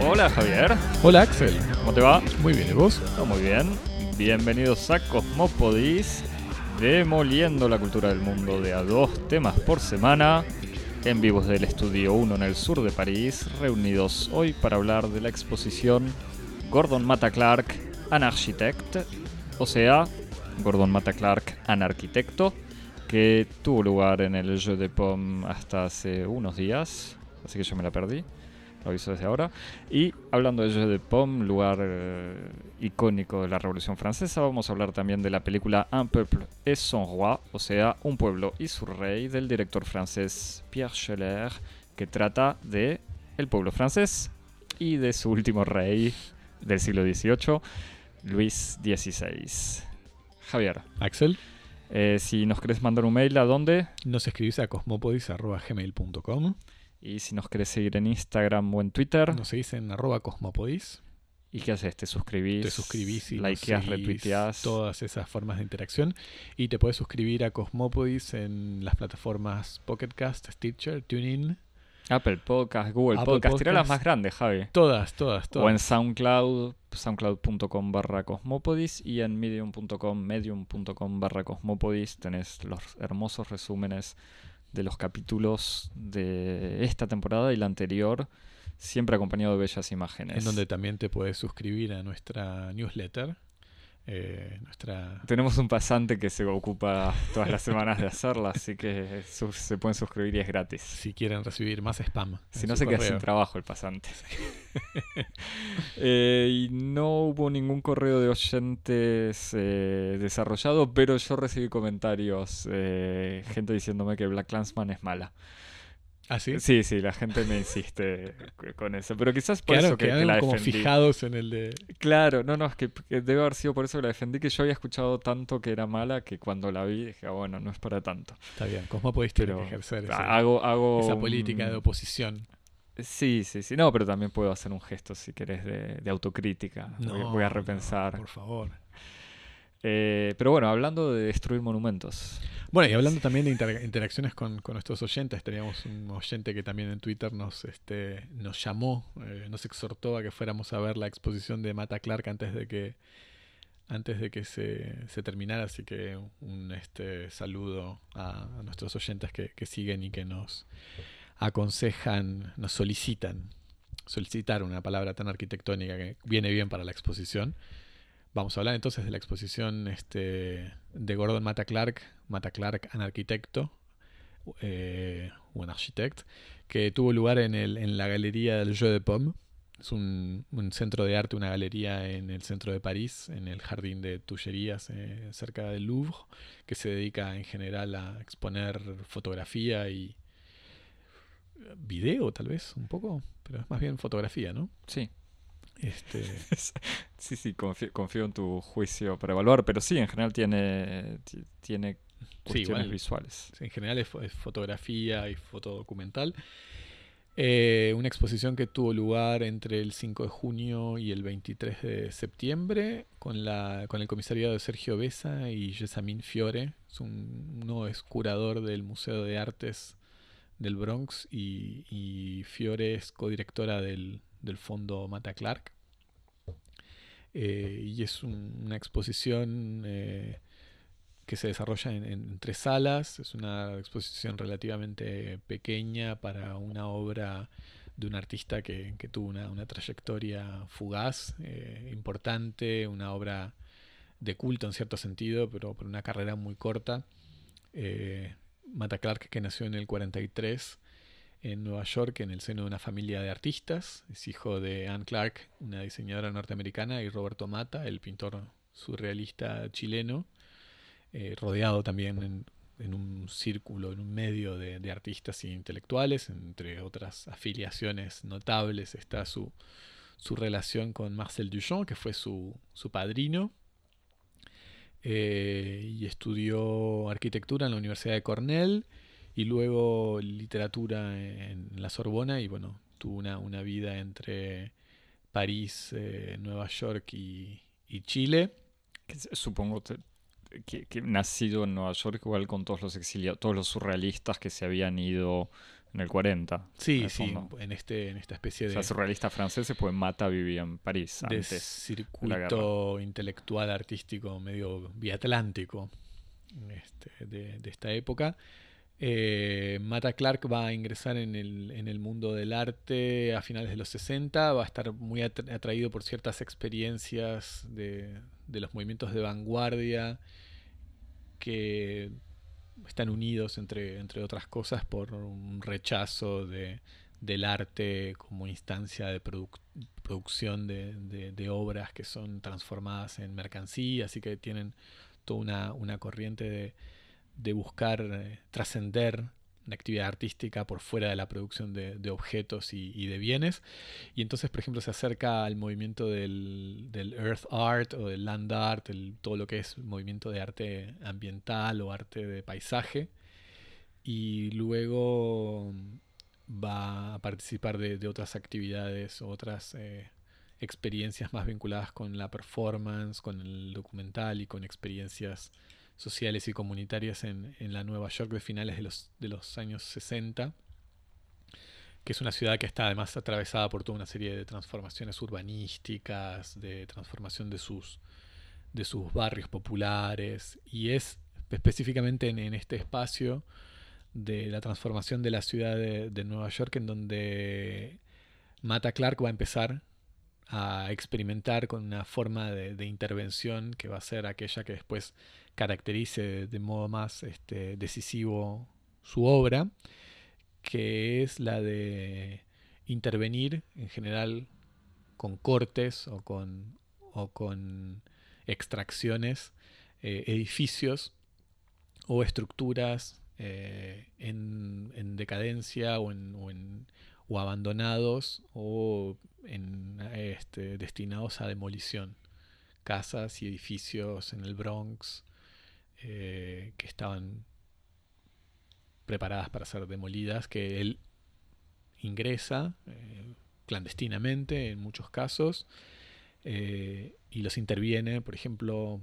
Hola Javier, Hola Axel, ¿cómo te va? muy bien, ¿y vos? Todo muy bien. Bienvenidos a Cosmopodis, demoliendo la cultura del mundo de a dos temas por semana, en vivos del Estudio 1 en el sur de París, reunidos hoy para hablar de la exposición Gordon Matta Clark, An Architect, o sea, Gordon Matta Clark, An Arquitecto, que tuvo lugar en el Jeu de Pomme hasta hace unos días, así que yo me la perdí. Lo aviso desde ahora. Y hablando de Jeu de Pomme, lugar eh, icónico de la Revolución Francesa, vamos a hablar también de la película Un peuple et son roi, o sea, Un pueblo y su rey, del director francés Pierre Scheller, que trata de el pueblo francés y de su último rey del siglo XVIII, Luis XVI. Javier, Axel, eh, si nos querés mandar un mail, ¿a dónde? nos escribís a cosmopodis.gmail.com, Y si nos querés seguir en Instagram o en Twitter, nos seguís en arroba cosmopodis, ¿y qué haces? ¿Te suscribís? te suscribís y likeás, retuiteás. todas esas formas de interacción y te puedes suscribir a Cosmopodis en las plataformas Pocketcast, Stitcher, TuneIn, Apple Podcast, Google Apple Podcast, tirá las Podcast. más grandes, Javi. todas, todas, O en todas. SoundCloud, soundcloud.com barra cosmopodis y en medium.com, medium.com barra cosmopodis tenés los hermosos resúmenes de los capítulos de esta temporada y la anterior, siempre acompañado de bellas imágenes. En donde también te puedes suscribir a nuestra newsletter, eh, nuestra Tenemos un pasante que se ocupa todas las semanas de hacerla, así que se pueden suscribir y es gratis. si quieren recibir más spam. Si no se queda sin trabajo el pasante. Eh, y no hubo ningún correo de oyentes eh, desarrollado, pero yo recibí comentarios, eh, gente diciéndome que Black Clansman es mala. ¿Ah, sí? Sí, sí, la gente me insiste con eso, pero quizás por eso que, la como defendí. fijados en el de... Claro, no, no, es que, debe haber sido por eso que la defendí, que yo había escuchado tanto que era mala que cuando la vi dije, ah, bueno, no es para tanto. Está bien, Cosmopodis tiene que ejercer ese- hago, hago esa política de oposición. Sí, sí, sí. No, pero también puedo hacer un gesto, si querés, de, de autocrítica. Voy- No, voy, a no, repensar. por favor. Eh, pero bueno, hablando de destruir monumentos. Bueno, y hablando también de inter- interacciones con, con nuestros oyentes, teníamos un oyente que también en Twitter nos, este, nos llamó, eh, nos exhortó a que fuéramos a ver la exposición de Mata Clark antes de que antes de que se, se terminara, así que un este, saludo a, a nuestros oyentes que, que siguen y que nos aconsejan, nos solicitan, solicitar una palabra tan arquitectónica que viene bien para la exposición. Vamos a hablar entonces de la exposición este, de Gordon Matta Clark, Matta Clark, un arquitecto, eh, un architect, que tuvo lugar en, el, en la galería del Jeu de Pomme. Es un, centro de arte, una galería en el centro de París, en el jardín de Tullerías, eh, cerca del Louvre, que se dedica en general a exponer fotografía y video, tal vez, un poco, pero es más bien fotografía, ¿no? Sí. Este, sí, sí, confío, confío en tu juicio para evaluar, pero sí, en general tiene, ti- tiene cuestiones igual. visuales. en general es, fo- es fotografía y fotodocumental. Eh, una exposición que tuvo lugar entre el 5 de junio y el 23 de septiembre con, la, con el comisariado de Sergio Besa y Jessamine Fiore. Es un, uno es curador del Museo de Artes del Bronx y, y Fiore es codirectora del, del Fondo Mata Clark. Eh, y es un- una exposición eh, que se desarrolla en, tres salas. Es una exposición relativamente pequeña para una obra de un artista que, tuvo una, una trayectoria fugaz, eh, importante, una obra de culto en cierto sentido, pero por una carrera muy corta. Mata Clark, que nació en el 43 en Nueva York en el seno de una familia de artistas. Es hijo de Anne Clark, una diseñadora norteamericana, y Roberto Mata, el pintor surrealista chileno, eh, rodeado también en, un círculo, en un medio de, de artistas e intelectuales, entre otras afiliaciones notables está su, su relación con Marcel Duchamp, que fue su, su padrino, eh, y estudió arquitectura en la Universidad de Cornell y luego literatura en la Sorbona y bueno, tuvo una, una vida entre París, eh, Nueva York y, y Chile. Supongo te- que, nacido en Nueva York igual con todos los exiliados, todos los surrealistas que se habían ido en el 40. Sí, sí, en, este, en esta especie de... O sea, surrealistas franceses, pues Mata vivía en París de circuito intelectual, artístico, medio biatlántico este, de, de, esta época. Eh, Mata Clark va a ingresar en el, en el, mundo del arte a finales de los 60, va a estar muy atraído por ciertas experiencias de, de los movimientos de vanguardia que están unidos, entre, entre otras cosas, por un rechazo de, del arte como instancia de producción de, de, obras que son transformadas en mercancías y que tienen toda una, una corriente de, de buscar eh, trascender una actividad artística por fuera de la producción de, objetos y, de bienes. Y entonces, por ejemplo, se acerca al movimiento del, earth art o del land art, todo lo que es movimiento de arte ambiental o arte de paisaje. Y luego va a participar de, otras actividades, otras eh, experiencias más vinculadas con la performance, con el documental y con experiencias sociales y comunitarias en, la Nueva York de finales de los, de los años 60, que es una ciudad que está además atravesada por toda una serie de transformaciones urbanísticas, de transformación de sus, de sus barrios populares, y es específicamente en, este espacio de la transformación de la ciudad de, Nueva York en donde Mata Clark va a empezar a experimentar con una forma de, de, intervención que va a ser aquella que después caracterice de modo más este, decisivo su obra, que es la de intervenir en general con cortes o con, o con extracciones, eh, edificios o estructuras eh, en, decadencia o, en, o, abandonados o en, este, destinados a demolición. Casas y edificios en el Bronx, eh, que estaban preparadas para ser demolidas, que él ingresa eh, clandestinamente en muchos casos eh, y los interviene, por ejemplo,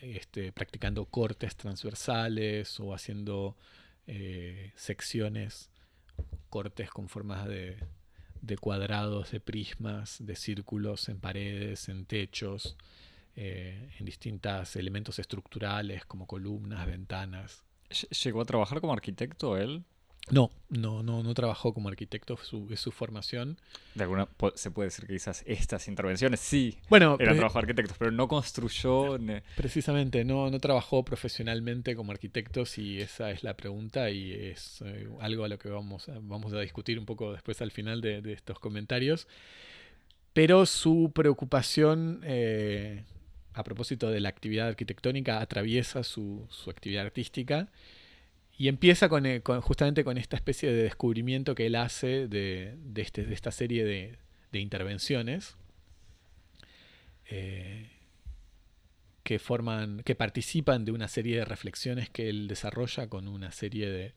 este, practicando cortes transversales o haciendo secciones, cortes con formas de, de cuadrados, de prismas, de círculos en paredes, en techos. Eh, en distintos elementos estructurales como columnas, ventanas. ¿Llegó a trabajar como arquitecto él? No, no, no, no trabajó como arquitecto, es su formación. De alguna se puede decir que quizás estas intervenciones sí bueno, eran trabajo de arquitectos, pero no construyó. Precisamente, no, no trabajó profesionalmente como arquitecto, si esa es la pregunta, y es eh, algo a lo que vamos, vamos a discutir un poco después al final de, estos comentarios. Pero su preocupación eh, a propósito de la actividad arquitectónica, atraviesa su, actividad artística y empieza eh, con, justamente con esta especie de descubrimiento que él hace de, este, esta serie de, intervenciones eh, que forman, que participan de una serie de reflexiones que él desarrolla con una serie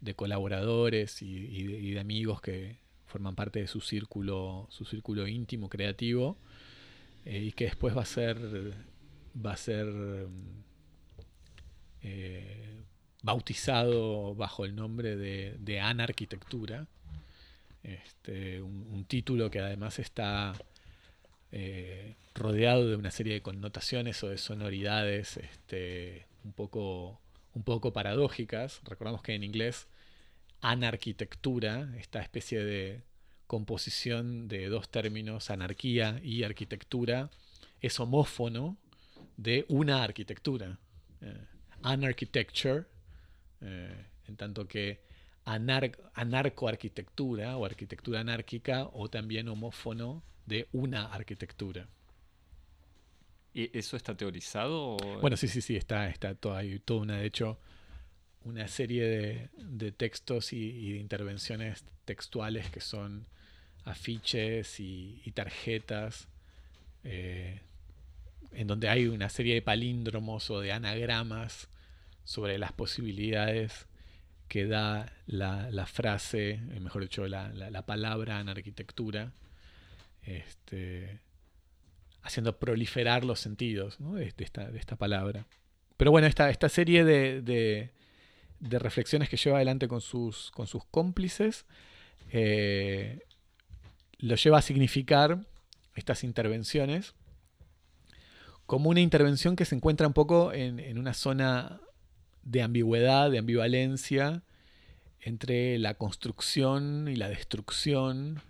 de, colaboradores y, de, amigos que forman parte de su círculo, su círculo íntimo, creativo eh, y que después va a ser, va a ser eh, bautizado bajo el nombre de, de Anarquitectura, este, un, título que además está eh, rodeado de una serie de connotaciones o de sonoridades este, un, poco, un poco paradójicas. Recordamos que en inglés anarquitectura, esta especie de composición de dos términos, anarquía y arquitectura, es homófono de una arquitectura. Eh, anarchitecture, eh, en tanto que anar anarcoarquitectura o arquitectura anárquica, o también homófono de una arquitectura. ¿Y eso está teorizado? Bueno, sí, sí, sí, está, está todo, hay toda una, de hecho, una serie de, textos y, de intervenciones textuales que son afiches y, tarjetas, eh, en donde hay una serie de palíndromos o de anagramas sobre las posibilidades que da la, frase, eh, mejor dicho, la, palabra en arquitectura. Este, haciendo proliferar los sentidos de, esta, palabra. Pero bueno, esta, esta serie de, reflexiones que lleva adelante con sus, con sus cómplices eh, lo lleva a significar estas intervenciones como una intervención que se encuentra un poco en, una zona de ambigüedad, de ambivalencia, entre la construcción y la destrucción,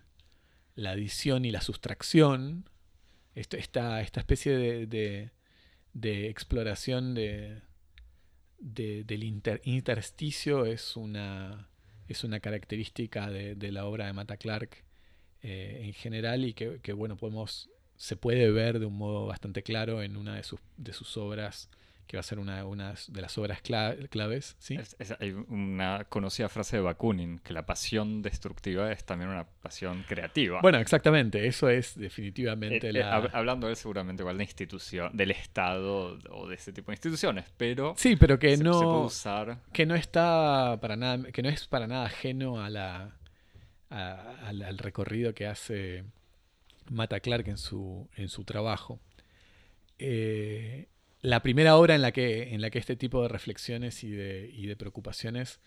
la adición y la sustracción, esta, especie de, exploración de, del intersticio es una, es una característica de, la obra de Mata Clark eh, en general y que, bueno, podemos, se puede ver de un modo bastante claro en una de sus, de sus obras que va a ser una, de las obras claves. ¿sí? hay una conocida frase de Bakunin, que la pasión destructiva es también una pasión creativa. Bueno, exactamente, eso es definitivamente eh, eh, la... hablando de seguramente igual de institución, del Estado o de ese tipo de instituciones, pero... Sí, pero que no... Que no está para nada, que no es para nada ajeno a la, al, recorrido que hace Mata Clark en su, en su trabajo. Eh, la primera obra en la que, en la que este tipo de reflexiones y de, y de preocupaciones,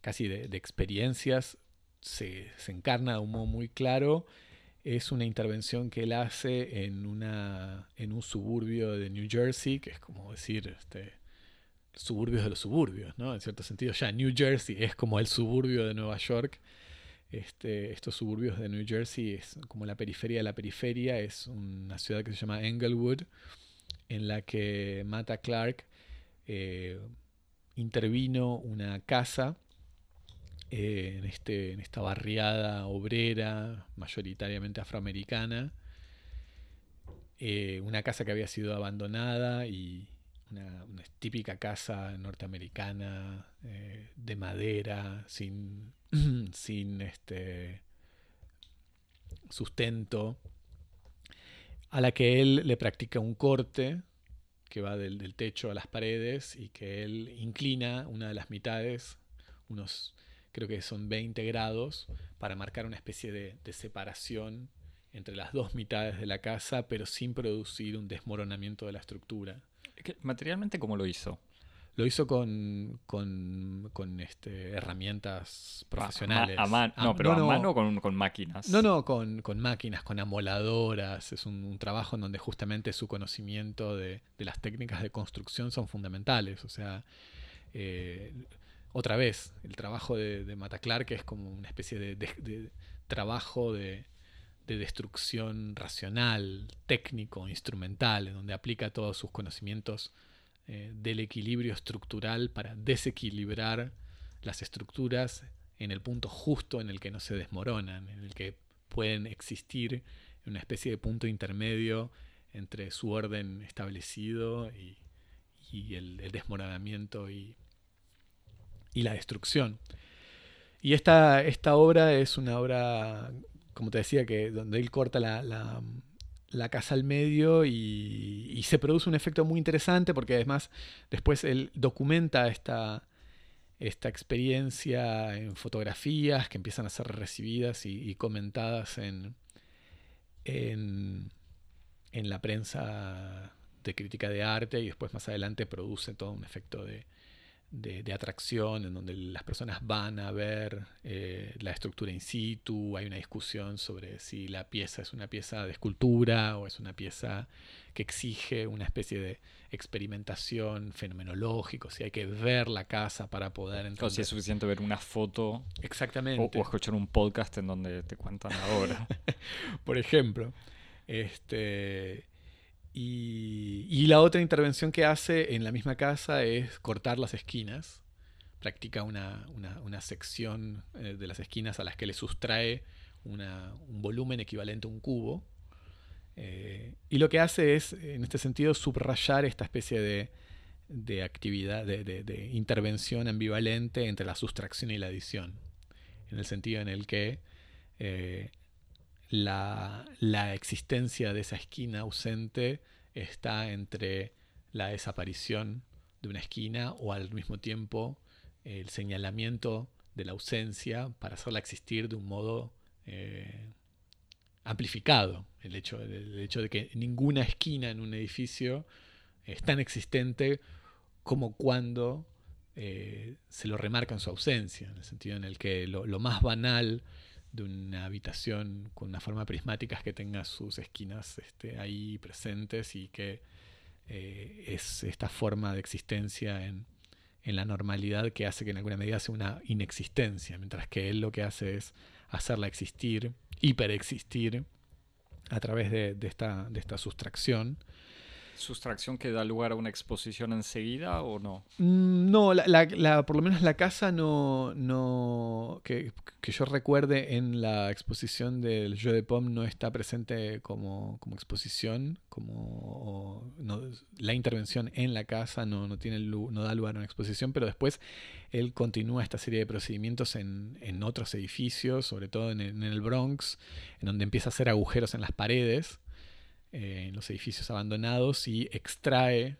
casi de, experiencias, se, encarna de un modo muy claro, es una intervención que él hace en, una, en un suburbio de New Jersey, que es como decir, este, suburbios de los suburbios, ¿no? En cierto sentido, ya New Jersey es como el suburbio de Nueva York. Este, estos suburbios de New Jersey es como la periferia de la periferia, es una ciudad que se llama Englewood, en la que Mata Clark eh, intervino una casa eh, en, este, en esta barriada obrera, mayoritariamente afroamericana, eh, una casa que había sido abandonada y una, típica casa norteamericana de madera, sin, sin este, sustento a la que él le practica un corte que va del, techo a las paredes y que él inclina una de las mitades, unos creo que son 20 grados, para marcar una especie de, de separación entre las dos mitades de la casa, pero sin producir un desmoronamiento de la estructura. ¿Materialmente cómo lo hizo? Lo hizo con, con, este, herramientas profesionales. A, no, pero a mano con, con, máquinas. No, no, con, máquinas, con amoladoras. Es un, trabajo en donde justamente su conocimiento de, las técnicas de construcción son fundamentales. O sea, eh, otra vez, el trabajo de, de que es como una especie de, trabajo de, de destrucción racional, técnico, instrumental, en donde aplica todos sus conocimientos eh, del equilibrio estructural para desequilibrar las estructuras en el punto justo en el que no se desmoronan, en el que pueden existir una especie de punto intermedio entre su orden establecido y, el, desmoronamiento y, la destrucción. Y esta, esta, obra es una obra, como te decía, que donde él corta la, la casa al medio y, se produce un efecto muy interesante porque además después él documenta esta, esta experiencia en fotografías que empiezan a ser recibidas y, comentadas en, en, en, la prensa de crítica de arte y después más adelante produce todo un efecto de, de, atracción, en donde las personas van a ver eh, la estructura in situ, hay una discusión sobre si la pieza es una pieza de escultura o es una pieza que exige una especie de experimentación fenomenológico, si hay que ver la casa para poder entender. O si es suficiente ver una foto. Exactamente. O, escuchar un podcast en donde te cuentan la obra. Por ejemplo. Este, y, la otra intervención que hace en la misma casa es cortar las esquinas. Practica una, sección eh, de las esquinas a las que le sustrae un volumen equivalente a un cubo. Eh, y lo que hace es, en este sentido, subrayar esta especie de, actividad, de, intervención ambivalente entre la sustracción y la adición. En el sentido en el que eh, la, existencia de esa esquina ausente está entre la desaparición de una esquina o al mismo tiempo el señalamiento de la ausencia para hacerla existir de un modo eh, amplificado. El hecho, el hecho de que ninguna esquina en un edificio es tan existente como cuando eh, se lo remarca en su ausencia, en el sentido en el que lo, más banal de una habitación con una forma prismática que tenga sus esquinas este, ahí presentes y que eh, es esta forma de existencia en, en, la normalidad que hace que en alguna medida sea una inexistencia, mientras que él lo que hace es hacerla existir, hiperexistir a través de, de, esta, de esta sustracción sustracción que da lugar a una exposición enseguida o no? Mm, no, la, por lo menos la casa no, no que, yo recuerde en la exposición del Jeu de Pomme no está presente como, exposición, como la intervención en la casa no, no, tiene, no da lugar a una exposición, pero después él continúa esta serie de procedimientos en, otros edificios, sobre todo en, en el Bronx, en donde empieza a hacer agujeros en las paredes eh, en los edificios abandonados y extrae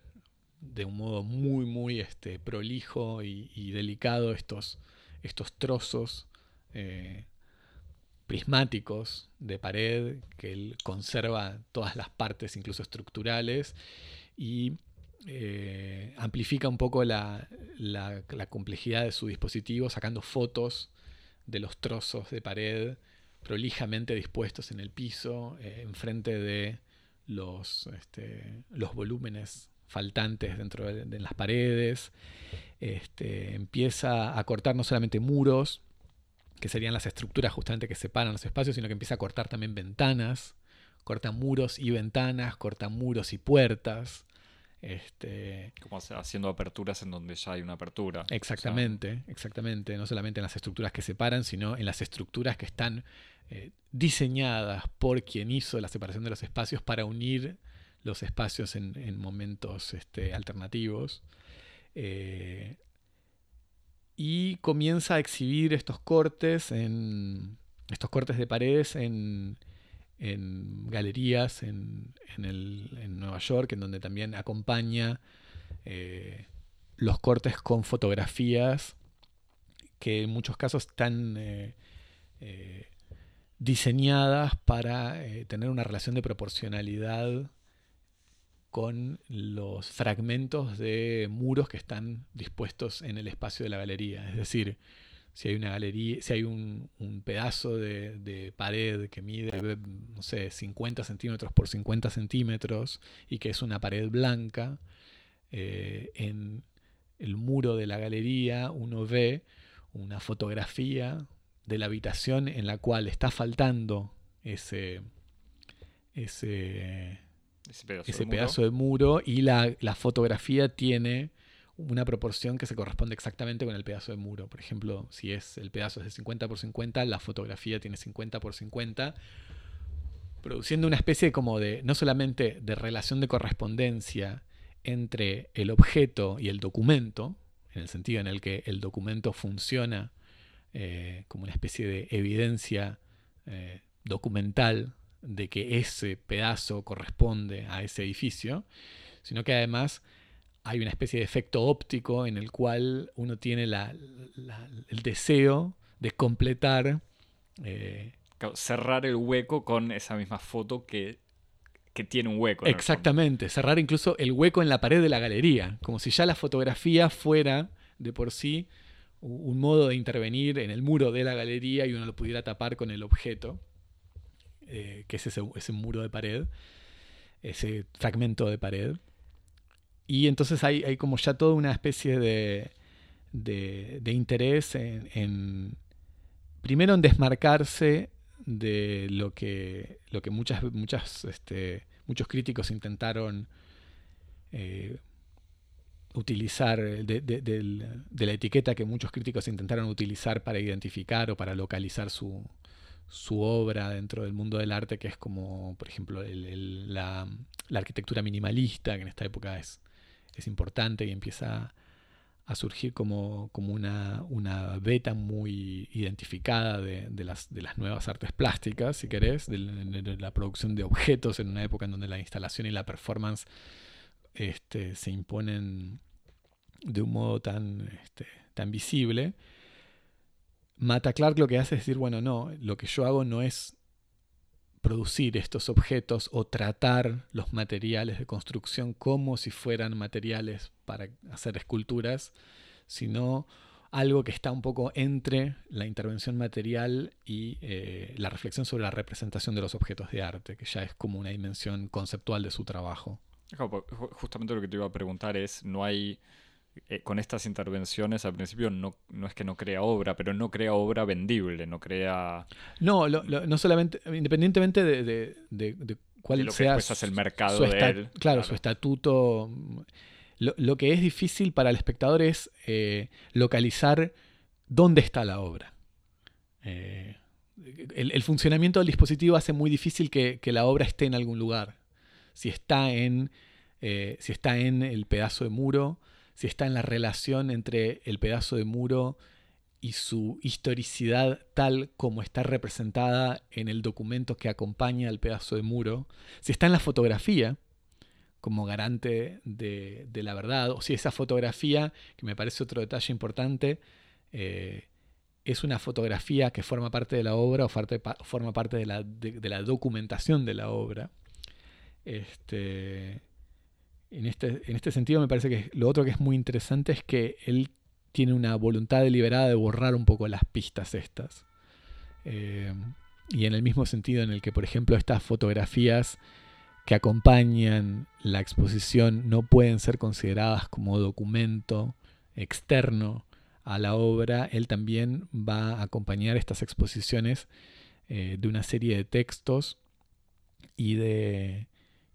de un modo muy, muy este, prolijo y, delicado estos, estos trozos eh, prismáticos de pared que él conserva todas las partes, incluso estructurales, y eh, amplifica un poco la, la, complejidad de su dispositivo, sacando fotos de los trozos de pared prolijamente dispuestos en el piso, enfrente de los, este, los volúmenes faltantes dentro de, las paredes, este, empieza a cortar no solamente muros, que serían las estructuras justamente que separan los espacios, sino que empieza a cortar también ventanas, corta muros y ventanas, corta muros y puertas. Este, Como haciendo aperturas en donde ya hay una apertura. Exactamente, exactamente. No solamente en las estructuras que separan, sino en las estructuras que están eh, diseñadas por quien hizo la separación de los espacios para unir los espacios en, momentos este, alternativos. Eh, y comienza a exhibir estos cortes en estos cortes de paredes en, galerías en, Nueva York, en donde también acompaña eh, los cortes con fotografías que en muchos casos están diseñadas para eh, tener una relación de proporcionalidad con los fragmentos de muros que están dispuestos en el espacio de la galería. Es decir, si hay una galería, si hay un, pedazo de, pared que mide, no sé, 50 centímetros por 50 centímetros y que es una pared blanca, eh, en el muro de la galería uno ve una fotografía de la habitación en la cual está faltando ese, ese, ese pedazo, de, muro. y la, fotografía tiene una proporción que se corresponde exactamente con el pedazo de muro. Por ejemplo, si es el pedazo es de 50 por 50, la fotografía tiene 50 por 50, produciendo una especie como de, no solamente de relación de correspondencia entre el objeto y el documento, en el sentido en el que el documento funciona eh, como una especie de evidencia eh, documental de que ese pedazo corresponde a ese edificio, sino que además hay una especie de efecto óptico en el cual uno tiene el deseo de completar. Eh, cerrar el hueco con esa misma foto que, que tiene un hueco. Exactamente, cerrar incluso el hueco en la pared de la galería, como si ya la fotografía fuera de por sí un modo de intervenir en el muro de la galería y uno lo pudiera tapar con el objeto, eh, que es ese, muro de pared, ese fragmento de pared. Y entonces hay, como ya toda una especie de, de, interés en, primero en desmarcarse de lo que, lo que muchas, muchas, este, muchos críticos intentaron eh, utilizar, de, la etiqueta que muchos críticos intentaron utilizar para identificar o para localizar su, obra dentro del mundo del arte, que es como, por ejemplo, la, arquitectura minimalista, que en esta época es, es importante y empieza a surgir como, como una, una, beta muy identificada de, las, de las nuevas artes plásticas, si querés, de, la producción de objetos en una época en donde la instalación y la performance este, se imponen de un modo tan, este, tan visible, Mata Clark lo que hace es decir, bueno, no, lo que yo hago no es producir estos objetos o tratar los materiales de construcción como si fueran materiales para hacer esculturas, sino algo que está un poco entre la intervención material y eh, la reflexión sobre la representación de los objetos de arte, que ya es como una dimensión conceptual de su trabajo. Justamente lo que te iba a preguntar es, no hay, eh, con estas intervenciones al principio no, no, es que no crea obra, pero no crea obra vendible, no crea... No, no solamente, independientemente de, de, cuál lo sea... Que el mercado de él. Claro, su estatuto lo, que es difícil para el espectador es eh, localizar dónde está la obra. Eh, el, funcionamiento del dispositivo hace muy difícil que, la obra esté en algún lugar. Si está en, eh, si está en el pedazo de muro, si está en la relación entre el pedazo de muro y su historicidad tal como está representada en el documento que acompaña al pedazo de muro, si está en la fotografía, como garante de, la verdad, o si esa fotografía, que me parece otro detalle importante, eh, es una fotografía que forma parte de la obra o forma parte de la, de, la documentación de la obra. Este, en, este, en este sentido me parece que lo otro que es muy interesante es que él tiene una voluntad deliberada de borrar un poco las pistas estas. Eh, y en el mismo sentido en el que, por ejemplo, estas fotografías que acompañan la exposición no pueden ser consideradas como documento externo a la obra, él también va a acompañar estas exposiciones eh, de una serie de textos y de,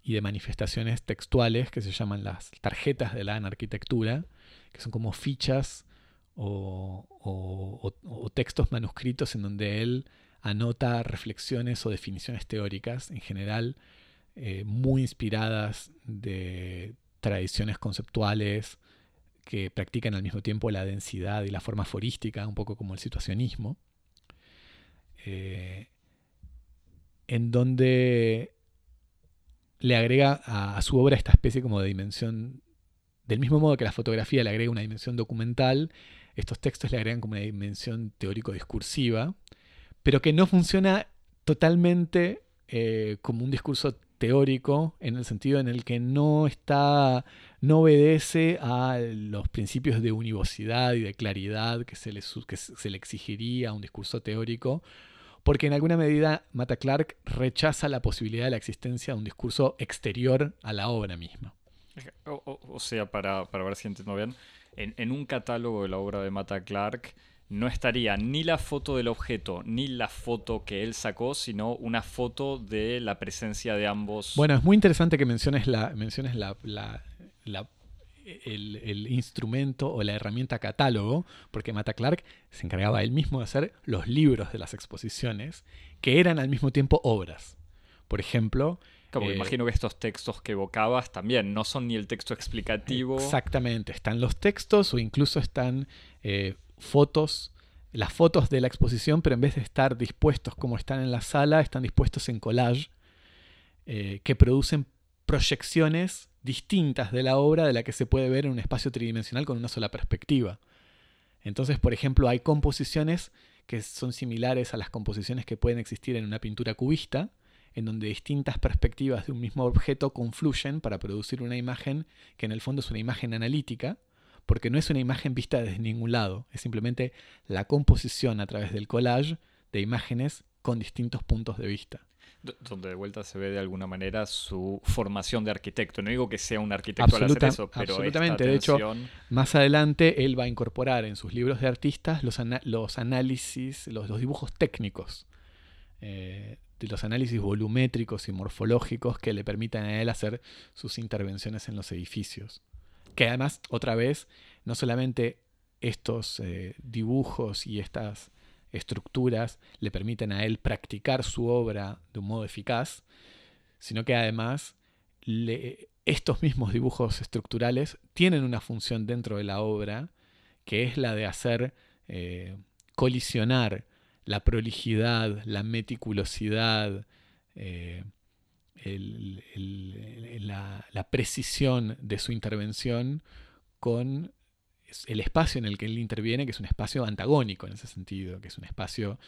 y de manifestaciones textuales que se llaman las tarjetas de la arquitectura, que son como fichas o, textos manuscritos en donde él anota reflexiones o definiciones teóricas en general eh, muy inspiradas de tradiciones conceptuales que practican al mismo tiempo la densidad y la forma aforística, un poco como el situacionismo, eh, en donde le agrega a, su obra esta especie como de dimensión, del mismo modo que la fotografía le agrega una dimensión documental, estos textos le agregan como una dimensión teórico-discursiva, pero que no funciona totalmente eh, como un discurso teórico en el sentido en el que no está no obedece a los principios de univocidad y de claridad que se le, que se le exigiría a un discurso teórico porque en alguna medida Mata Clark rechaza la posibilidad de la existencia de un discurso exterior a la obra misma. O, sea, para, para, ver si entiendo bien, en, en, un catálogo de la obra de Mata Clark no estaría ni la foto del objeto ni la foto que él sacó, sino una foto de la presencia de ambos. Bueno, es muy interesante que menciones, la, menciones la, el, instrumento o la herramienta catálogo, porque Mata Clark se encargaba él mismo de hacer los libros de las exposiciones, que eran al mismo tiempo obras. Por ejemplo, como eh, imagino que estos textos que evocabas también no son ni el texto explicativo. Exactamente, están los textos o incluso están eh, fotos, las fotos de la exposición, pero en vez de estar dispuestos como están en la sala, están dispuestos en collage, eh, que producen proyecciones distintas de la obra de la que se puede ver en un espacio tridimensional con una sola perspectiva. Entonces, por ejemplo, hay composiciones que son similares a las composiciones que pueden existir en una pintura cubista, en donde distintas perspectivas de un mismo objeto confluyen para producir una imagen que en el fondo es una imagen analítica, porque no es una imagen vista desde ningún lado, es simplemente la composición a través del collage de imágenes con distintos puntos de vista. Donde de vuelta se ve de alguna manera su formación de arquitecto. No digo que sea un arquitecto al hacer eso, pero absolutamente. De hecho, más adelante él va a incorporar en sus libros de artistas los, los análisis, los, los, dibujos técnicos, eh, de los análisis volumétricos y morfológicos que le permitan a él hacer sus intervenciones en los edificios. Que además, otra vez, no solamente estos eh, dibujos y estas estructuras le permiten a él practicar su obra de un modo eficaz, sino que además estos mismos dibujos estructurales tienen una función dentro de la obra que es la de hacer eh, colisionar la prolijidad, la meticulosidad, eh, la, precisión de su intervención con el espacio en el que él interviene, que es un espacio antagónico en ese sentido, que es un espacio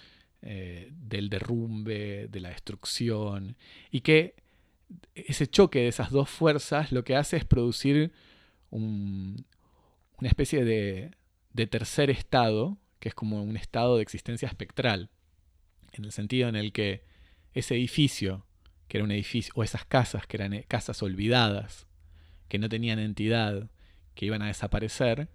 eh, del derrumbe, de la destrucción, y que ese choque de esas dos fuerzas lo que hace es producir una especie de, de tercer estado, que es como un estado de existencia espectral, en el sentido en el que ese edificio, que era un edificio, o esas casas, que eran eh, casas olvidadas, que no tenían entidad, que iban a desaparecer,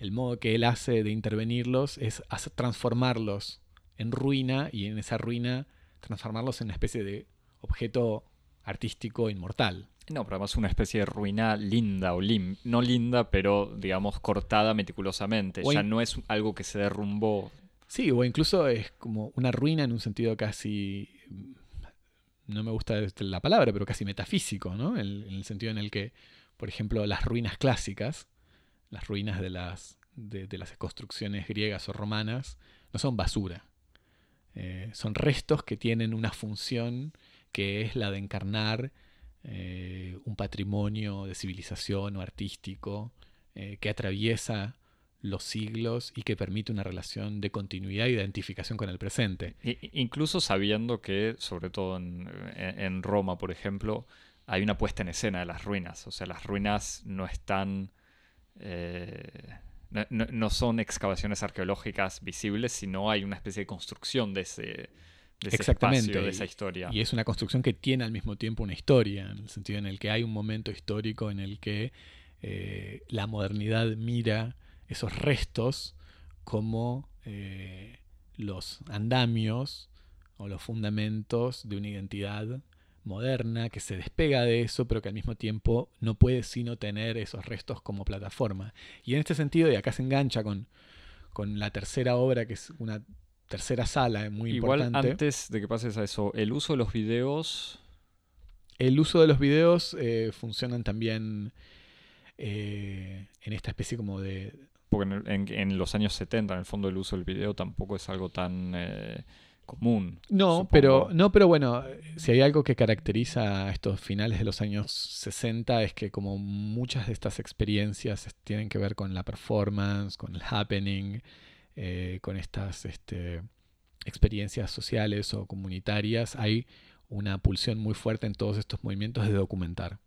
el modo que él hace de intervenirlos es transformarlos en ruina y en esa ruina transformarlos en una especie de objeto artístico inmortal. No, pero además una especie de ruina linda o lim no linda, pero digamos cortada meticulosamente. ya no es algo que se derrumbó. Sí, o incluso es como una ruina en un sentido casi no me gusta la palabra, pero casi metafísico, ¿no? En, el sentido en el que, por ejemplo, las ruinas clásicas, las ruinas de las, de, las construcciones griegas o romanas, no son basura. Eh, son restos que tienen una función que es la de encarnar eh, un patrimonio de civilización o artístico eh, que atraviesa los siglos y que permite una relación de continuidad e identificación con el presente. incluso sabiendo que, sobre todo en, Roma, por ejemplo, hay una puesta en escena de las ruinas. O sea, las ruinas no están... Eh, no, son excavaciones arqueológicas visibles, sino hay una especie de construcción de ese, Exactamente. de esa historia. Y es una construcción que tiene al mismo tiempo una historia, en el sentido en el que hay un momento histórico en el que eh, la modernidad mira esos restos como eh, los andamios o los fundamentos de una identidad moderna que se despega de eso, pero que al mismo tiempo no puede sino tener esos restos como plataforma. Y en este sentido, y acá se engancha con, con la tercera obra, que es una tercera sala muy Igual importante. antes de que pases a eso, el uso de los videos... El uso de los videos eh, funcionan también eh, en esta especie como de, porque en, los años 70, en el fondo, el uso del video tampoco es algo tan eh, común. No, pero, no, pero bueno, si hay algo que caracteriza a estos finales de los años 60 es que como muchas de estas experiencias tienen que ver con la performance, con el happening, eh, con estas este, experiencias sociales o comunitarias, hay una pulsión muy fuerte en todos estos movimientos de documentar.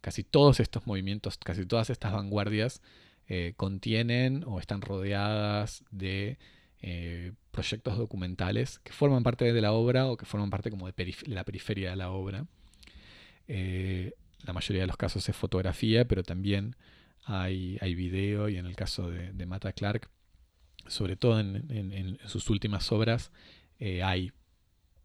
Casi todos estos movimientos, casi todas estas vanguardias eh, contienen o están rodeadas de eh, proyectos documentales que forman parte de la obra o que forman parte como de, la periferia de la obra. Eh, la mayoría de los casos es fotografía, pero también hay, video y en el caso de, de Mata Clark, sobre todo en, sus últimas obras, hay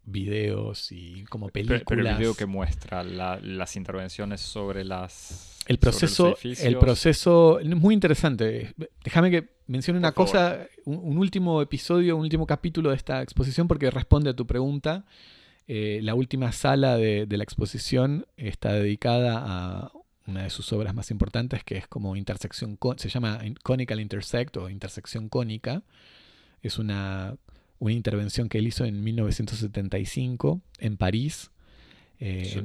videos y como películas. Pero, el video que muestra las intervenciones sobre las el proceso, el proceso es muy interesante. Déjame que mencione una cosa, un, último episodio, un último capítulo de esta exposición porque responde a tu pregunta. Eh, la última sala de, la exposición está dedicada a una de sus obras más importantes que es como intersección, se llama Conical Intersect o intersección cónica. Es una una intervención que él hizo en 1975 en París. Eh,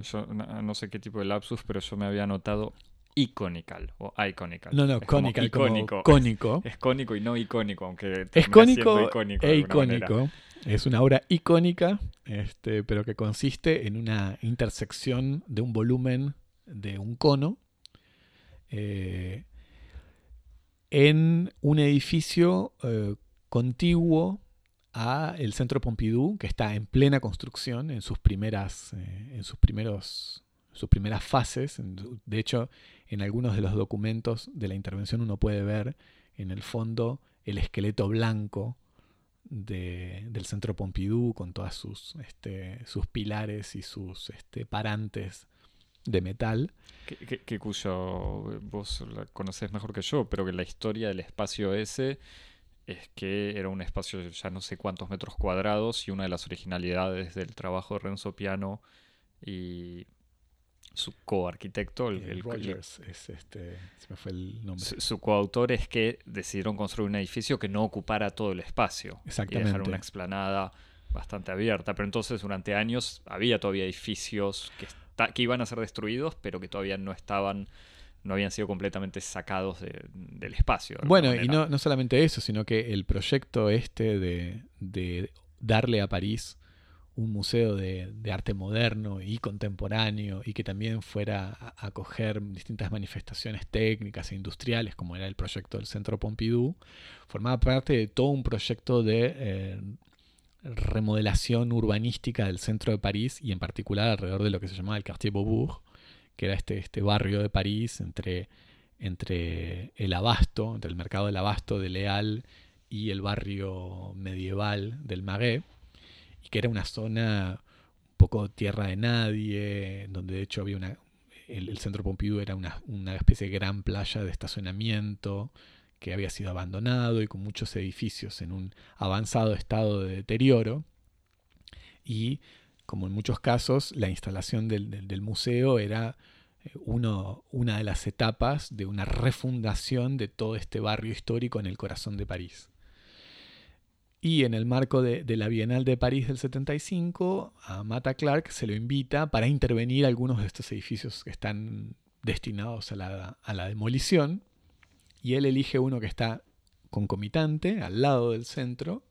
no, sé qué tipo de lapsus, pero yo me había anotado iconical o iconical. No, no, conical, icónico. cónico. Es, cónico y no icónico, aunque es cónico icónico e icónico. Es una obra icónica, este, pero que consiste en una intersección de un volumen de un cono eh, en un edificio eh, contiguo el Centro Pompidou, que está en plena construcción en sus primeras, eh, en sus primeros, sus primeras fases. De hecho, en algunos de los documentos de la intervención uno puede ver en el fondo el esqueleto blanco del Centro Pompidou con todas sus, este, sus pilares y sus este, parantes de metal. Que, que, cuyo vos la conocés mejor que yo, pero que la historia del espacio ese es que era un espacio de ya no sé cuántos metros cuadrados y una de las originalidades del trabajo de Renzo Piano y su coarquitecto, el, el, Rogers, es este, se me fue el nombre. Su, coautor es que decidieron construir un edificio que no ocupara todo el espacio Exactamente. y dejar una explanada bastante abierta. Pero entonces durante años había todavía edificios que, que iban a ser destruidos, pero que todavía no estaban no habían sido completamente sacados del espacio. Bueno, y no, no, solamente eso, sino que el proyecto este de, darle a París un museo de, arte moderno y contemporáneo y que también fuera a acoger distintas manifestaciones técnicas e industriales, como era el proyecto del Centro Pompidou, formaba parte de todo un proyecto de eh, remodelación urbanística del centro de París y en particular alrededor de lo que se llamaba el Quartier Beaubourg, que era este, este barrio de París entre, entre el abasto, entre el mercado del abasto de Leal y el barrio medieval del Marais y que era una zona un poco tierra de nadie, donde de hecho había una, el, centro Pompidou era una, especie de gran playa de estacionamiento que había sido abandonado y con muchos edificios en un avanzado estado de deterioro. Y como en muchos casos, la instalación del, museo era eh, una de las etapas de una refundación de todo este barrio histórico en el corazón de París. Y en el marco de, la Bienal de París del 75, a Mata Clark se lo invita para intervenir algunos de estos edificios que están destinados a la, demolición. Y él elige uno que está concomitante, al lado del centro.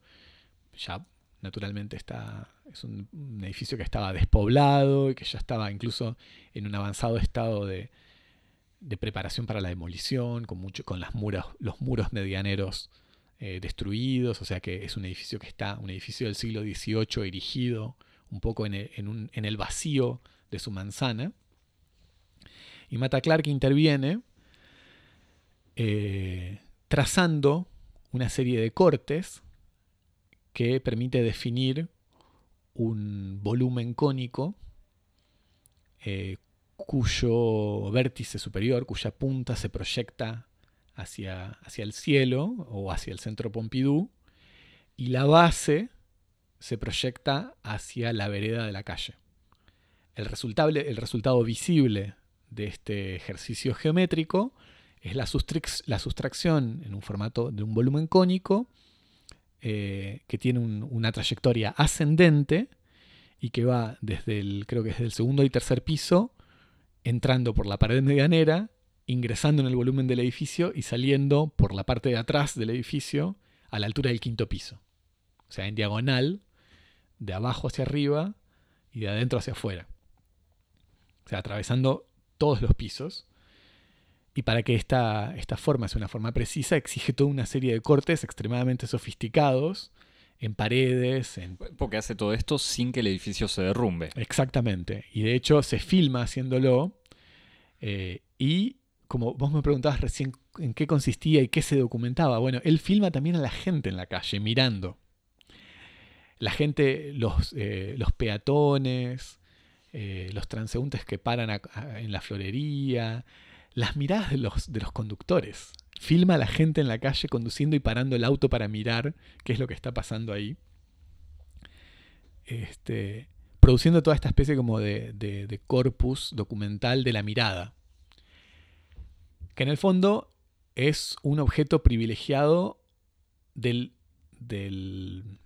Ya naturalmente está, es un, edificio que estaba despoblado y que ya estaba incluso en un avanzado estado de, preparación para la demolición, con, mucho, con las muros, los muros medianeros eh, destruidos, o sea que es un edificio que está, un edificio del siglo XVIII erigido un poco en el, vacío de su manzana. Y Mata Clark interviene eh, trazando una serie de cortes que permite definir un volumen cónico eh, cuyo vértice superior, cuya punta se proyecta hacia, hacia el cielo o hacia el centro Pompidou y la base se proyecta hacia la vereda de la calle. El, el resultado visible de este ejercicio geométrico es la, la sustracción en un formato de un volumen cónico eh, que tiene una trayectoria ascendente y que va desde el, creo que desde el segundo y tercer piso, entrando por la pared medianera ingresando en el volumen del edificio y saliendo por la parte de atrás del edificio a la altura del quinto piso. O sea, en diagonal, de abajo hacia arriba y de adentro hacia afuera. O sea, atravesando todos los pisos. Y para que esta, esta forma sea una forma precisa, exige toda una serie de cortes extremadamente sofisticados en paredes. En... Porque hace todo esto sin que el edificio se derrumbe. Exactamente. Y de hecho se filma haciéndolo. Eh, y como vos me preguntabas recién en qué consistía y qué se documentaba, bueno, él filma también a la gente en la calle, mirando. La gente, los, eh, los peatones, eh, los transeúntes que paran en la florería, las miradas de los, de los conductores. Filma a la gente en la calle conduciendo y parando el auto para mirar qué es lo que está pasando ahí. Este, produciendo toda esta especie como de corpus documental de la mirada que en el fondo es un objeto privilegiado del, del,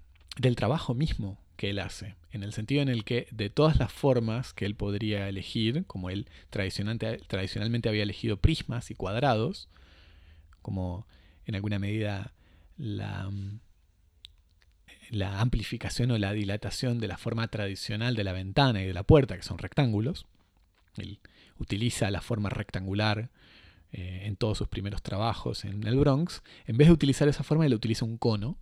trabajo mismo que él hace, en el sentido en el que de todas las formas que él podría elegir, como él tradicionalmente, había elegido prismas y cuadrados, como en alguna medida la, la amplificación o la dilatación de la forma tradicional de la ventana y de la puerta, que son rectángulos. Él utiliza la forma rectangular eh, en todos sus primeros trabajos en el Bronx, en vez de utilizar esa forma, él utiliza un cono.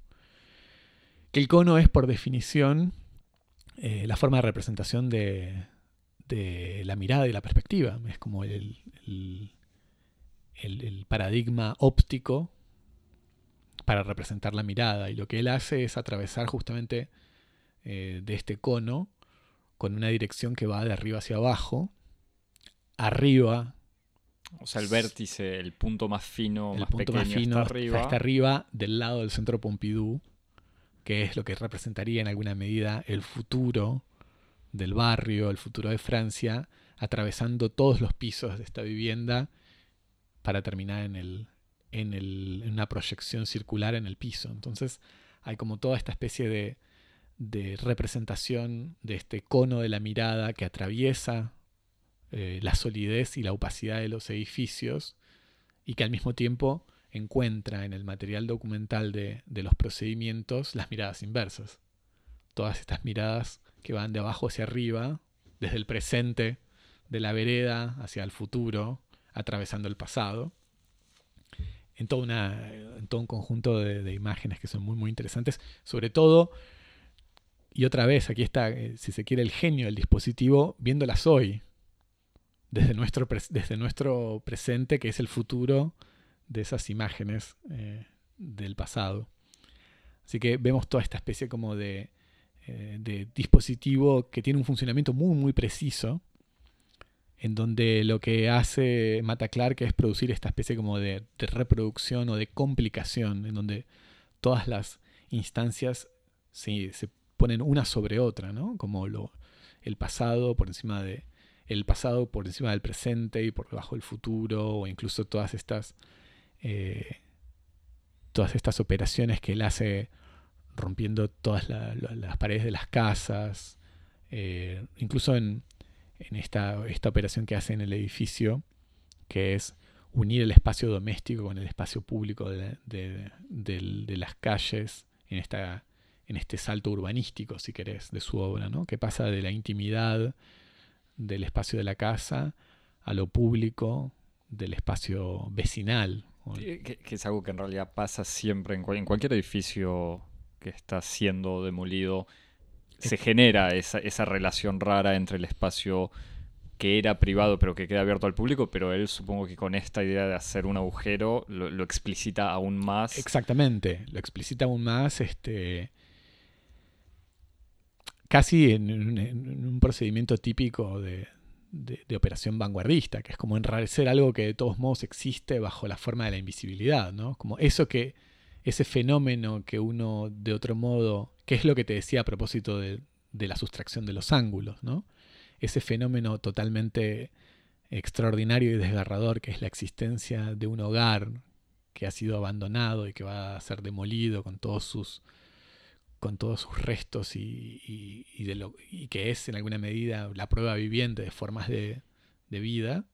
Que el cono es, por definición, eh, la forma de representación de, la mirada y la perspectiva. Es como el, el, paradigma óptico para representar la mirada. Y lo que él hace es atravesar justamente eh, de este cono con una dirección que va de arriba hacia abajo. Arriba o sea, el vértice, el punto más fino, el más punto pequeño más fino está arriba. Está arriba del lado del centro Pompidou, que es lo que representaría en alguna medida el futuro del barrio, el futuro de Francia, atravesando todos los pisos de esta vivienda para terminar en, el, en, el, en una proyección circular en el piso. Entonces hay como toda esta especie de, de representación de este cono de la mirada que atraviesa eh, la solidez y la opacidad de los edificios y que al mismo tiempo encuentra en el material documental de, los procedimientos las miradas inversas. todas estas miradas que van de abajo hacia arriba, desde el presente de la vereda hacia el futuro, atravesando el pasado, en, toda una, en todo un conjunto de, imágenes que son muy, muy interesantes, sobre todo, y otra vez, aquí está, eh, si se quiere, el genio del dispositivo, viéndolas hoy, desde nuestro, desde nuestro presente, que es el futuro de esas imágenes eh, del pasado. Así que vemos toda esta especie como de, eh, de dispositivo que tiene un funcionamiento muy, muy preciso, en donde lo que hace Mata Clark es producir esta especie como de, reproducción o de complicación, en donde todas las instancias se, se ponen una sobre otra, ¿no? Como lo, el pasado por encima de el pasado por encima del presente y por debajo del futuro, o incluso todas estas eh, todas estas operaciones que él hace rompiendo todas las paredes de las casas, eh, incluso en, esta, esta operación que hace en el edificio, que es unir el espacio doméstico con el espacio público de, de, las calles en, esta, en este salto urbanístico, si querés, de su obra, ¿no? que pasa de la intimidad del espacio de la casa a lo público del espacio vecinal. Que, es algo que en realidad pasa siempre en, en cualquier edificio que está siendo demolido se genera esa, esa relación rara entre el espacio que era privado pero que queda abierto al público, pero él supongo que con esta idea de hacer un agujero lo, explicita aún más. Exactamente, lo explicita aún más, este, casi en, un procedimiento típico de, de, operación vanguardista, que es como enrarecer algo que de todos modos existe bajo la forma de la invisibilidad, ¿no? Como eso que, ese fenómeno que uno de otro modo que es lo que te decía a propósito de, la sustracción de los ángulos, ¿no? Ese fenómeno totalmente extraordinario y desgarrador que es la existencia de un hogar que ha sido abandonado y que va a ser demolido con todos sus con todos sus restos y, de lo, y que es en alguna medida la prueba viviente de formas de, vida,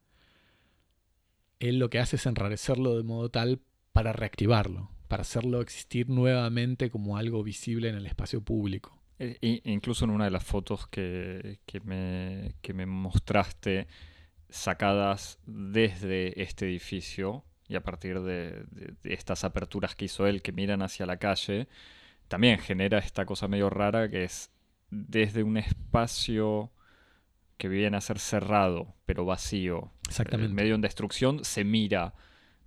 él lo que hace es enrarecerlo de modo tal para reactivarlo, para hacerlo existir nuevamente como algo visible en el espacio público. E, incluso en una de las fotos que, me, me mostraste, sacadas desde este edificio y a partir de, estas aperturas que hizo él que miran hacia la calle, también genera esta cosa medio rara que es desde un espacio que viene a ser cerrado, pero vacío, Exactamente. medio en destrucción, se mira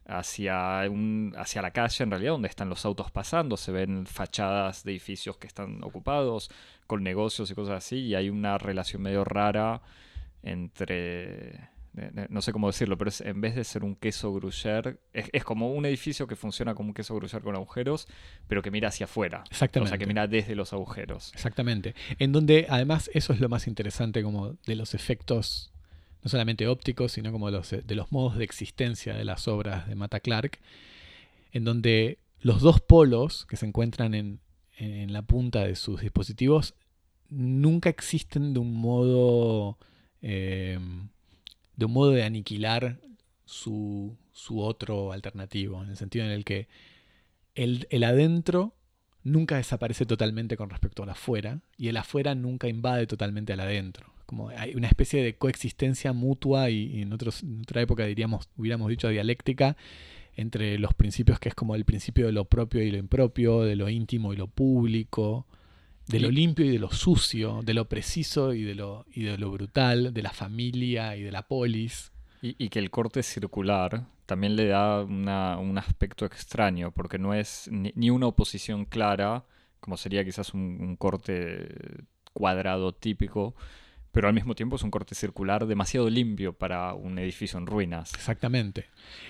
hacia, un, hacia la calle, en realidad, donde están los autos pasando, se ven fachadas de edificios que están ocupados, con negocios y cosas así, y hay una relación medio rara entre no sé cómo decirlo, pero en vez de ser un queso gruyère, es, como un edificio que funciona como un queso gruyère con agujeros, pero que mira hacia afuera. Exactamente. O sea, que mira desde los agujeros. Exactamente. En donde además eso es lo más interesante como de los efectos no solamente ópticos, sino como de los, de los modos de existencia de las obras de Mata Clark, en donde los dos polos que se encuentran en, la punta de sus dispositivos nunca existen de un modo eh, de un modo de aniquilar su, su, otro alternativo, en el sentido en el que el, el adentro nunca desaparece totalmente con respecto al afuera y el afuera nunca invade totalmente al adentro. Como hay una especie de coexistencia mutua y, en, otros, otra época diríamos, hubiéramos dicho dialéctica entre los principios que es como el principio de lo propio y lo impropio, de lo íntimo y lo público, de lo limpio y de lo sucio, de lo preciso y de lo, y de lo brutal, de la familia y de la polis. Y, que el corte circular también le da un aspecto extraño, porque no es ni, una oposición clara, como sería quizás un corte cuadrado típico, pero al mismo tiempo es un corte circular demasiado limpio para un edificio en ruinas. Exactamente.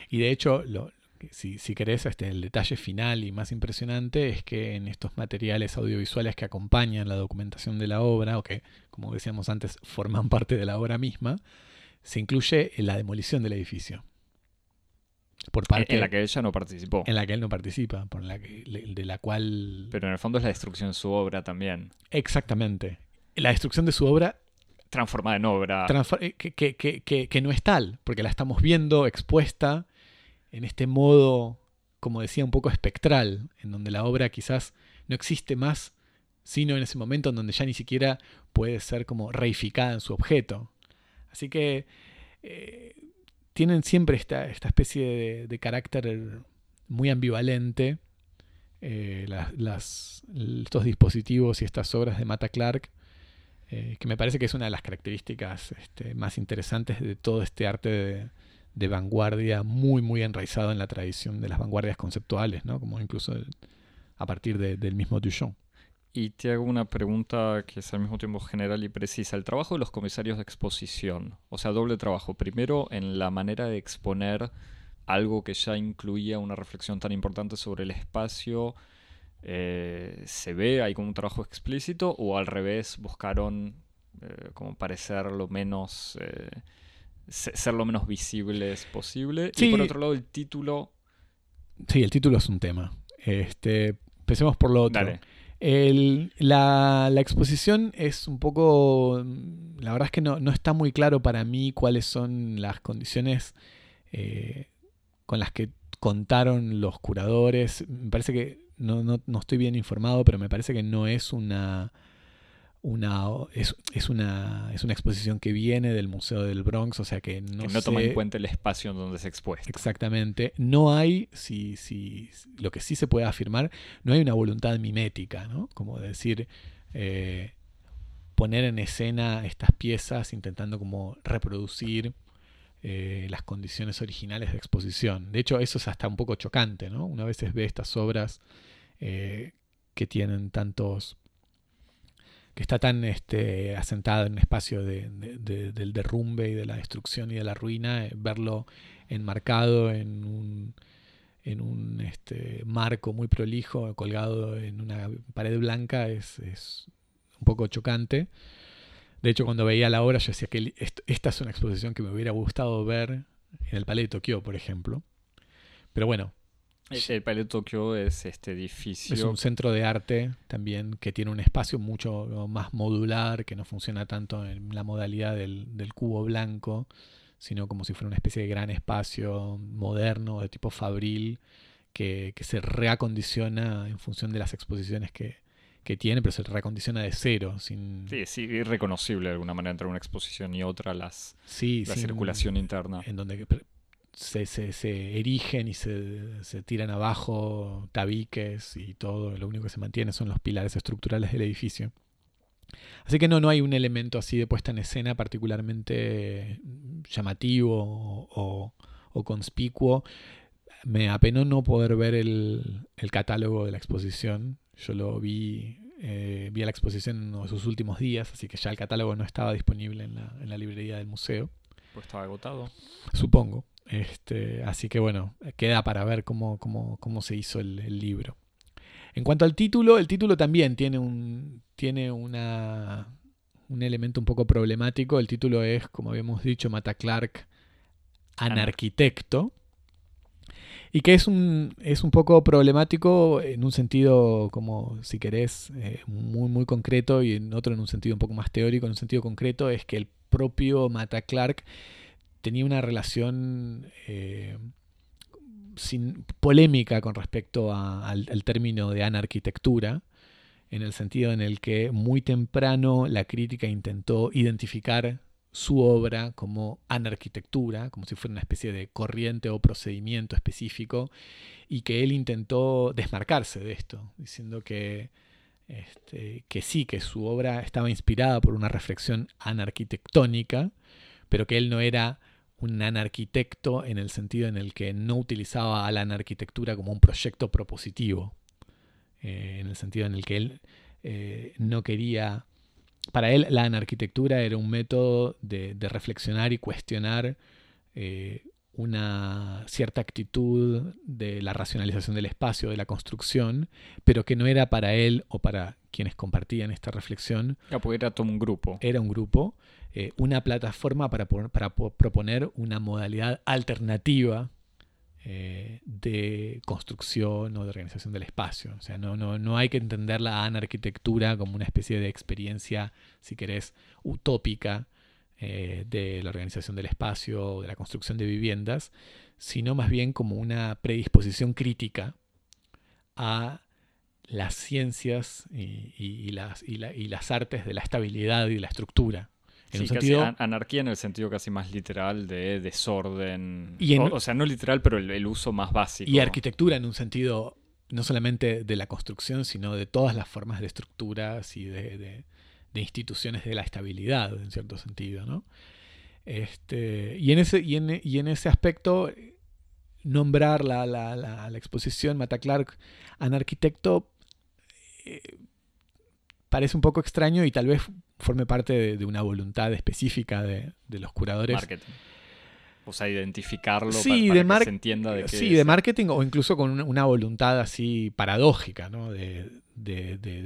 Y de hecho, lo, si, si querés, este, el detalle final y más impresionante es que en estos materiales audiovisuales que acompañan la documentación de la obra, o que, como decíamos antes, forman parte de la obra misma, se incluye la demolición del edificio. Por parte, en la que ella no participó. En la que él no participa, por la de la cual... Pero en el fondo es la destrucción de su obra también. Exactamente. La destrucción de su obra transformada en obra. Eh, que, no es tal, porque la estamos viendo expuesta en este modo, como decía, un poco espectral, en donde la obra quizás no existe más, sino en ese momento en donde ya ni siquiera puede ser como reificada en su objeto. Así que eh, tienen siempre esta, esta especie de, carácter muy ambivalente, eh, estos dispositivos y estas obras de Mata Clark, eh, que me parece que es una de las características este, más interesantes de todo este arte de, vanguardia, muy, muy enraizado en la tradición de las vanguardias conceptuales, ¿no? como incluso a partir del mismo Duchamp. Y te hago una pregunta que es al mismo tiempo general y precisa. El trabajo de los comisarios de exposición, o sea, doble trabajo. Primero, en la manera de exponer algo que ya incluía una reflexión tan importante sobre el espacio, eh, ¿se ve ahí como un trabajo explícito o al revés buscaron eh, como parecer lo menos... Eh, ser lo menos visibles posible? Y por otro lado, el título... Sí, el título es un tema. Este, empecemos por lo otro. la, exposición es un poco, la verdad es que no, está muy claro para mí cuáles son las condiciones eh, con las que contaron los curadores. Me parece que, no, no, estoy bien informado, pero me parece que no es una una es, es, una es una exposición que viene del Museo del Bronx, o sea que no, que no toma en cuenta el espacio en donde se expuesta. Exactamente. No hay, si, si, lo que sí se puede afirmar, no hay una voluntad mimética, ¿no? Como decir, eh, poner en escena estas piezas intentando como reproducir eh, las condiciones originales de exposición. De hecho, eso es hasta un poco chocante, ¿no? Una vez ve estas obras eh, que tienen tantos que está tan este, asentada en un espacio del derrumbe y de la destrucción y de la ruina, eh, verlo enmarcado en un, en un este, marco muy prolijo, colgado en una pared blanca, es, un poco chocante. De hecho, cuando veía la obra, yo decía que esta es una exposición que me hubiera gustado ver en el Palais de Tokio, por ejemplo. Pero bueno, el Palais de Tokio es este edificio. Es un centro de arte también que tiene un espacio mucho más modular, que no funciona tanto en la modalidad del, cubo blanco, sino como si fuera una especie de gran espacio moderno, de tipo fabril, que, se reacondiciona en función de las exposiciones que, tiene, pero se reacondiciona de cero. Sin... Sí, sí, irreconocible de alguna manera entre una exposición y otra las, la circulación interna. En donde se, se, erigen y se, se, tiran abajo tabiques y todo, lo único que se mantiene son los pilares estructurales del edificio. Así que no, no hay un elemento así de puesta en escena particularmente llamativo o, conspicuo. Me apenó no poder ver el, catálogo de la exposición. Yo lo vi, eh, vi la exposición en sus últimos días, así que ya el catálogo no estaba disponible en la, en la librería del museo. Pues estaba agotado. Supongo. Este, así que bueno, queda para ver cómo, se hizo el, libro. En cuanto al título, el título también tiene un, tiene una, un elemento un poco problemático. El título es, como habíamos dicho, Mata Clark, anarquitecto. Y que es un, es un poco problemático en un sentido, como si querés, eh, muy, muy concreto y en otro en un sentido un poco más teórico. En un sentido concreto es que el propio Mata Clark tenía una relación eh, sin, polémica con respecto al, término de anarquitectura, en el sentido en el que muy temprano la crítica intentó identificar su obra como anarquitectura, como si fuera una especie de corriente o procedimiento específico, y que él intentó desmarcarse de esto, diciendo que, este, que sí, que su obra estaba inspirada por una reflexión anarquitectónica, pero que él no era un anarquitecto en el sentido en el que no utilizaba a la anarquitectura como un proyecto propositivo, eh, en el sentido en el que él eh, no quería, para él la anarquitectura era un método de, reflexionar y cuestionar eh, una cierta actitud de la racionalización del espacio, de la construcción, pero que no era para él o para quienes compartían esta reflexión. era todo un grupo. Era un grupo eh, una plataforma para, proponer una modalidad alternativa eh, de construcción o de organización del espacio. O sea, no, no, no hay que entender la anarquitectura como una especie de experiencia, si querés, utópica eh, de la organización del espacio o de la construcción de viviendas, sino más bien como una predisposición crítica a las ciencias y, las, y, las artes de la estabilidad y la estructura. En un sentido, anarquía en el sentido casi más literal de desorden. o, sea, no literal, pero el, uso más básico. Y arquitectura en un sentido no solamente de la construcción, sino de todas las formas de estructuras y de, instituciones de la estabilidad, en cierto sentido. ¿no? Este, y, en ese, y, en, ese aspecto, nombrar la, la, la, la exposición Mata Clark, arquitecto, eh, parece un poco extraño y tal vez forme parte de, una voluntad específica de, los curadores. Marketing. O sea, identificarlo sí, para, de que se entienda de qué Sí, de marketing o incluso con una, voluntad así paradójica, ¿no? De,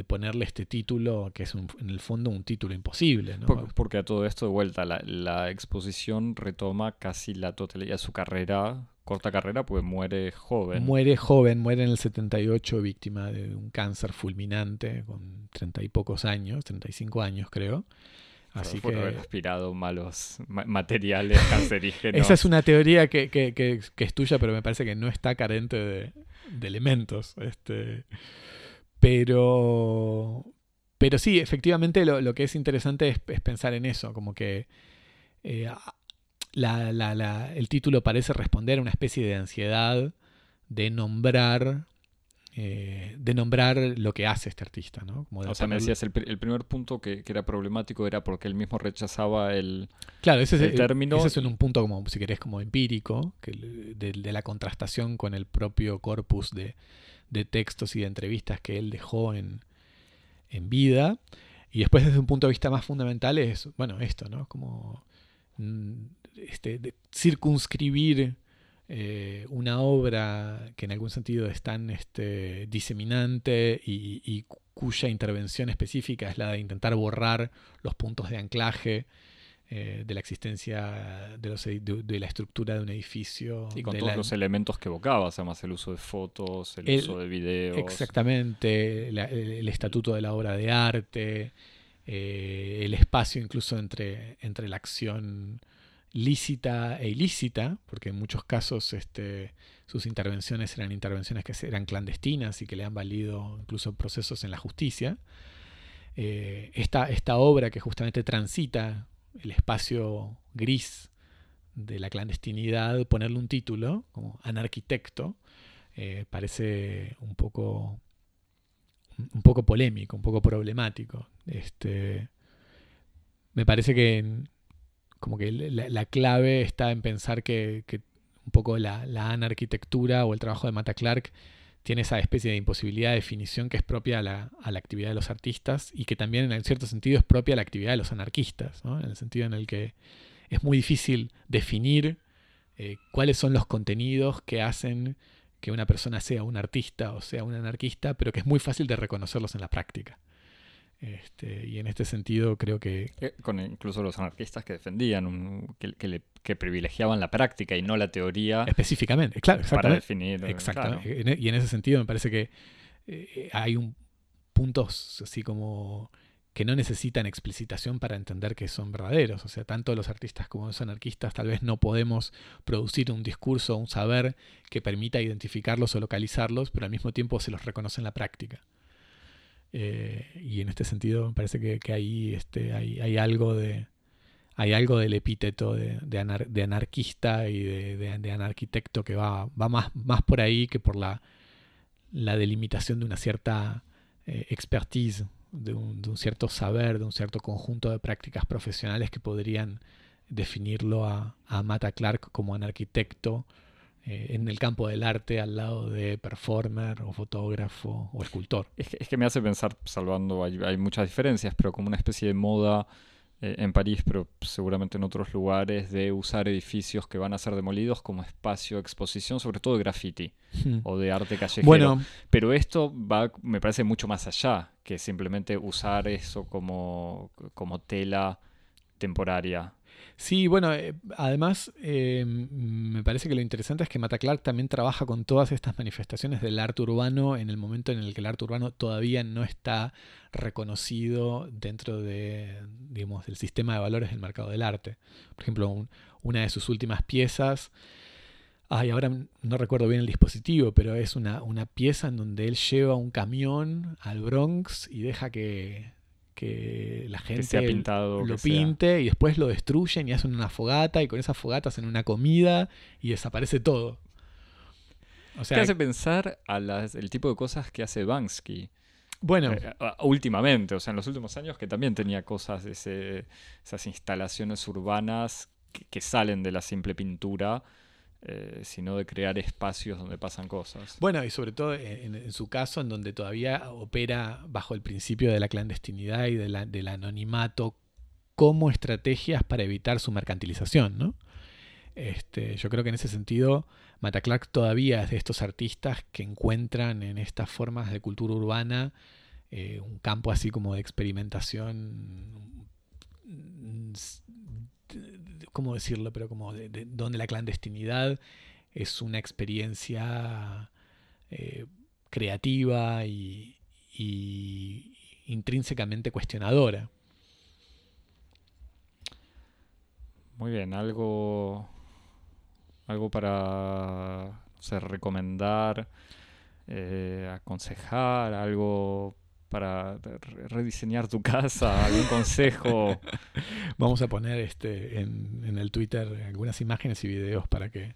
ponerle este título, que es en el fondo un título imposible. ¿no? Porque, a todo esto de vuelta, la, la exposición retoma casi la totalidad de su carrera corta carrera, pues muere joven. Muere joven, muere en el 78 víctima de un cáncer fulminante con treinta y pocos años, 35 años creo. Así por que haber aspirado malos materiales cancerígenos. Esa es una teoría que, que, que, es tuya, pero me parece que no está carente de, de elementos. Este, pero, pero sí, efectivamente lo, lo que es interesante es, es, pensar en eso, como que eh, la, la, la, el título parece responder a una especie de ansiedad de nombrar eh, de nombrar lo que hace este artista. ¿no? o sea, me decías, el, primer punto que, era problemático era porque él mismo rechazaba el, claro, ese es, término. Ese es un punto, como si querés, como empírico, que de, de, la contrastación con el propio corpus de, de, textos y de entrevistas que él dejó en, en vida. Y después, desde un punto de vista más fundamental, es, bueno, esto, ¿no? Como este, de circunscribir eh, una obra que en algún sentido es tan este, diseminante y, cuya intervención específica es la de intentar borrar los puntos de anclaje eh, de la existencia de, los, de, la estructura de un edificio. Y con todos los elementos que evocaba, además el uso de fotos, el, uso de videos. Exactamente, el, estatuto de la obra de arte, eh, el espacio incluso entre, entre la acción lícita e ilícita, porque en muchos casos este, sus intervenciones eran intervenciones que eran clandestinas y que le han valido incluso procesos en la justicia. Eh, esta, esta, obra que justamente transita el espacio gris de la clandestinidad, ponerle un título como anarquitecto, eh, parece un poco, un poco polémico, un poco problemático. Este, me parece que como que la, clave está en pensar que, un poco la, anarquitectura o el trabajo de Mata Clark tiene esa especie de imposibilidad de definición que es propia a la, actividad de los artistas y que también en cierto sentido es propia a la actividad de los anarquistas, en el sentido en el que es muy difícil definir eh, cuáles son los contenidos que hacen que una persona sea un artista o sea un anarquista, pero que es muy fácil de reconocerlos en la práctica. Este, y en este sentido creo que... Eh, con incluso los anarquistas que defendían, que, privilegiaban la práctica y no la teoría. Específicamente, claro, exactamente. Para definir. Exactamente. E, y en ese sentido me parece que eh, hay un, puntos así como que no necesitan explicitación para entender que son verdaderos. O sea, tanto los artistas como los anarquistas tal vez no podemos producir un discurso, un saber que permita identificarlos o localizarlos, pero al mismo tiempo se los reconoce en la práctica. Eh, y en este sentido me parece que, ahí este, hay, algo de hay algo del epíteto de, anarquista y de, de, anarquitecto que va, va más, más por ahí que por la, la delimitación de una cierta eh, expertise, de un, de un, cierto saber, de un cierto conjunto de prácticas profesionales que podrían definirlo a, a Mata Clark como anarquitecto eh, en el campo del arte al lado de performer o fotógrafo o escultor. Es que, me hace pensar, salvando, hay, muchas diferencias, pero como una especie de moda eh, en París, pero seguramente en otros lugares, de usar edificios que van a ser demolidos como espacio de exposición, sobre todo de graffiti hmm. o de arte callejero. Bueno, pero esto va, me parece mucho más allá que simplemente usar eso como, como tela temporaria. Sí, bueno, eh, además eh, me parece que lo interesante es que Mata Clark también trabaja con todas estas manifestaciones del arte urbano en el momento en el que el arte urbano todavía no está reconocido dentro de, digamos, del sistema de valores del mercado del arte. Por ejemplo, una de sus últimas piezas Ay, ahora no recuerdo bien el dispositivo, pero es una, una pieza en donde él lleva un camión al Bronx y deja que, que la gente sea pintado, lo que sea. pinte y después lo destruyen y hacen una fogata y con esa fogata hacen una comida y desaparece todo. O sea, ¿Qué hace pensar a las, el tipo de cosas que hace Bansky? bueno, Eh, últimamente, o sea, en los últimos años que también tenía cosas, de ese- esas instalaciones urbanas que, que salen de la simple pintura, eh, sino de crear espacios donde pasan cosas. Bueno, y sobre todo en, su caso, en donde todavía opera bajo el principio de la clandestinidad y del anonimato como estrategias para evitar su mercantilización, ¿no? Este, yo creo que en ese sentido, Mata Clark todavía es de estos artistas que encuentran en estas formas de cultura urbana eh, un campo así como de experimentación, mm, ¿cómo decirlo? Pero como de- de- donde la clandestinidad es una experiencia eh, creativa y, intrínsecamente cuestionadora. Muy bien, algo, algo para, recomendar, eh, aconsejar, algo para re- rediseñar tu casa, algún consejo. Vamos a poner este en, en el Twitter algunas imágenes y videos para que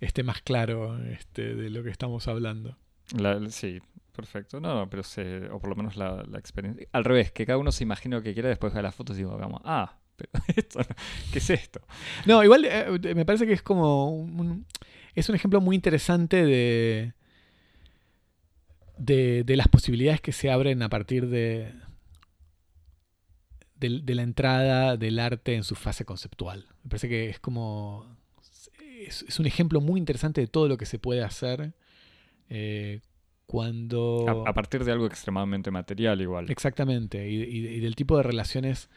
esté más claro este, de lo que estamos hablando. La- sí, perfecto. No, no, pero se, o por lo menos la, la experiencia. Al revés, que cada uno se imagine lo que quiera, después ve las fotos y digo, vamos, ah, pero esto, ¿qué es esto? No, igual eh, me parece que es como un- es un ejemplo muy interesante de, de de las posibilidades que se abren a partir de de, de la entrada del arte en su fase conceptual. Me parece que es como es, es un ejemplo muy interesante de todo lo que se puede hacer eh, cuando A, a partir de algo extremadamente material igual. Exactamente, y, y- y del tipo de relaciones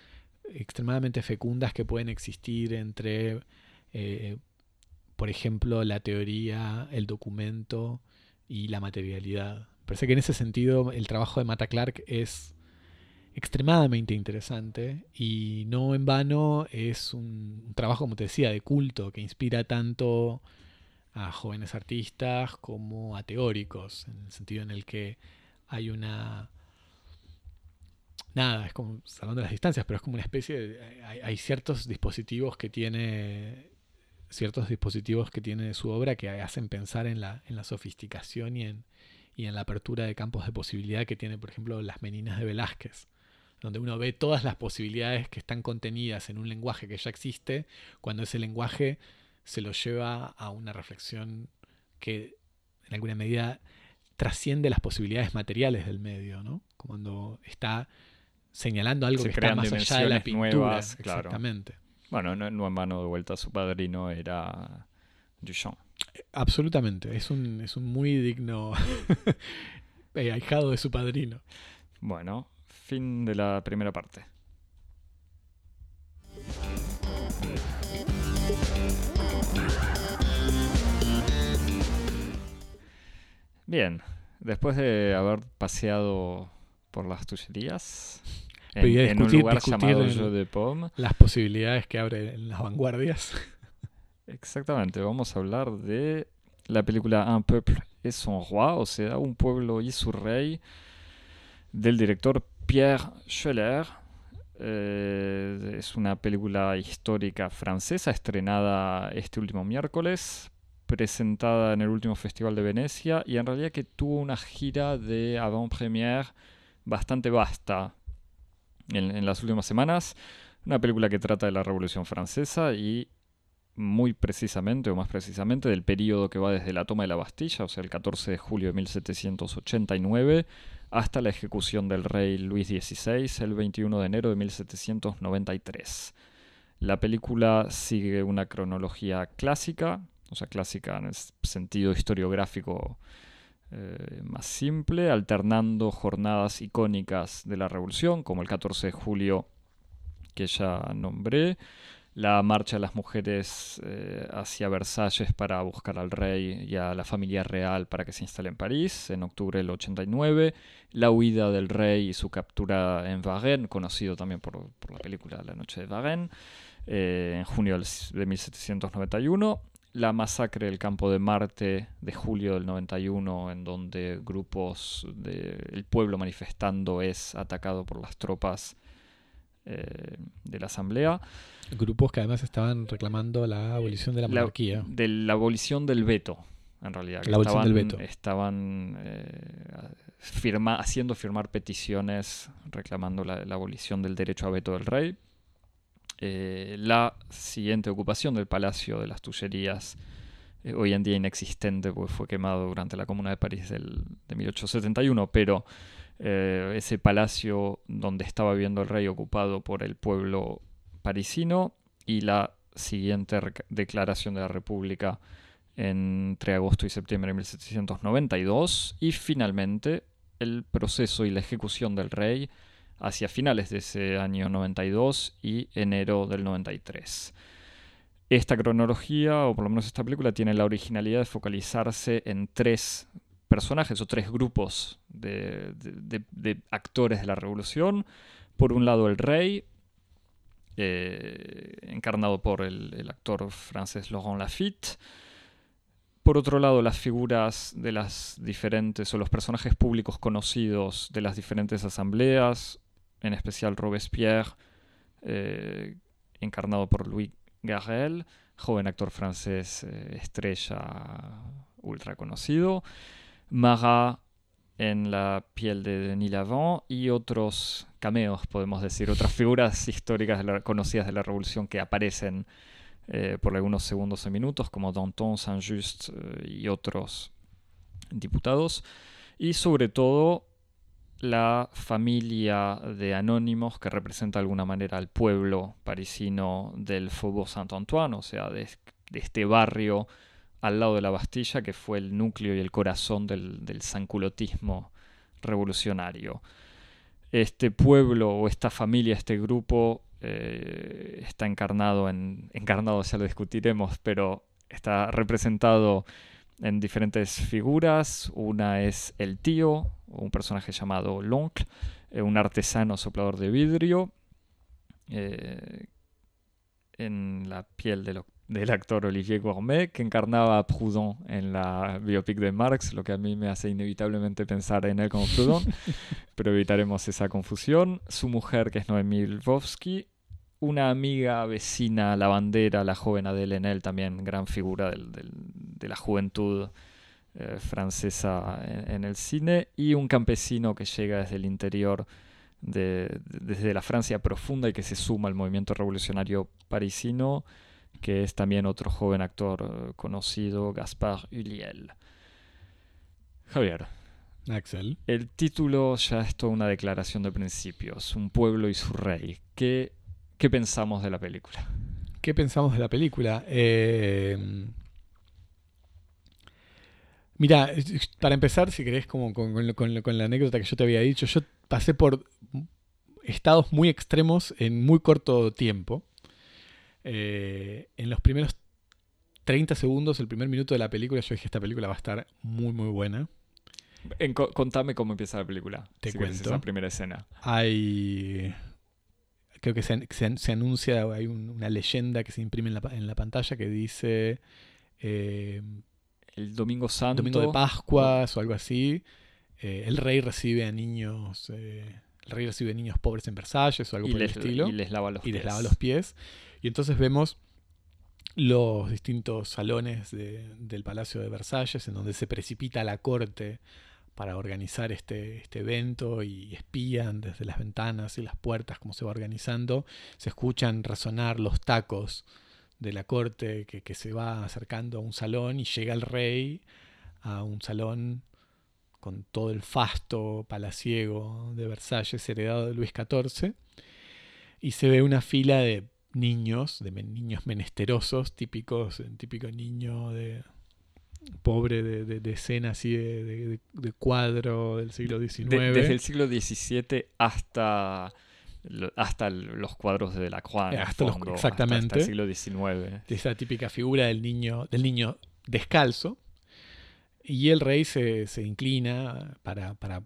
extremadamente fecundas que pueden existir entre, eh, por ejemplo, la teoría, el documento y la materialidad. Parece que en ese sentido el trabajo de Mata Clark es extremadamente interesante y no en vano es un, trabajo, como te decía, de culto que inspira tanto a jóvenes artistas como a teóricos, en el sentido en el que hay una nada, es como salvando las distancias, pero es como una especie de. Hay, hay ciertos dispositivos que tiene. ciertos dispositivos que tiene su obra que hacen pensar en la, en la sofisticación y en, y en la apertura de campos de posibilidad que tiene, por ejemplo, las meninas de Velázquez, donde uno ve todas las posibilidades que están contenidas en un lenguaje que ya existe, cuando ese lenguaje se lo lleva a una reflexión que en alguna medida trasciende las posibilidades materiales del medio, ¿no? Cuando está señalando algo Se que está más allá de la pintura. nuevas, claro. Exactamente. Bueno, no, no en mano de vuelta su padrino era Duchamp. Absolutamente. Es un, es un muy digno eh, ahijado de su padrino. Bueno, fin de la primera parte. Bien, después de haber paseado por las tullerías en, un lugar llamado el- de Pomme, Las posibilidades que abre en las vanguardias. exactamente, vamos a hablar de la película Un peuple et son roi, o sea, Un pueblo y su rey, del director Pierre Scheller. Eh, es una película histórica francesa estrenada este último miércoles, presentada en el último Festival de Venecia y en realidad que tuvo una gira de avant-première bastante vasta en, en las últimas semanas. Una película que trata de la Revolución Francesa y muy precisamente, o más precisamente, del periodo que va desde la toma de la Bastilla, o sea, el 14 de julio de 1789, hasta la ejecución del rey Luis XVI el 21 de enero de 1793. La película sigue una cronología clásica, o sea, clásica en el sentido historiográfico eh, más simple, alternando jornadas icónicas de la revolución, como el 14 de julio que ya nombré, la marcha de las mujeres eh, hacia Versalles para buscar al rey y a la familia real para que se instale en París en octubre del 89, la huida del rey y su captura en Varennes, conocido también por, por la película La noche de Varennes, eh, en junio de 1791, la masacre del campo de Marte de julio del 91, en donde grupos del pueblo manifestando es atacado por las tropas eh, de la Asamblea. Grupos que además estaban reclamando la abolición de la monarquía. de la abolición del veto, en realidad. La abolición estaban, del veto. Estaban eh, firma, haciendo firmar peticiones reclamando la, la abolición del derecho a veto del rey. Eh, la siguiente ocupación del Palacio de las Tullerías, hoy en día inexistente porque fue quemado durante la Comuna de París del, de 1871, pero eh, ese palacio donde estaba viviendo el rey ocupado por el pueblo parisino y la siguiente declaración de la República entre agosto y septiembre de 1792 y finalmente el proceso y la ejecución del rey hacia finales de ese año 92 y enero del 93. Esta cronología, o por lo menos esta película, tiene la originalidad de focalizarse en tres personajes o tres grupos de, actores de la revolución. Por un lado el rey, eh, encarnado por el, actor francés Laurent Lafitte. Por otro lado, las figuras de las diferentes o los personajes públicos conocidos de las diferentes asambleas, en especial Robespierre, eh, encarnado por Louis Garrel, joven actor francés eh, estrella ultra conocido, Marat en la piel de Denis Lavant y otros cameos, podemos decir, otras figuras históricas conocidas de la Revolución que aparecen eh, por algunos segundos o minutos, como Danton, Saint-Just y otros diputados. Y sobre todo la familia de anónimos que representa de alguna manera al pueblo parisino del Faubourg Saint-Antoine, o sea, de, este barrio al lado de la Bastilla, que fue el núcleo y el corazón del, del sanculotismo revolucionario. Este pueblo o esta familia, este grupo, eh, está encarnado en. encarnado ya lo discutiremos, pero está representado en diferentes figuras. Una es el tío, un personaje llamado L'Oncle, eh, un artesano soplador de vidrio, eh, en la piel del actor Olivier Gourmet, que encarnaba a Proudhon en la biopic de Marx, lo que a mí me hace inevitablemente pensar en él como Proudhon, pero evitaremos esa confusión. Su mujer, que es Noemí Lvovsky, una amiga vecina, la bandera, la joven Adele Enel, también gran figura de la juventud eh, francesa en, el cine, y un campesino que llega desde el interior, de, desde la Francia profunda y que se suma al movimiento revolucionario parisino, que es también otro joven actor eh, conocido, Gaspard Ulliel. Javier. Axel. El título ya es toda una declaración de principios, un pueblo y su rey. ¿Qué ¿Qué pensamos de la película? ¿Qué pensamos de la película? Eh, mira, para empezar, si querés, como con, la anécdota que yo te había dicho, yo pasé por estados muy extremos en muy corto tiempo. Eh, en los primeros 30 segundos, el primer minuto de la película, yo dije, esta película va a estar muy, muy buena. contame cómo empieza la película. Te cuento. Esa primera escena. Hay creo que se, anuncia, hay una leyenda que se imprime en la, pantalla que dice... Eh, el Domingo Santo. Domingo de Pascuas o algo así. Eh, el rey recibe a niños... Eh, el rey recibe niños pobres en Versalles o algo por el estilo. Y les lava los y les lava los pies. Y entonces vemos los distintos salones del Palacio de Versalles en donde se precipita la corte para organizar este, este, evento y espían desde las ventanas y las puertas cómo se va organizando. Se escuchan resonar los tacos de la corte que, se va acercando a un salón y llega el rey a un salón con todo el fasto palaciego de Versalles heredado de Luis XIV y se ve una fila de niños, de niños menesterosos, típicos, típico niño de pobre de, de, escena así de, cuadro del siglo XIX. desde el siglo XVII hasta, hasta los cuadros de la Hasta exactamente. Hasta, el siglo XIX. De esa típica figura del niño, del niño descalzo. Y el rey se, se inclina para, para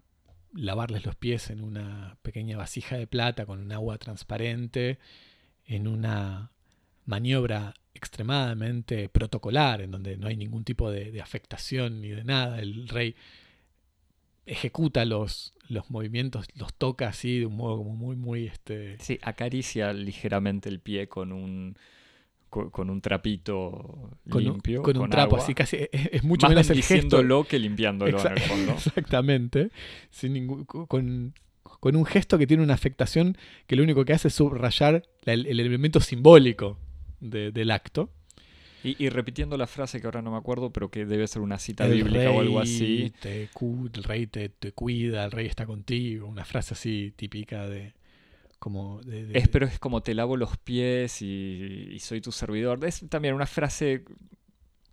lavarles los pies en una pequeña vasija de plata con un agua transparente, en una maniobra extremadamente protocolar, en donde no hay ningún tipo de, de afectación ni de nada. El rey ejecuta los, los movimientos, los toca así de un modo como muy, muy... Este... Sí, acaricia ligeramente el pie con un, co- con, un trapito Con, un- limpio. con un trapo, agua. así casi es, es mucho Más menos el gesto. que limpiándolo en el fondo. Exactamente. Sin ningún, con, con un gesto que tiene una afectación que lo único que hace es subrayar la- el, el elemento simbólico de- del acto. Y, y repitiendo la frase que ahora no me acuerdo, pero que debe ser una cita El bíblica o algo así. te el rey te, te cuida, el rey está contigo. Una frase así típica de. Como de, de- Es, pero es como te lavo los pies y, y soy tu servidor. Es también una frase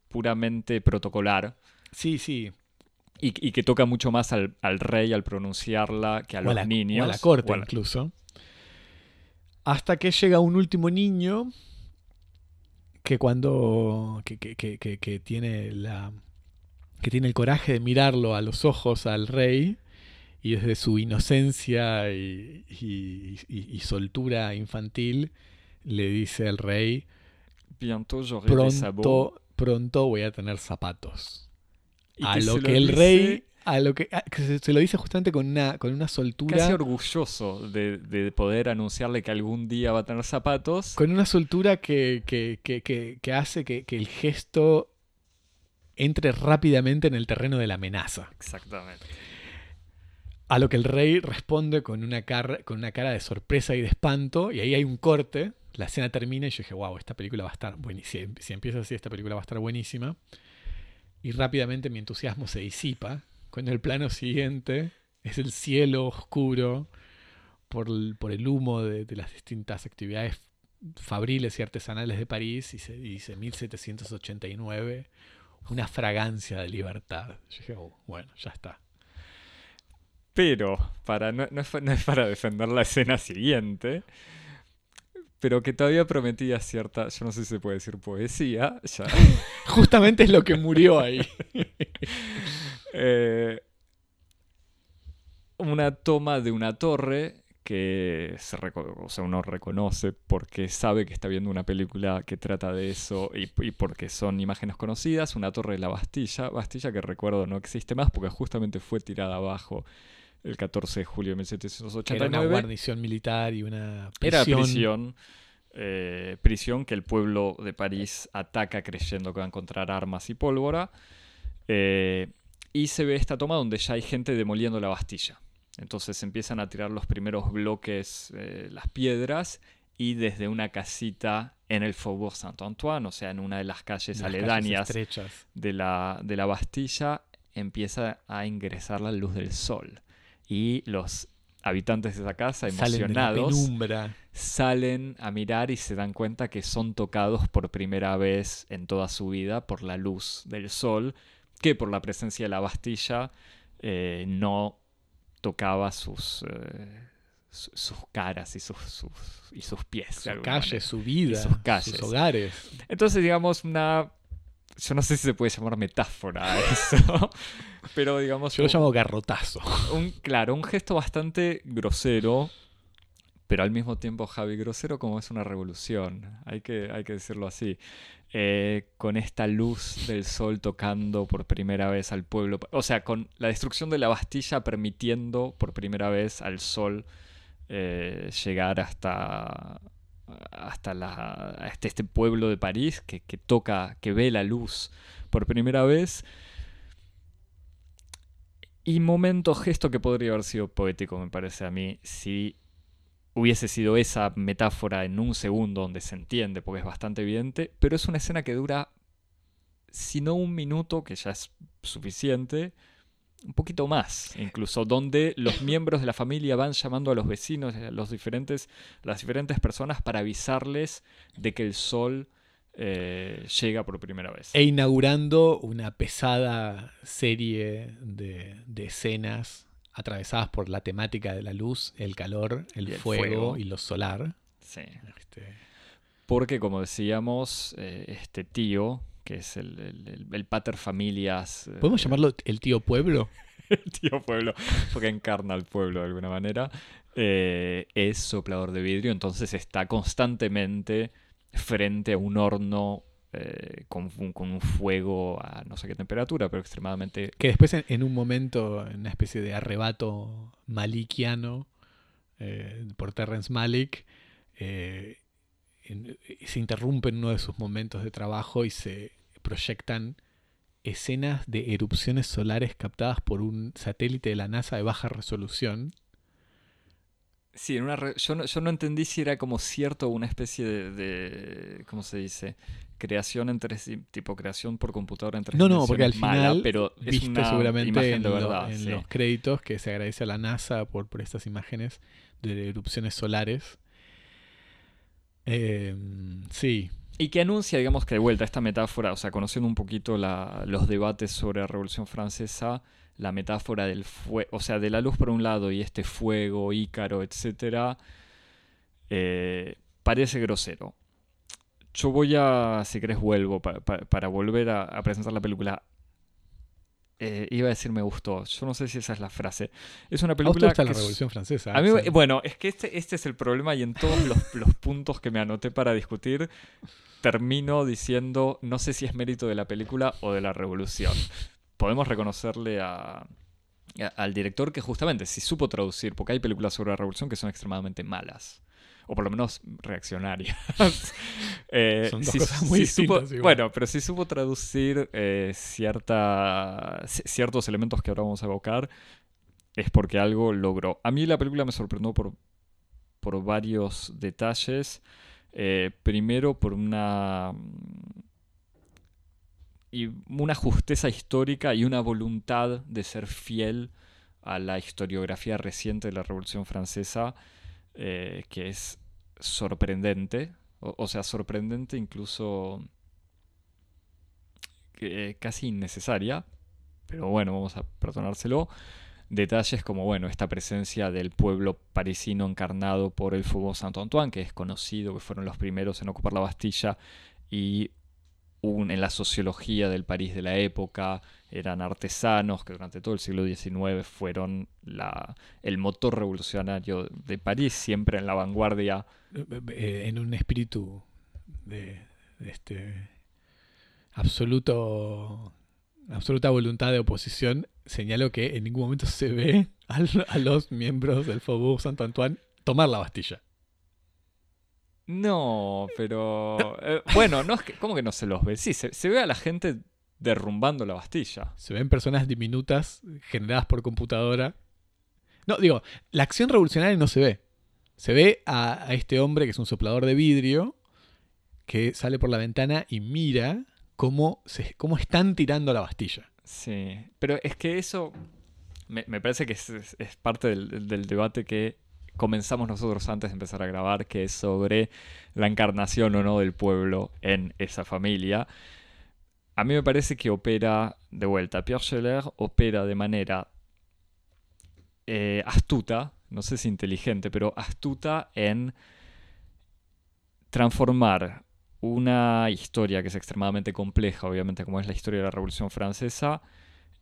puramente protocolar Sí, sí. Y, y que toca mucho más al, al rey al pronunciarla que a o los a la, niños. o a la corte o a la- incluso. Hasta que llega un último niño que cuando que, que- que- que- que tiene la que tiene el coraje de mirarlo a los ojos al rey y desde su inocencia y, y- y- y soltura infantil le dice al rey pronto pronto voy a tener zapatos Y a que lo que el dice rey a lo que, a- que se, se lo dice justamente con una con una soltura Casi orgulloso de, de poder anunciarle que algún día va a tener zapatos. Con una soltura que, que, que, hace que, que el gesto entre rápidamente en el terreno de la amenaza. Exactamente. A lo que el rey responde con una, cara, con una cara de sorpresa y de espanto, y ahí hay un corte, la escena termina y yo dije, wow, esta película va a estar buenísima. Si empieza así, esta película va a estar buenísima. Y rápidamente mi entusiasmo se disipa. Con el plano siguiente es el cielo oscuro por el, por el humo de, las distintas actividades fabriles y artesanales de París y se dice 1789, una fragancia de libertad. Yo "Oh, bueno, ya está. Pero, para, no, no no es para defender la escena siguiente, pero que todavía prometía cierta, yo no sé si se puede decir poesía, ya. Justamente es lo que murió ahí. Eh, una toma de una torre que se o sea, uno reconoce porque sabe que está viendo una película que trata de eso y, y porque son imágenes conocidas, una torre de la Bastilla, Bastilla que recuerdo no existe más porque justamente fue tirada abajo el 14 de julio de Era una 1789. guarnición militar y una Era prisión. prisión. eh, prisión que el pueblo de París ataca creyendo que va a encontrar armas y pólvora. Eh, y se ve esta toma donde ya hay gente demoliendo la Bastilla. Entonces empiezan a tirar los primeros bloques, eh, las piedras, y desde una casita en el Faubourg Saint-Antoine, o sea, en una de las calles Las aledañas de la, de la Bastilla, empieza a ingresar la luz del sol. Y los habitantes de esa casa, Salen de la emocionados, salen a mirar y se dan cuenta que son tocados por primera vez en toda su vida por la luz del sol, que por la presencia de la Bastilla eh, no tocaba sus, eh, su- sus caras y sus, sus- y sus pies. de Su alguna calle, manera. su vida, sus calles. sus hogares. Entonces, digamos, una... Yo no sé si se puede llamar metáfora a eso, pero digamos... Yo lo llamo garrotazo. un, claro, un gesto bastante grosero, pero al mismo tiempo, Javi, grosero como es una revolución, hay que, hay que decirlo así. Eh, con esta luz del sol tocando por primera vez al pueblo, o sea, con la destrucción de la Bastilla permitiendo por primera vez al sol eh, llegar hasta, hasta este pueblo de París que, que toca, que ve la luz por primera vez. Y momento, gesto que podría haber sido poético, me parece a mí, si hubiese sido esa metáfora en un segundo donde se entiende, porque es bastante evidente, pero es una escena que dura, si no un minuto, que ya es suficiente, un poquito más, incluso, donde los miembros de la familia van llamando a los vecinos, a los diferentes, las diferentes personas para avisarles de que el sol eh, llega por primera vez. E inaugurando una pesada serie de, de escenas atravesadas por la temática de la luz, el calor, el, Y el fuego, fuego. y lo solar. Sí. Este, Porque, como decíamos, eh, este tío, que es el, el, el- el pater familias. eh, ¿Podemos llamarlo el tío pueblo? el tío pueblo, porque encarna al pueblo de alguna manera. eh, es soplador de vidrio, entonces está constantemente frente a un horno eh, con, un, con, un, fuego a no sé qué temperatura, pero extremadamente... Que después en, un momento, en una especie de arrebato malikiano eh, por Terrence Malik, eh, se interrumpe en uno de sus momentos de trabajo y se proyectan escenas de erupciones solares captadas por un satélite de la NASA de baja resolución. Sí, en una yo, no, yo no entendí si era como cierto una especie de, ¿cómo se dice? Creación entre tipo creación por computadora entre No, no, porque al final pero es seguramente en, los créditos que se agradece a la NASA por, por estas imágenes de erupciones solares. Eh, sí, y que anuncia, digamos que de vuelta esta metáfora, o sea, conociendo un poquito los debates sobre la Revolución Francesa, la metáfora del fuego, o sea, de la luz por un lado y este fuego, Ícaro, etc., eh, parece grosero. Yo voy a, si querés, vuelvo para, volver a, presentar la película. Eh, iba a decir me gustó. Yo no sé si esa es la frase. Es una película. la Revolución Francesa. Bueno, es que este, este es el problema y en todos los, los puntos que me anoté para discutir, termino diciendo, no sé si es mérito de la película o de la revolución. Podemos reconocerle a, al director que justamente si supo traducir, porque hay películas sobre la revolución que son extremadamente malas. O por lo menos reaccionarias. Eh, son dos cosas muy Bueno, pero si supo traducir eh, cierta, ciertos elementos que ahora vamos a evocar, es porque algo logró. A mí la película me sorprendió por, por varios detalles. Eh, primero por una, y una justeza histórica y una voluntad de ser fiel a la historiografía reciente de la Revolución Francesa, eh, que es sorprendente, o, sea, sorprendente incluso eh, casi innecesaria, pero bueno, vamos a perdonárselo. Detalles como, bueno, esta presencia del pueblo parisino encarnado por el Faubourg Saint-Antoine, que es conocido, que fueron los primeros en ocupar la Bastilla, y en la sociología del París de la época, eran artesanos que durante todo el siglo XIX fueron la, el motor revolucionario de París, siempre en la vanguardia. Eh, en un espíritu de, este absoluto absoluta voluntad de oposición, señalo que en ningún momento se ve a, los miembros del Faubourg Saint-Antoine tomar la Bastilla. No, pero. Eh, bueno, no es que, ¿cómo que no se los ve? Sí, se, ve a la gente derrumbando la Bastilla. Se ven personas diminutas generadas por computadora. No, digo, la acción revolucionaria no se ve. Se ve a, a este hombre que es un soplador de vidrio que sale por la ventana y mira cómo, se, cómo están tirando la Bastilla. Sí, pero es que eso me, parece que es, parte del, debate que comenzamos nosotros antes de empezar a grabar, que es sobre la encarnación o no del pueblo en esa familia. A mí me parece que opera de vuelta. Pierre Scheller opera de manera eh, astuta, no sé si inteligente, pero astuta en transformar una historia que es extremadamente compleja, obviamente, como es la historia de la Revolución Francesa,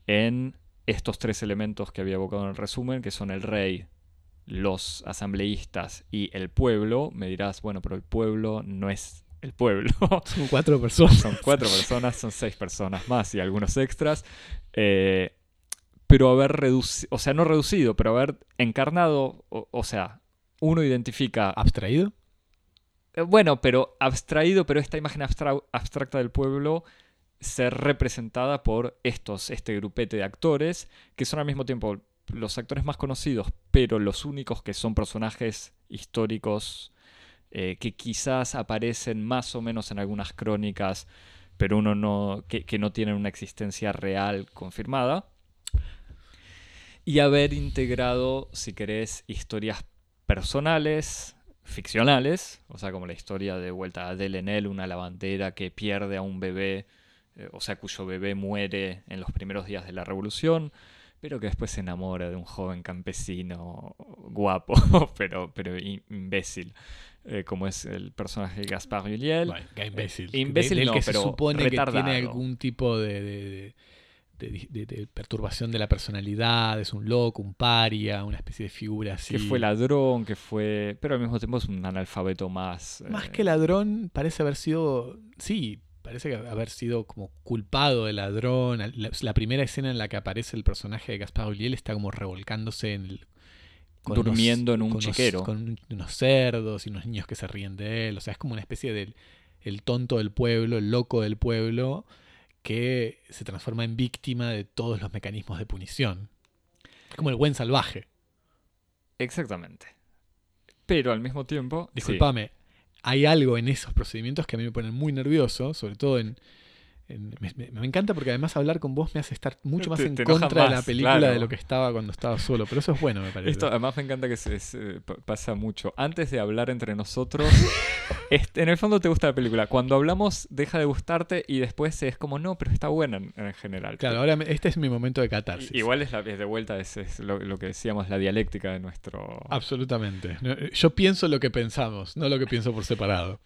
en estos tres elementos que había evocado en el resumen, que son el rey, los asambleístas y el pueblo. Me dirás, bueno, pero el pueblo no es el pueblo. Son cuatro personas. son cuatro personas, son seis personas más y algunos extras. Eh, pero haber reducido, o sea, no reducido, pero haber encarnado, o sea, uno identifica... ¿Abstraído? Eh, bueno, pero abstraído, pero esta imagen abstracta del pueblo ser representada por estos, este grupete de actores, que son al mismo tiempo los actores más conocidos, pero los únicos que son personajes históricos eh, que quizás aparecen más o menos en algunas crónicas, pero uno no. Que, no tienen una existencia real confirmada. Y haber integrado, si querés, historias personales, ficcionales, o sea, como la historia de vuelta de Lenel, una lavandera que pierde a un bebé, eh, o sea, cuyo bebé muere en los primeros días de la revolución, pero que después se enamora de un joven campesino guapo, pero, pero imbécil. Eh, como es el personaje de Gaspar Ulliel. imbécil. imbécil no, que pero se supone que tiene algún tipo de, de, perturbación de la personalidad, es un loco, un paria, una especie de figura así. Que fue ladrón, que fue... Pero al mismo tiempo es un analfabeto más... Más que ladrón, parece haber sido... Sí, parece haber sido como culpado de ladrón. La, primera escena en la que aparece el personaje de Gaspar Ulliel está como revolcándose en el, durmiendo en un chiquero. con unos cerdos y unos niños que se ríen de él. O sea, es como una especie de el tonto del pueblo, el loco del pueblo, que se transforma en víctima de todos los mecanismos de punición. Es como el buen salvaje. Exactamente. Pero al mismo tiempo. Disculpame, hay algo en esos procedimientos que a mí me ponen muy nervioso, sobre todo en, me, encanta porque además hablar con vos me hace estar mucho más en contra de la película de lo que estaba cuando estaba solo. Pero eso es bueno, me parece. Esto además me encanta que se, pasa mucho. Antes de hablar entre nosotros, este, en el fondo te gusta la película. Cuando hablamos, deja de gustarte y después es como, no, pero está buena en, general. Claro, ahora este es mi momento de catarsis. Igual es, la, de vuelta, es, lo, que decíamos, la dialéctica de nuestro. Absolutamente. Yo pienso lo que pensamos, no lo que pienso por separado.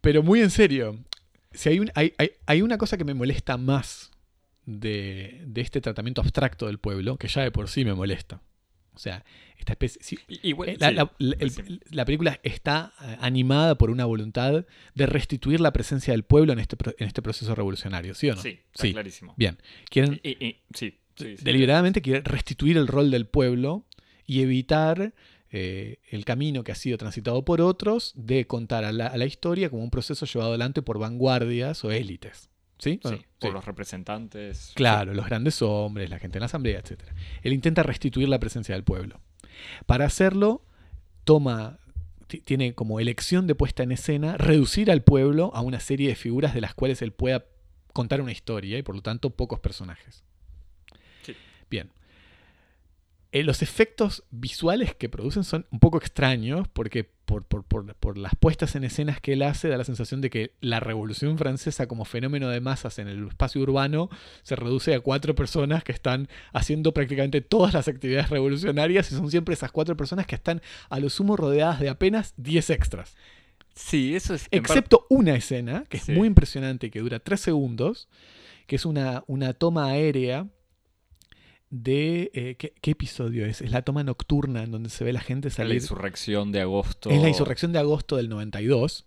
Pero muy en serio, si hay, hay, hay, una cosa que me molesta más de, este tratamiento abstracto del pueblo, que ya de por sí me molesta. O sea, esta especie. La, película está eh, animada por una voluntad de restituir la presencia del pueblo en este, en este proceso revolucionario, ¿sí o no? Sí, sí. clarísimo. Bien. Quieren, sí, deliberadamente quieren restituir el rol del pueblo y evitar eh, el camino que ha sido transitado por otros de contar a la, historia como un proceso llevado adelante por vanguardias o élites. ¿Sí? por los representantes. Claro, los grandes hombres, la gente en la asamblea, etc. Él intenta restituir la presencia del pueblo. Para hacerlo, toma, tiene como elección de puesta en escena reducir al pueblo a una serie de figuras de las cuales él pueda contar una historia y por lo tanto pocos personajes. Bien. Eh, los efectos visuales que producen son un poco extraños porque por, las puestas en escenas que él hace da la sensación de que la Revolución Francesa como fenómeno de masas en el espacio urbano se reduce a cuatro personas que están haciendo prácticamente todas las actividades revolucionarias y son siempre esas cuatro personas que están a lo sumo rodeadas de apenas 10 extras. Sí, eso es... Excepto una escena que es muy impresionante y que dura tres segundos, que es una, una toma aérea de... Eh, ¿qué, episodio es? Es la toma nocturna en donde se ve la gente salir. La insurrección de agosto. Es la insurrección de agosto del 92.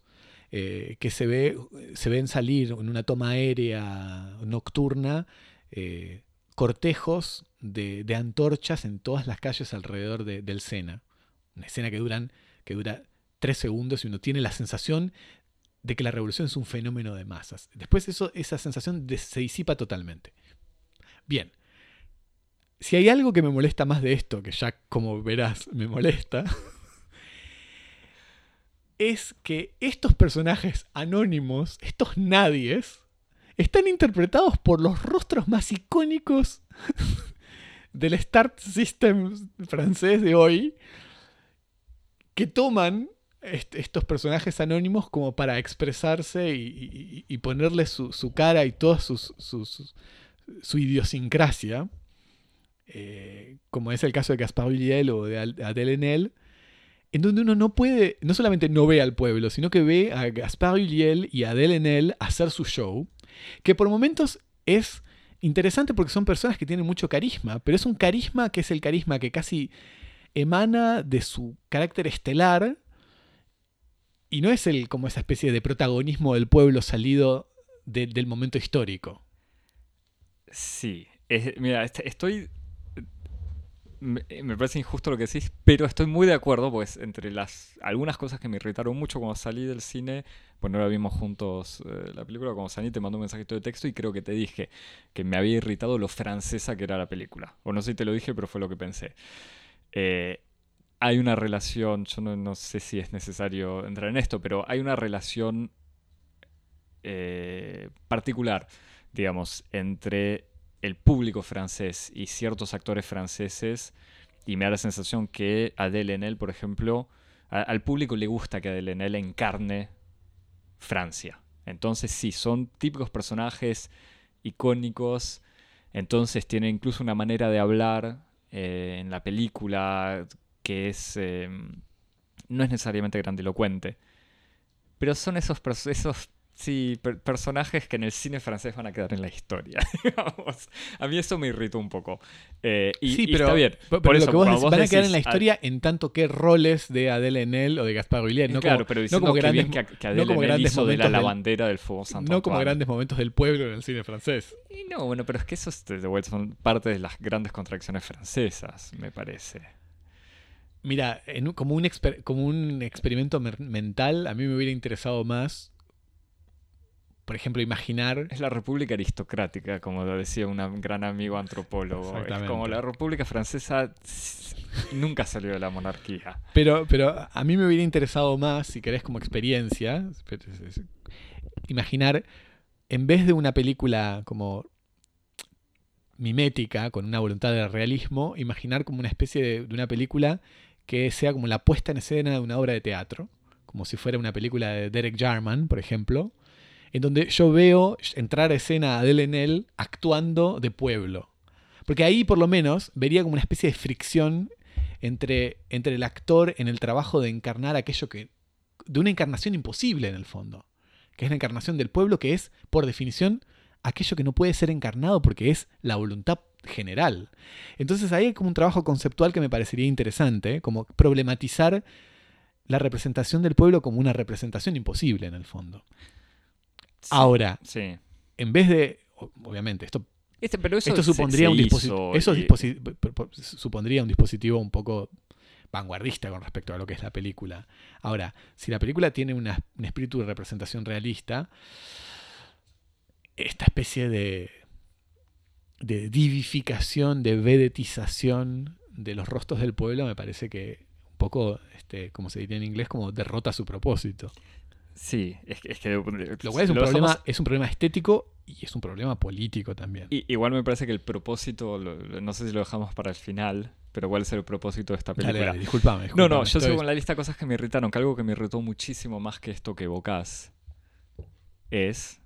Eh, que se, ve, se ven salir en una toma aérea nocturna eh, cortejos de, antorchas en todas las calles alrededor del Sena. Una escena que, duran, que dura tres segundos y uno tiene la sensación de que la revolución es un fenómeno de masas. Después eso, esa sensación se disipa totalmente. Bien, si hay algo que me molesta más de esto, que ya como verás me molesta, es que estos personajes anónimos, estos nadies, están interpretados por los rostros más icónicos del Start System francés de hoy, que toman estos personajes anónimos como para expresarse y, ponerle su, cara y toda su idiosincrasia. Eh, como es el caso de Gaspar Ulliel o de Adèle Haenel, en donde uno no puede, no solamente no ve al pueblo, sino que ve a Gaspar Ulliel y a Adèle Haenel hacer su show, que por momentos es interesante porque son personas que tienen mucho carisma, pero es un carisma que es el carisma que casi emana de su carácter estelar y no es el como esa especie de protagonismo del pueblo salido del momento histórico. Sí, mira, estoy me, parece injusto lo que decís, pero estoy muy de acuerdo, pues entre las algunas cosas que me irritaron mucho cuando salí del cine, pues no la vimos juntos eh, la película, cuando salí te mandó un mensajito de texto y creo que te dije que me había irritado lo francesa que era la película. O no sé si te lo dije, pero fue lo que pensé. Eh, hay una relación, yo no, sé si es necesario entrar en esto, pero hay una relación eh, particular, digamos, entre el público francés y ciertos actores franceses, y me da la sensación que Adèle Haenel, por ejemplo, al público le gusta que Adèle Haenel encarne Francia. Entonces sí, son típicos personajes icónicos, entonces tiene incluso una manera de hablar eh, en la película que es em, no es necesariamente grandilocuente, pero son esos, esos Sí, personajes que en el cine francés van a quedar en la historia, digamos. A mí eso me irritó un poco. Eh, y, sí, pero, está bien. Por eso, vos, van a quedar en la historia en tanto que roles de Adele Enel o de Gaspar Villiers. No claro, como, pero no como grandes, que, que Adele no como hizo de la lavandera del, fuego santo. No como grandes momentos del pueblo en el cine francés. Y no, bueno, pero es que eso de vuelta son parte de las grandes contradicciones francesas, me parece. Mira, como, un como un experimento mental, a mí me hubiera interesado más por ejemplo, imaginar... Es la República Aristocrática, como lo decía un gran amigo antropólogo. Es como la República Francesa nunca salió de la monarquía. Pero, pero a mí me hubiera interesado más, si querés como experiencia, imaginar, en vez de una película como mimética, con una voluntad de realismo, imaginar como una especie de, de una película que sea como la puesta en escena de una obra de teatro, como si fuera una película de Derek Jarman, por ejemplo, en donde yo veo entrar a escena a Enel actuando de pueblo. Porque ahí por lo menos vería como una especie de fricción entre, entre el actor en el trabajo de encarnar aquello que... de una encarnación imposible en el fondo, que es la encarnación del pueblo, que es, por definición, aquello que no puede ser encarnado porque es la voluntad general. Entonces ahí hay como un trabajo conceptual que me parecería interesante, como problematizar la representación del pueblo como una representación imposible en el fondo. Ahora, en vez de, obviamente, esto, este, pero eso esto supondría, un, dispositivo, eso supondría un dispositivo un poco vanguardista con respecto a lo que es la película. Ahora, si la película tiene un espíritu de representación realista, esta especie de, de divificación, de vedetización de los rostros del pueblo me parece que un poco, este, como se diría en inglés, como derrota su propósito. Sí, es que... Es que lo cual es un, problema, es un problema estético y es un problema político también. Y, igual me parece que el propósito, no sé si lo dejamos para el final, pero ¿cuál es el propósito de esta película? Dale, disculpame, No, no, yo sigo con la lista de cosas que me irritaron, que algo que me irritó muchísimo más que esto que evocás es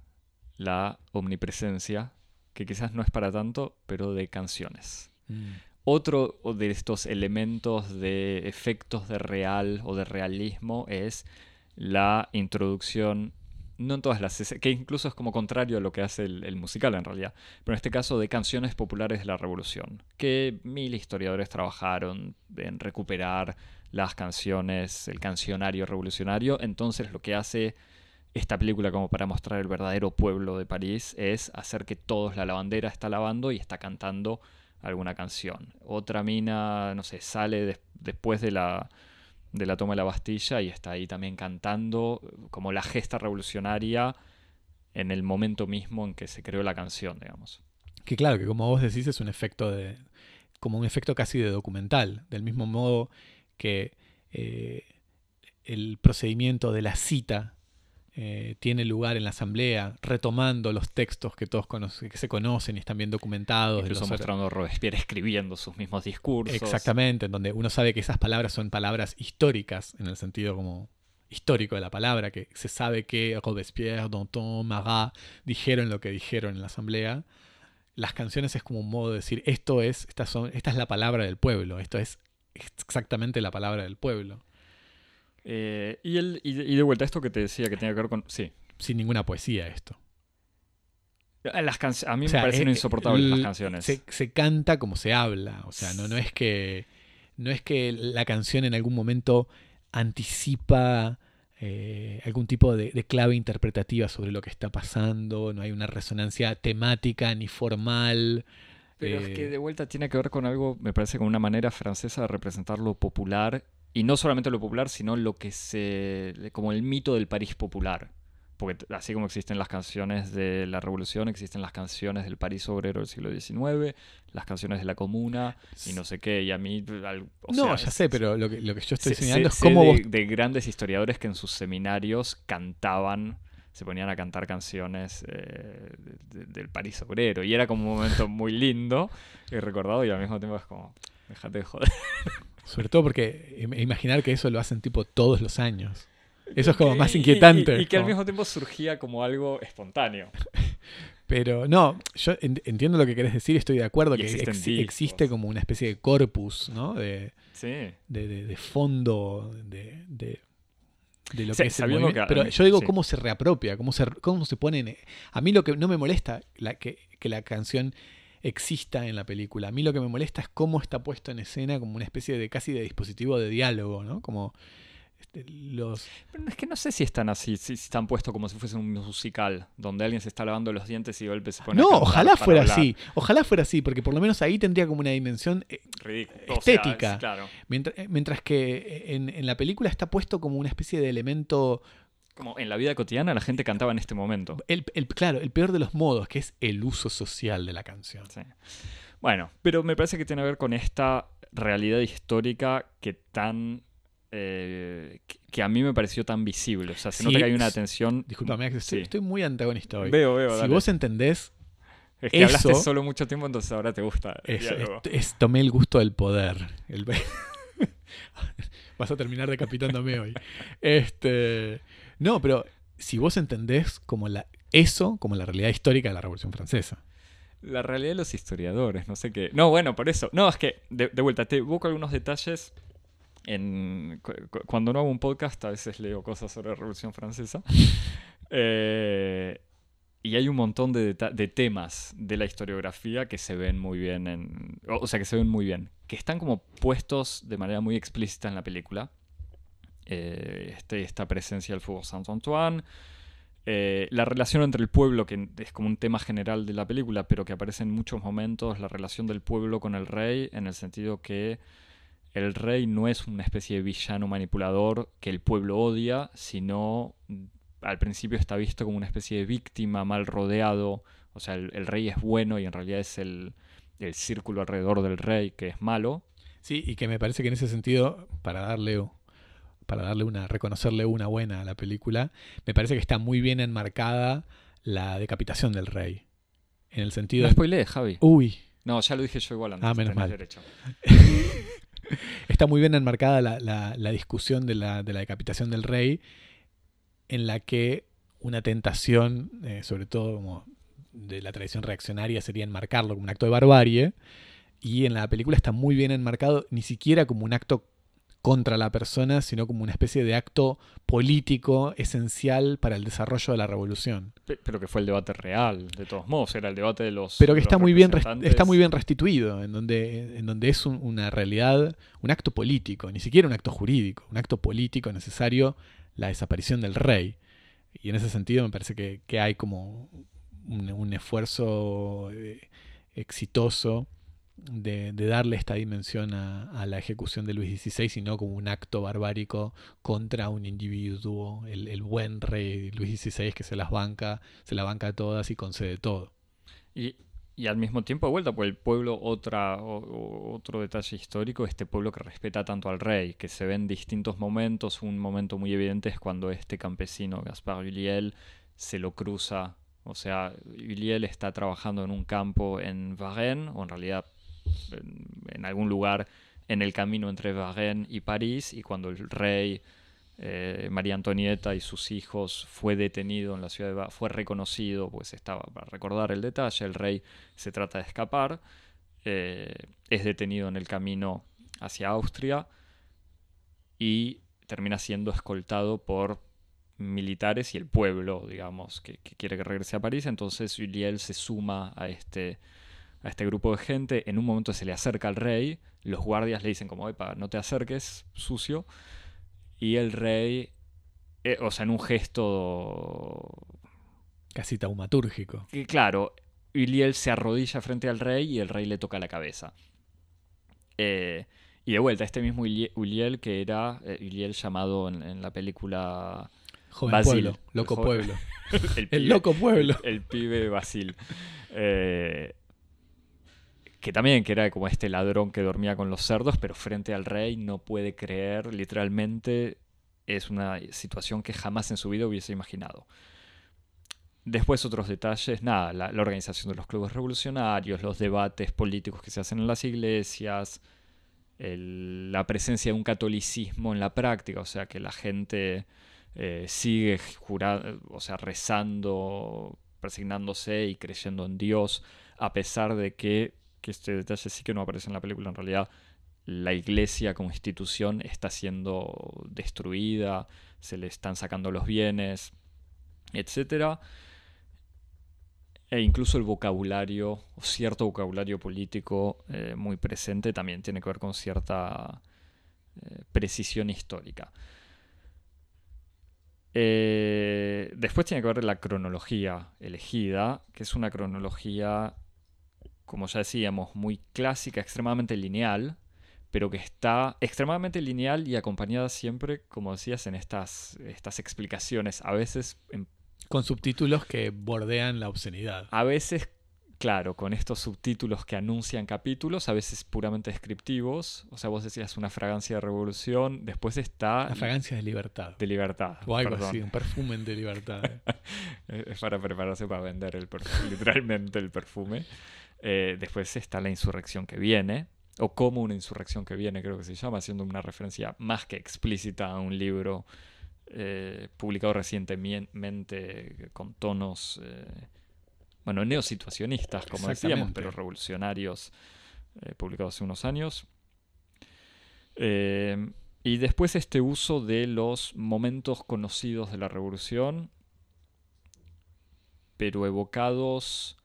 la omnipresencia, que quizás no es para tanto, pero de canciones. Mm. Otro de estos elementos de efectos de real o de realismo es la introducción, no en todas las que incluso es como contrario a lo que hace el, musical en realidad, pero en este caso de canciones populares de la Revolución, que mil historiadores trabajaron en recuperar las canciones, el cancionario revolucionario, entonces lo que hace esta película como para mostrar el verdadero pueblo de París es hacer que todos la lavandera está lavando y está cantando alguna canción. Otra mina, no sé, sale después de la de la toma de la Bastilla y está ahí también cantando como la gesta revolucionaria en el momento mismo en que se creó la canción, digamos. Que claro, que como vos decís es un efecto de, como un efecto casi de documental, del mismo modo que eh, el procedimiento de la cita eh, tiene lugar en la asamblea, retomando los textos que todos que se conocen y están bien documentados. Incluso mostrando a Robespierre escribiendo sus mismos discursos. Exactamente, en donde uno sabe que esas palabras son palabras históricas, en el sentido como histórico de la palabra, que se sabe que Robespierre, Danton, Marat dijeron lo que dijeron en la asamblea. Las canciones es como un modo de decir, esto es, estas son, esta es la palabra del pueblo, esto es exactamente la palabra del pueblo. Eh, y, el, y, de vuelta, esto que te decía que tenía que ver con. Sí. Sin ninguna poesía, esto. Eh, las a mí me parecen eh, insoportables las canciones. Se, canta como se habla. O sea, no, no es que. No es que la canción en algún momento anticipa algún tipo de, clave interpretativa sobre lo que está pasando. No hay una resonancia temática ni formal. Pero es que de vuelta tiene que ver con algo, me parece, con una manera francesa de representar lo popular y no solamente lo popular, sino lo que se. como el mito del París popular. Porque así como existen las canciones de la Revolución, existen las canciones del París obrero del siglo XIX, las canciones de la Comuna y no sé qué. Y a mí. no, ya sé, pero lo que, lo que yo estoy enseñando es cómo. De, de grandes historiadores que en sus seminarios cantaban se ponían a cantar canciones eh, del París obrero. Y era como un momento muy lindo y recordado y al mismo tiempo es como, déjate de joder. Sobre todo porque imaginar que eso lo hacen tipo todos los años. Eso es como más inquietante. Y, que al mismo tiempo surgía como algo espontáno. Pero no, yo entiendo lo que querés decir, estoy de acuerdo que existe como una especie de corpus, ¿no? De, sí. de, de, fondo, de, de lo Sí, que es el movimiento. que- Pero yo digo sí. cómo se reapropia, cómo se, cómo se pone... en- A mí lo que no me molesta la, que, que la canción exista en la película. A mí lo que me molesta es cómo está puesto en escena como una especie de casi de dispositivo de diálogo, ¿no? Como este, los... Pero es que no sé si están así, si están puestos como si fuese un musical, donde alguien se está lavando los dientes y de golpe se pone No, ojalá fuera hablar. así. Ojalá fuera así, porque por lo menos ahí tendría como una dimensión eh, Ridículo. O sea, es- Estética. claro. Mientras, eh, mientras que en, en la película está puesto como una especie de elemento, Como en la vida cotidiana la gente cantaba en este momento. el, el- claro, el peor de los modos, que es el uso social de la canción. Sí. Bueno, pero me parece que tiene que ver con esta realidad histórica que tan. eh, que- a mí me pareció tan visible. O sea, se Sí, nota que hay una tensión. Disculpame, estoy, Sí. estoy muy antagonista hoy. Veo, veo. si dale. vos entendés, es que hablaste eso- solo mucho tiempo, entonces ahora te gusta. el es, es- es- tomé el gusto del poder. El- Vas a terminar decapitándome hoy. Este, no, pero si vos entendés como la, eso como la realidad histórica de la Revolución Francesa. La realidad de los historiadores, no sé qué. No, bueno, por eso. No, es que, de, de vuelta, te evoco algunos detalles. En, cu- cu- cuando no hago un podcast, a veces leo cosas sobre la Revolución Francesa. Eh, y hay un montón de, de temas de la historiografía que se ven muy bien en. O sea, que se ven muy bien. Que están como puestos de manera muy explícita en la película. Eh, este- esta presencia del Faubourg Saint-Antoine. Eh, la relación entre el pueblo, que es como un tema general de la película, pero que aparece en muchos momentos, la relación del pueblo con el rey, en el sentido que el rey no es una especie de villano manipulador que el pueblo odia, sino mm, al principio está visto como una especie de víctima mal rodeado, o sea, el, el rey es bueno y en realidad es el, el círculo alrededor del rey que es malo. Sí, y que me parece que en ese sentido, para darle, para darle una, reconocerle una buena a la película, me parece que está muy bien enmarcada la decapitación del rey. En el sentido. No spoileé, Javi. Uy, No, ya lo dije yo igual antes. Ah, menos mal. derecho. está muy bien enmarcada la, la- la discusión de la, de la decapitación del rey, en la que una tentación, eh, sobre todo como de la tradición reaccionaria, sería enmarcarlo como un acto de barbarie. Y en la película está muy bien enmarcado, ni siquiera como un acto contra la persona, sino como una especie de acto político esencial para el desarrollo de la revolución. Pe- Pero que fue el debate real, de todos modos, era el debate de los. Pero que está muy bien, está muy bien restituido, en donde, en donde es un- una realidad, un acto político, ni siquiera un acto jurídico, un acto político necesario, la desaparición del rey. Y en ese sentido me parece que, que hay como un, un esfuerzo eh, exitoso de, darle esta dimensión a, la ejecución de Luis XVI y no como un acto barbárico contra un individuo, el, buen rey Luis XVI que se las banca, se la banca a todas y concede todo. Y, al mismo tiempo, de vuelta, por el pueblo, otra, otro detalle histórico, este pueblo que respeta tanto al rey, que se ve en distintos momentos. Un momento muy evidente es cuando este campesino, Gaspar Ulliel, se lo cruza. O sea, Ulliel está trabajando en un campo en Varennes, o en realidad en, algún lugar en el camino entre Varennes y París, y cuando el rey eh, María Antonieta y sus hijos fue detenido en la ciudad de Ba- fue reconocido, pues estaba para recordar el detalle, el rey se trata de escapar, eh, es detenido en el camino hacia Austria y termina siendo escoltado por militares y el pueblo, digamos, que, que quiere que regrese a París, entonces Ulliel se suma a este, a este grupo de gente, en un momento se le acerca al rey, los guardias le dicen como, epa, no te acerques, sucio, y el rey, eh, o sea, en un gesto Casi taumatúrgico. claro, Iliel se arrodilla frente al rey y el rey le toca la cabeza. Eh, y de vuelta, este mismo Ulie- Uliel, que era eh, Uliel llamado en, en la película Joven Basil, pueblo, el loco pueblo. El, El pibe- loco pueblo. El, el pibe Basil. Eh, que también que era como este ladrón que dormía con los cerdos, pero frente al rey no puede creer, literalmente es una situación que jamás en su vida hubiese imaginado. Después otros detalles, nada, la, organización de los clubes revolucionarios, los debates políticos que se hacen en las iglesias, la presencia de un catolicismo en la práctica, o sea que la gente eh, sigue jura- o sea, rezando, presignándose y creyendo en Dios, a pesar de que, este detalle sí que no aparece en la película en realidad, la iglesia como institución está siendo destruida, se le están sacando los bienes, etc. E incluso el vocabulario, o cierto vocabulario político eh, muy presente, también tiene que ver con cierta eh, precisión histórica. Eh, después tiene que ver la cronología elegida, que es una cronología, como ya decíamos, muy clásica, extremadamente lineal, pero que está extremadamente lineal y acompañada siempre, como decías, en estas, estas explicaciones, a veces Con subtítulos que bordean la obscenidad. A veces, claro, con estos subtítulos que anuncian capítulos, a veces puramente descriptivos. O sea, vos decías una fragancia de revolución, después está... La fragancia de libertad. De libertad. O algo así, un perfume de libertad. es para prepararse para vender el literalmente el perfume. Eh, después está la insurrección que viene, o como una insurrección que viene, creo que se llama, haciendo una referencia más que explícita a un libro eh, publicado recientemente con tonos, eh, bueno, neosituacionistas, como decíamos, pero revolucionarios, eh, publicados hace unos años. y después este uso de los momentos conocidos de la revolución, pero evocados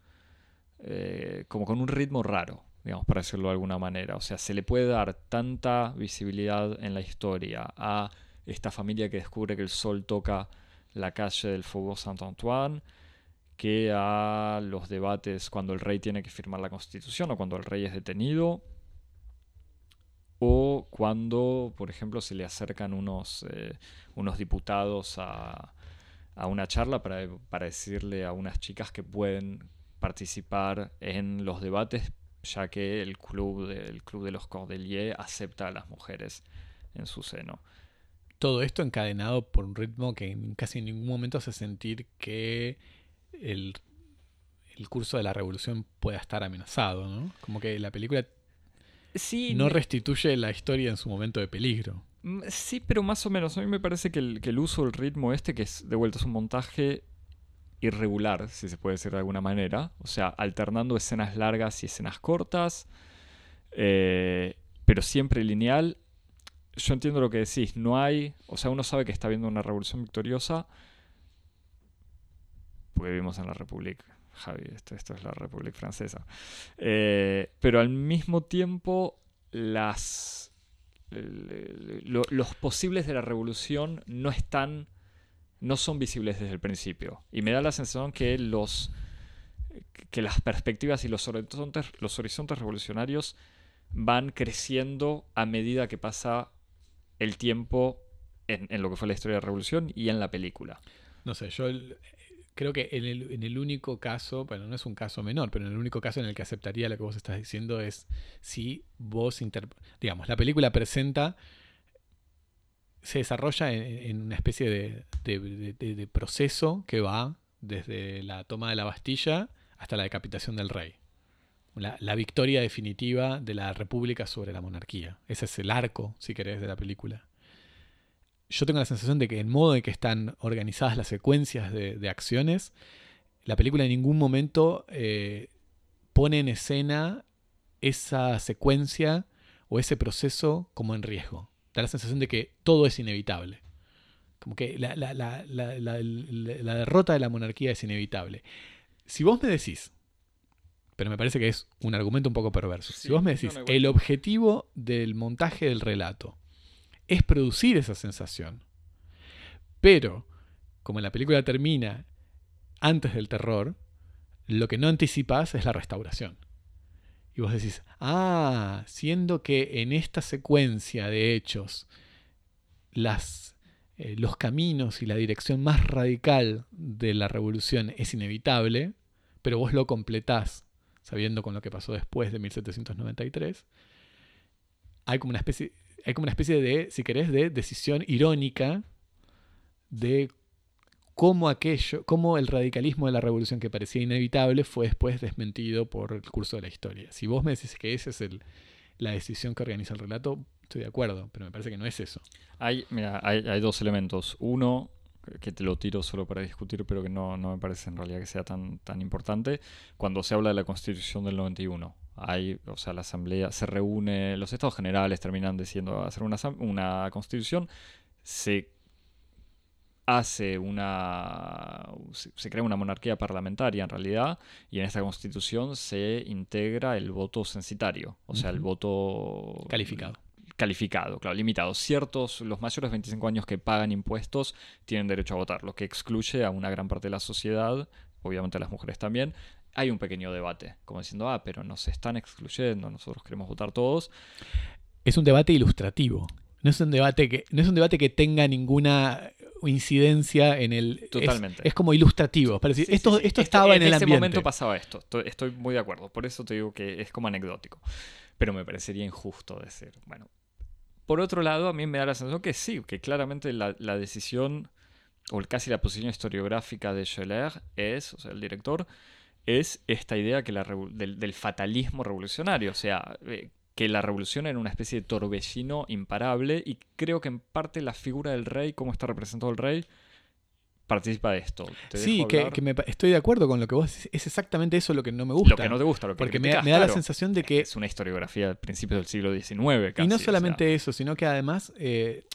como con un ritmo raro digamos, para decirlo de alguna manera. O sea, se le puede dar tanta visibilidad en la historia a esta familia que descubre que el sol toca la calle del Faubourg Saint-Antoine, que a los debates cuando el rey tiene que firmar la constitución o cuando el rey es detenido, o cuando, por ejemplo, se le acercan unos, eh, unos diputados a, a una charla para, para decirle a unas chicas que pueden participar en los debates ya que el club, de, club de los Cordeliers acepta a las mujeres en su seno. Todo esto encadenado por un ritmo que casi en ningún momento hace sentir que el, curso de la revolución pueda estar amenazado, ¿no? Como que la película sí, no restituye la historia en su momento de peligro. Mm, sí, pero más o menos. A mí me parece que el, que el uso del ritmo este, que es de vuelta es un montaje irregular, si se puede decir de alguna manera, o sea, alternando escenas largas y escenas cortas, eh, pero siempre lineal. Yo entiendo lo que decís, no hay, o sea, uno sabe que está viendo una revolución victoriosa, porque vivimos en la República, Javi, esto, es la República Francesa, eh, pero al mismo tiempo las... los posibles de la revolución no están no son visibles desde el principio. Y me da la sensación que los que las perspectivas y los horizontes, los horizontes revolucionarios van creciendo a medida que pasa el tiempo en, lo que fue la historia de la revolución y en la película. No sé, yo creo que en el, en el, único caso, bueno, no es un caso menor, pero en el único caso en el que aceptaría lo que vos estás diciendo es si vos, digamos, la película presenta se desarrolla en, una especie de, proceso que va desde la toma de la Bastilla hasta la decapitación del rey. La, victoria definitiva de la República sobre la monarquía. Ese es el arco, si querés, de la película. Yo tengo la sensación de que en modo de que están organizadas las secuencias de, acciones, la película en ningún momento eh, pone en escena esa secuencia o ese proceso como en riesgo da la sensación de que todo es inevitable. Como que la, derrota de la monarquía es inevitable. Si vos me decís, pero me parece que es un argumento un poco perverso, si vos me decís, el objetivo del montaje del relato es producir esa sensación, pero como la película termina antes del terror, lo que no anticipas es la restauración. Y vos decís, ah, siendo que en esta secuencia de hechos las, eh, los caminos y la dirección más radical de la revolución es inevitable, pero vos lo completás sabiendo con lo que pasó después de 1793, hay como una especie, hay como una especie de, si querés, de decisión irónica de cómo aquello, cómo el radicalismo de la revolución que parecía inevitable fue después desmentido por el curso de la historia. Si vos me decís que esa es la decisión que organiza el relato, estoy de acuerdo, pero me parece que no es eso. Hay, mira, hay, dos elementos. Uno, que te lo tiro solo para discutir, pero que no, no me parece en realidad que sea tan, tan importante, cuando se habla de la Constitución del 91. hay, o sea, la asamblea se reúne, los estados generales terminan decidiendo hacer una, una constitución, se hace una. Se, crea una monarquía parlamentaria en realidad, y en esta constitución se integra el voto censitario, o sea, el voto. Calificado. Calificado, claro, limitado. Ciertos, los mayores de 25 años que pagan impuestos tienen derecho a votar, lo que excluye a una gran parte de la sociedad, obviamente a las mujeres también. Hay un pequeño debate, como diciendo, ah, pero nos están excluyendo, nosotros queremos votar todos. Es un debate ilustrativo. No es un debate que, no es un debate que tenga ninguna incidencia en el. Totalmente. Es, como ilustrativo. Para decir, esto, esto este, estaba en, el ambiente. En ese momento pasaba esto. Estoy, muy de acuerdo. Por eso te digo que es como anecdótico. Pero me parecería injusto decir. Bueno. Por otro lado, a mí me da la sensación que sí, que claramente la, decisión, o casi la posición historiográfica de Scheller es, o sea, el director, es esta idea que la, del, del, fatalismo revolucionario. O sea, eh, que la revolución era una especie de torbellino imparable y creo que en parte la figura del rey, cómo está representado el rey, participa de esto. sí, que, estoy de acuerdo con lo que vos decís. Es exactamente eso lo que no me gusta. Lo que no te gusta, lo que Porque me, da la sensación de que... Es una historiografía del principio del siglo XIX. y no solamente eso, sino que además eh,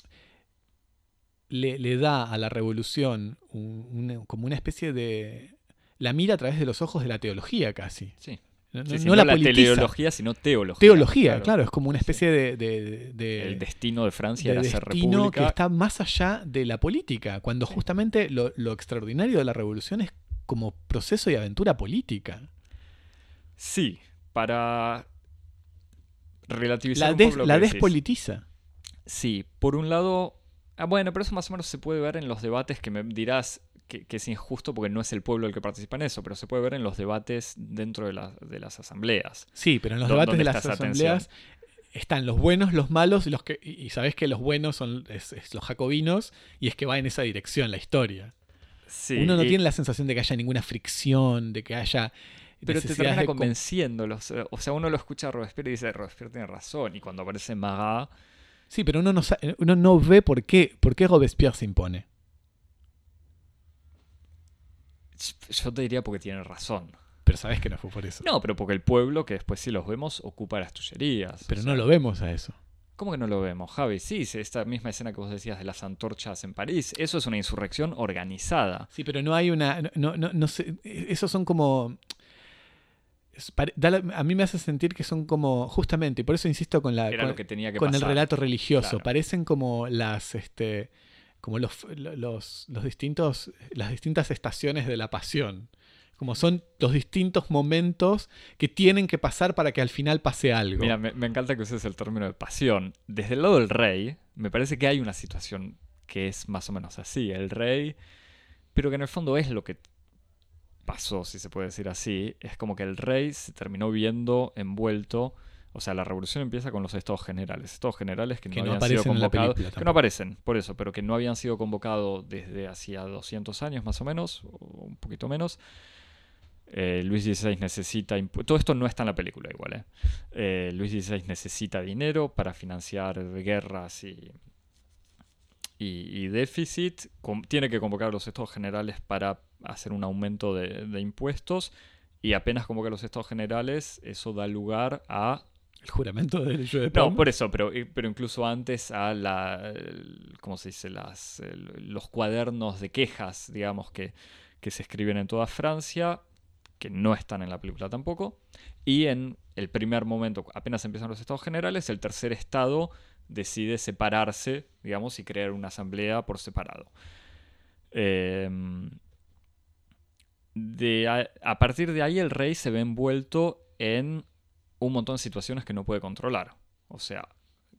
le, da a la revolución como una especie de... La mira a través de los ojos de la teología casi. Sí. No, la, teleología, sino teología. Teología, claro, es como una especie de, El destino de Francia era ser república. que está más allá de la política, cuando justamente lo, extraordinario de la revolución es como proceso y aventura política. Sí, para relativizar la, un poco la despolitiza. Sí, por un lado... Ah, bueno, pero eso más o menos se puede ver en los debates que me dirás que, es injusto porque no es el pueblo el que participa en eso, pero se puede ver en los debates dentro de, las asambleas. Sí, pero en los debates de las asambleas están los buenos, los malos, y, los que, y sabes que los buenos son los jacobinos, y es que va en esa dirección la historia. Uno no tiene la sensación de que haya ninguna fricción, de que haya... Pero te termina convenciéndolos. O sea, uno lo escucha a Robespierre y dice, Robespierre tiene razón. Y cuando aparece Magat... Sí, pero uno no, uno no ve por qué, por qué Robespierre se impone. Yo te diría porque tiene razón. Pero sabes que no fue por eso. No, pero porque el pueblo, que después sí los vemos, ocupa las tullerías. Pero no lo vemos a eso. ¿Cómo que no lo vemos, Javi? Sí, esta misma escena que vos decías de las antorchas en París, eso es una insurrección organizada. Sí, pero no hay una. No, no, no sé. Esos son como. A mí me hace sentir que son como. Justamente, y por eso insisto con la. con, que tenía que con el relato religioso. Parecen como las. Este, como los, los, distintos, las distintas estaciones de la pasión. Como son los distintos momentos que tienen que pasar para que al final pase algo. Mira, me, encanta que uses el término de pasión. Desde el lado del rey, me parece que hay una situación que es más o menos así. El rey, pero que en el fondo es lo que pasó, si se puede decir así. Es como que el rey se terminó viendo envuelto o sea, la revolución empieza con los estados generales. Estados generales que, no, habían sido convocados. Que no aparecen, por eso, pero que no habían sido convocados desde hacía 200 años más o menos, o un poquito menos. Eh, Luis XVI necesita. Todo esto no está en la película, igual. ¿eh? eh Luis XVI necesita dinero para financiar guerras y, y, déficit. tiene que convocar a los estados generales para hacer un aumento de, de impuestos. Y apenas convoca a los estados generales, eso da lugar a el juramento del derecho de No, por eso, pero, pero incluso antes a la, ¿cómo se dice? Las, los cuadernos de quejas, digamos, que, que se escriben en toda Francia, que no están en la película tampoco. Y en el primer momento, apenas empiezan los estados generales, el tercer estado decide separarse, digamos, y crear una asamblea por separado. Em, de a, partir de ahí el rey se ve envuelto en un montón de situaciones que no puede controlar. O sea,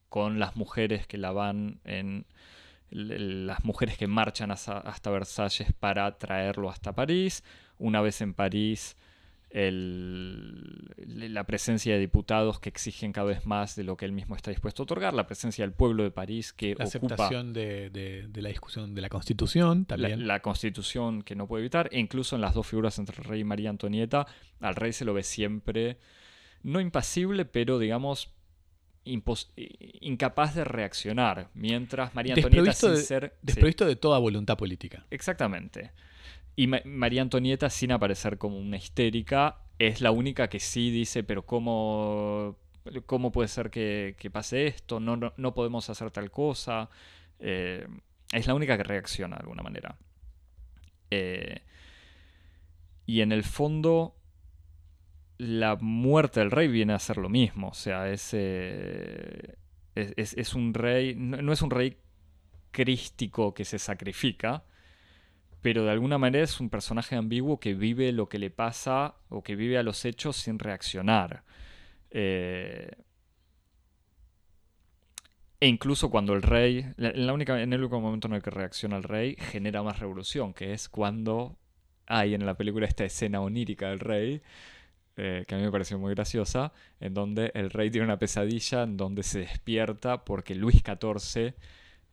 con las mujeres que la van en las mujeres que marchan hasta, Versalles para traerlo hasta París. Una vez en París, la presencia de diputados que exigen cada vez más de lo que él mismo está dispuesto a otorgar, la presencia del pueblo de París que la aceptación de, la discusión de la Constitución también. La, Constitución que no puede evitar, e incluso en las dos figuras entre el rey y María Antonieta, al rey se lo ve siempre no impasible, pero digamos incapaz de reaccionar, mientras María Antonieta sin de, ser... Desprovisto de toda voluntad política. Exactamente. Y María Antonieta sin aparecer como una histérica es la única que sí dice, pero ¿cómo, cómo puede ser que, pase esto? No, no, podemos hacer tal cosa. Eh, es la única que reacciona de alguna manera. Eh, y en el fondo, la muerte del rey viene a ser lo mismo. O sea, es, eh, es, un rey, no, es un rey crístico que se sacrifica, pero de alguna manera es un personaje ambiguo que vive lo que le pasa o que vive a los hechos sin reaccionar. Eh, e incluso cuando el rey, en, la única, en el único momento en el que reacciona el rey, genera más revolución, que es cuando hay en la película esta escena onírica del rey, eh, que a mí me pareció muy graciosa, en donde el rey tiene una pesadilla, en donde se despierta porque Luis XIV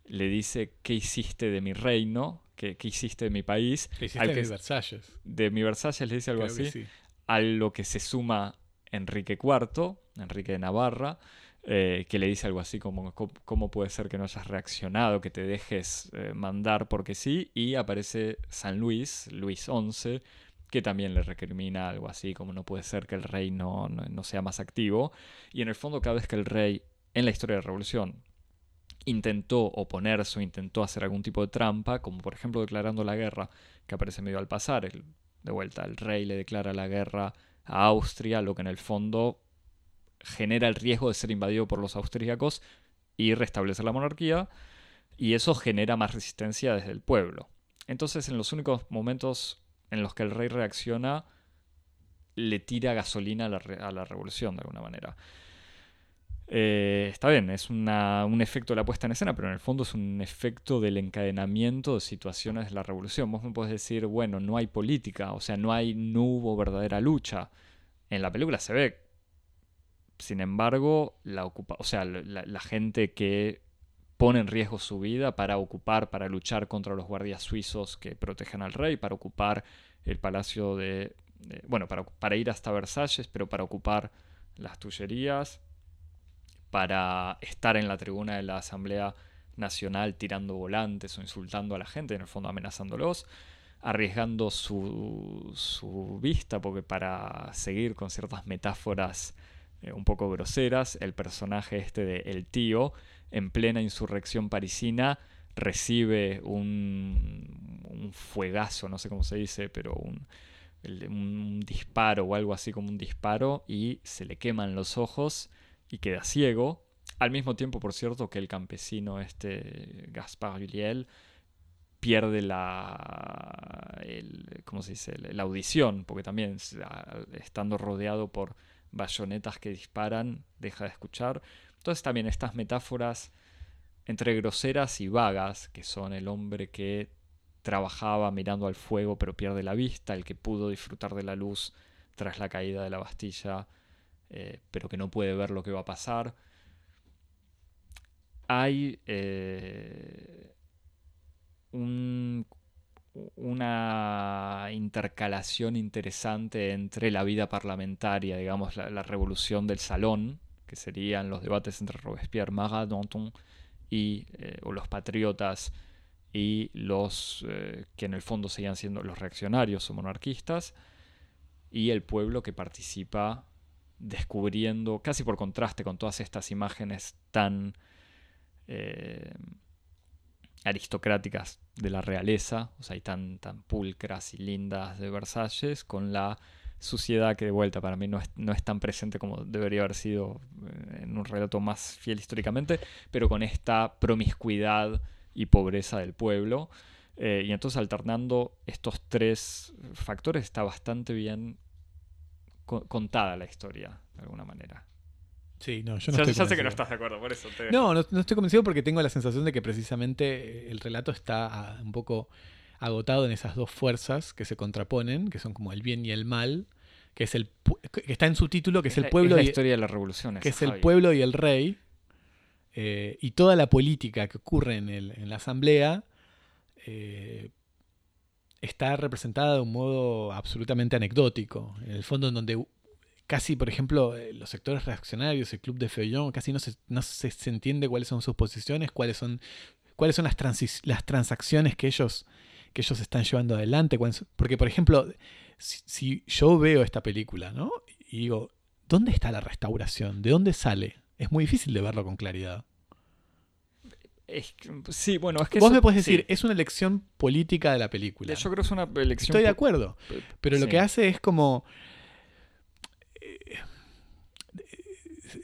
le dice, ¿qué hiciste de mi reino? ¿Qué, hiciste de mi país? ¿Qué hiciste de mi Versalles? De mi Versalles le dice algo así. A lo que se suma Enrique IV, Enrique de Navarra, eh, que le dice algo así como, ¿cómo puede ser que no hayas reaccionado, que te dejes eh, mandar porque sí? Y aparece San Luis, Luis XI, que también le recrimina algo así, como no puede ser que el rey no, no, sea más activo. Y en el fondo, cada vez que el rey, en la historia de la revolución, intentó oponerse o intentó hacer algún tipo de trampa, como por ejemplo declarando la guerra, que aparece medio al pasar, de vuelta, el rey le declara la guerra a Austria, lo que en el fondo genera el riesgo de ser invadido por los austríacos y restablecer la monarquía, y eso genera más resistencia desde el pueblo. Entonces, en los únicos momentos en los que el rey reacciona, le tira gasolina a la, revolución de alguna manera. Eh, está bien, es un efecto de la puesta en escena, pero en el fondo es un efecto del encadenamiento de situaciones de la revolución. Vos me podés decir, bueno, no hay política, o sea, no, hay, no hubo verdadera lucha. En la película se ve sin embargo, la, o sea, la, gente que pone en riesgo su vida para ocupar, para luchar contra los guardias suizos que protegen al rey, para ocupar el palacio de... bueno, para, para, ir hasta Versalles, pero para ocupar las Tullerías, para estar en la tribuna de la Asamblea Nacional tirando volantes o insultando a la gente, en el fondo amenazándolos, arriesgando su, vista, porque para seguir con ciertas metáforas eh, un poco groseras, el personaje este de El Tío, en plena insurrección parisina, recibe un, un fuegazo, no sé cómo se dice, pero un, un disparo o algo así como un disparo y se le queman los ojos y queda ciego. Al mismo tiempo, por cierto, que el campesino este Gaspar Juliel pierde la, ¿cómo se dice? la audición, porque también estando rodeado por bayonetas que disparan, deja de escuchar. Entonces también estas metáforas entre groseras y vagas, que son el hombre que trabajaba mirando al fuego pero pierde la vista, el que pudo disfrutar de la luz tras la caída de la Bastilla, eh, pero que no puede ver lo que va a pasar. Hay eh, un una intercalación interesante entre la vida parlamentaria, digamos, la, revolución del salón, que serían los debates entre Robespierre, Marat, Danton y, eh, o los patriotas y los eh, que en el fondo seguían siendo los reaccionarios o monarquistas, y el pueblo que participa descubriendo, casi por contraste con todas estas imágenes tan eh, aristocráticas de la realeza, o sea, y tan, tan pulcras y lindas de Versalles, con la suciedad que de vuelta para mí no es, no es tan presente como debería haber sido eh, en un relato más fiel históricamente, pero con esta promiscuidad y pobreza del pueblo. Eh, y entonces alternando estos tres factores está bastante bien contada la historia, de alguna manera. Sí, no, yo no estoy ya sé que no estás de acuerdo, por eso No, no, estoy convencido porque tengo la sensación de que precisamente el relato está un poco agotado en esas dos fuerzas que se contraponen, que son como el bien y el mal, que es el que está en su título, que es, el pueblo la y historia de la revolución, que es el pueblo y el rey, eh, y toda la política que ocurre en, el, en la asamblea eh, está representada de un modo absolutamente anecdótico, en el fondo en donde casi, por ejemplo, eh, los sectores reaccionarios, el Club de Feuillon, casi no se, no se, entiende cuáles son sus posiciones, cuáles son, cuáles son las, las transacciones que ellos, que ellos están llevando adelante. Porque, por ejemplo, si, si yo veo esta película, ¿no? Y digo, ¿dónde está la restauración? ¿De dónde sale? Es muy difícil de verlo con claridad. Es sí, bueno, es que Vos eso- me puedes sí. decir, es una elección política de la película. Yo creo que es una elección. Estoy de acuerdo. Pero lo sí. que hace es como eh,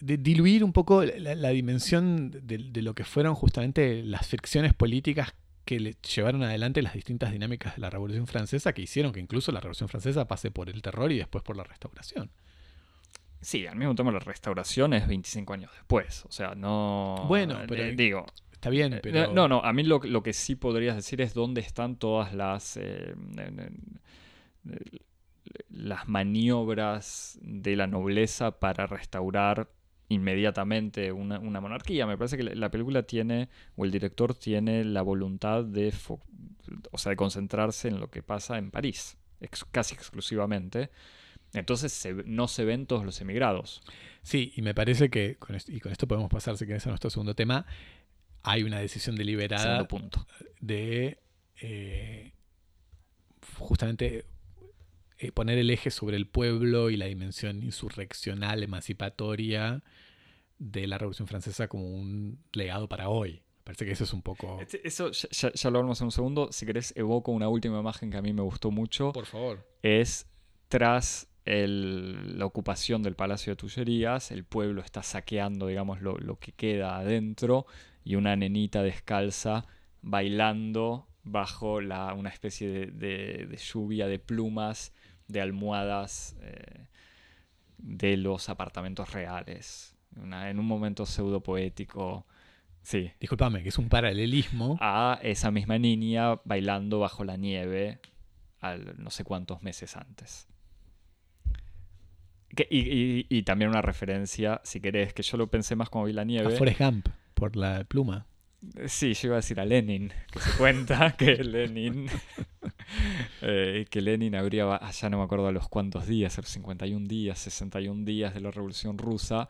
de- diluir un poco la, la dimensión de, de lo que fueron justamente las fricciones políticas que le llevaron adelante las distintas dinámicas de la Revolución Francesa, que hicieron que incluso la Revolución Francesa pase por el terror y después por la restauración. Sí, al mismo tiempo la restauración es 25 años después. O sea, no. Bueno, pero- eh, digo. Está bien, eh, pero... No, no, a mí lo, lo que sí podrías decir es dónde están todas las. eh, las maniobras de la nobleza para restaurar inmediatamente una, una monarquía. Me parece que la- la película tiene, o el director tiene la voluntad de, o sea, de concentrarse en lo que pasa en París, ex- casi exclusivamente. Entonces se- no se ven todos los emigrados. Sí, y me parece que, con esto, y con esto podemos pasar, si querés, a nuestro segundo tema, hay una decisión deliberada punto. de eh, justamente eh, poner el eje sobre el pueblo y la dimensión insurreccional, emancipatoria de la Revolución Francesa como un legado para hoy. Parece que eso es un poco... Este- Eso ya, ya- ya lo hablamos en un segundo. Si querés, evoco una última imagen que a mí me gustó mucho. Por favor. Es tras el- la ocupación del Palacio de Tullerías, el pueblo está saqueando, digamos, lo, lo que queda adentro y una nenita descalza bailando bajo la, una especie de, de- de lluvia de plumas, de almohadas eh, de los apartamentos reales. Una- en un momento pseudo poético. Sí, Disculpame, que es un paralelismo. a esa misma niña bailando bajo la nieve al no sé cuántos meses antes. Que- y, y- y también una referencia, si querés, que yo lo pensé más como vi la A nieve. Forrest Gump, por la pluma. Sí, yo iba a decir a Lenin, que se cuenta que Lenin, eh, que Lenin habría, allá no me acuerdo a los cuántos días, a los 51 días, 61 días de la Revolución Rusa.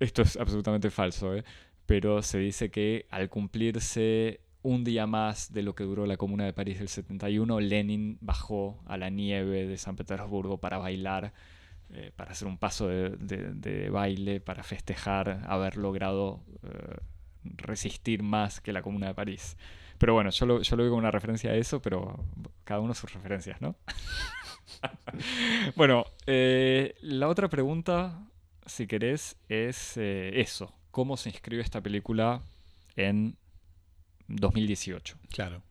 Esto es absolutamente falso, ¿eh? pero se dice que al cumplirse un día más de lo que duró la Comuna de París del 71, Lenin bajó a la nieve de San Petersburgo para bailar, eh, para hacer un paso de, de- baile, para festejar haber logrado eh, resistir más que la Comuna de París. Pero bueno, yo lo, yo lo veo como una referencia a eso, pero cada uno sus referencias, ¿no? bueno, eh, la otra pregunta, si querés, es eh, eso. ¿Cómo se inscribe esta película en 2018? Claro.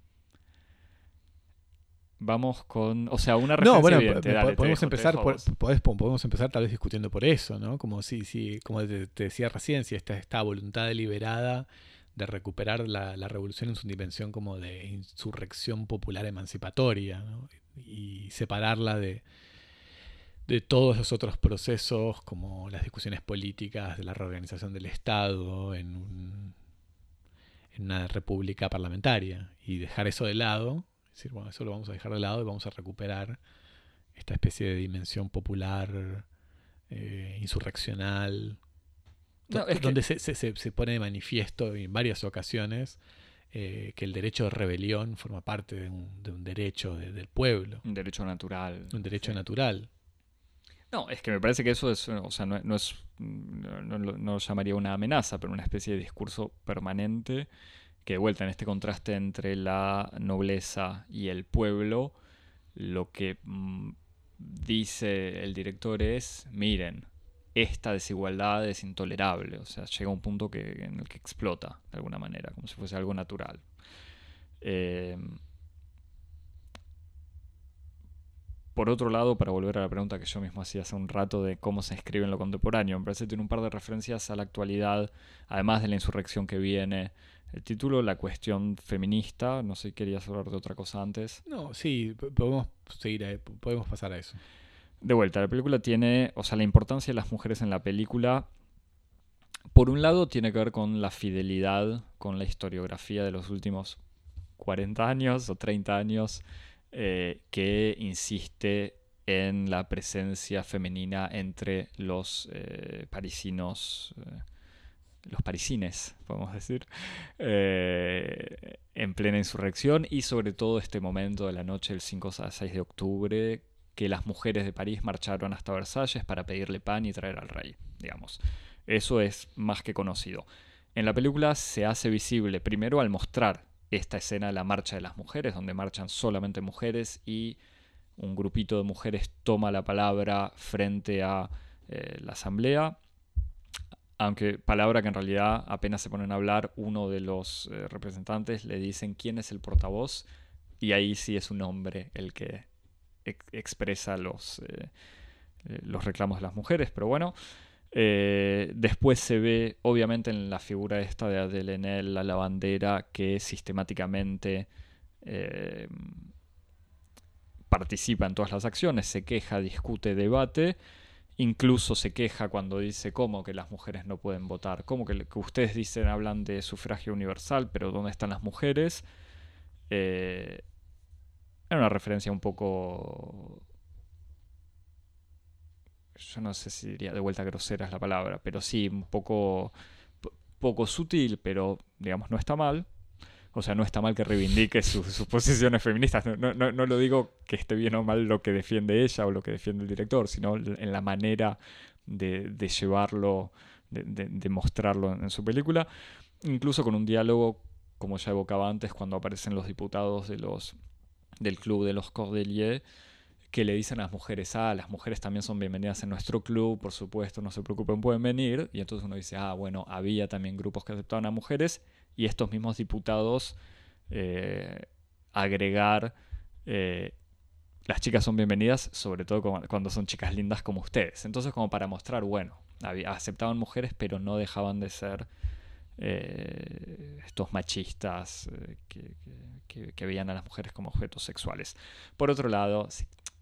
Vamos con, o sea, una referencia No, bueno, evidente, dale, podemos dejo- empezar por, podemos empezar tal vez discutiendo por eso, ¿no? Como si, si como te, te decía recién, si esta, esta voluntad deliberada de recuperar la, la revolución en su dimensión como de insurrección popular emancipatoria, ¿no? Y separarla de, de todos los otros procesos como las discusiones políticas de la reorganización del Estado en, un- en una república parlamentaria y dejar eso de lado, decir, bueno, eso lo vamos a dejar de lado y vamos a recuperar esta especie de dimensión popular, eh, insurreccional, No, do- es que- donde se, se- se- se pone de manifiesto en varias ocasiones eh, que el derecho de rebelión forma parte de un, de un derecho de- del pueblo, Un derecho natural. un derecho sí. natural. No, es que me parece que eso es, o sea, no, no es, no lo llamaría una amenaza, pero una especie de discurso permanente que de vuelta en este contraste entre la nobleza y el pueblo, lo que mm, dice el director es, miren, esta desigualdad es intolerable, o sea, llega un punto que, en el que explota de alguna manera, como si fuese algo natural. Eh, por otro lado, para volver a la pregunta que yo mismo hacía hace un rato de cómo se escribe en lo contemporáneo, me parece que tiene un par de referencias a la actualidad, además de la insurrección que viene. El título, la cuestión feminista, no sé, querías hablar de otra cosa antes. No, sí, podemos seguir, a- podemos pasar a eso. De vuelta, la película tiene, o sea, la importancia de las mujeres en la película, por un lado, tiene que ver con la fidelidad con la historiografía de los últimos 40 años o 30 años, eh, que insiste en la presencia femenina entre los eh, parisinos, eh, los parisines, podemos decir, eh, en plena insurrección y sobre todo este momento de la noche del 5 a 6 de octubre que las mujeres de París marcharon hasta Versalles para pedirle pan y traer al rey, digamos. Eso es más que conocido. En la película se hace visible primero al mostrar esta escena de la marcha de las mujeres, donde marchan solamente mujeres y un grupito de mujeres toma la palabra frente a eh, la asamblea, aunque palabra que en realidad apenas se ponen a hablar, uno de los eh, representantes le dicen quién es el portavoz y ahí sí es un hombre el que expresa los, eh, los reclamos de las mujeres, pero bueno. después se ve, obviamente, en la figura esta de Adele la lavandera, que sistemáticamente participa en todas las acciones, se queja, discute, debate, incluso se queja cuando dice cómo que las mujeres no pueden votar, cómo que, ustedes dicen, hablan de sufragio universal, pero ¿dónde están las mujeres? Eh, era una referencia un poco... Yo no sé si diría de vuelta grosera es la palabra, pero sí, un poco, poco sutil, pero digamos no está mal. O sea, no está mal que reivindique sus, posiciones feministas. No, lo digo que esté bien o mal lo que defiende ella o lo que defiende el director, sino en la manera de, llevarlo, de, mostrarlo en, su película. Incluso con un diálogo, como ya evocaba antes, cuando aparecen los diputados de los, del club de los Cordeliers que le dicen a las mujeres, ah, las mujeres también son bienvenidas en nuestro club, por supuesto, no se preocupen, pueden venir. Y entonces uno dice, ah, bueno, había también grupos que aceptaban a mujeres y estos mismos diputados eh, agregar, eh, las chicas son bienvenidas, sobre todo cuando son chicas lindas como ustedes. Entonces como para mostrar, bueno, aceptaban mujeres, pero no dejaban de ser eh, estos machistas que, veían a las mujeres como objetos sexuales. Por otro lado,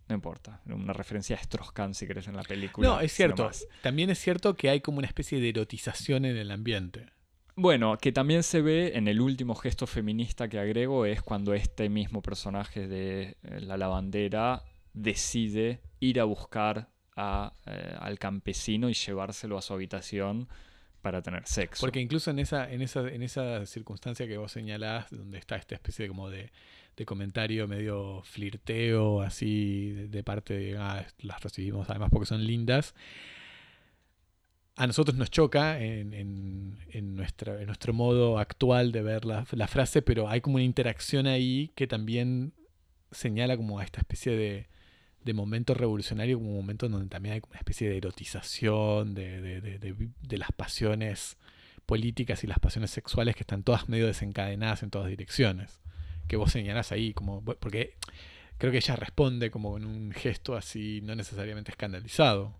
no importa, una referencia a Strauss-Kahn si querés en la película. No, es cierto. También es cierto que hay como una especie de erotización en el ambiente. Bueno, que también se ve en el último gesto feminista que agrego es cuando este mismo personaje de eh, la lavandera decide ir a buscar a, eh, al campesino y llevárselo a su habitación para tener sexo. Porque incluso en esa, en esa, en esa circunstancia que vos señalás, donde está esta especie de como de de comentario medio flirteo, así, de, parte de, ah, las recibimos además porque son lindas. A nosotros nos choca en, en, en nuestro modo actual de ver la, la, frase, pero hay como una interacción ahí que también señala como a esta especie de, de momento revolucionario, como un momento donde también hay una especie de erotización de, de, de, las pasiones políticas y las pasiones sexuales que están todas medio desencadenadas en todas direcciones que vos señalás ahí, como porque creo que ella responde como en un gesto así, no necesariamente escandalizado,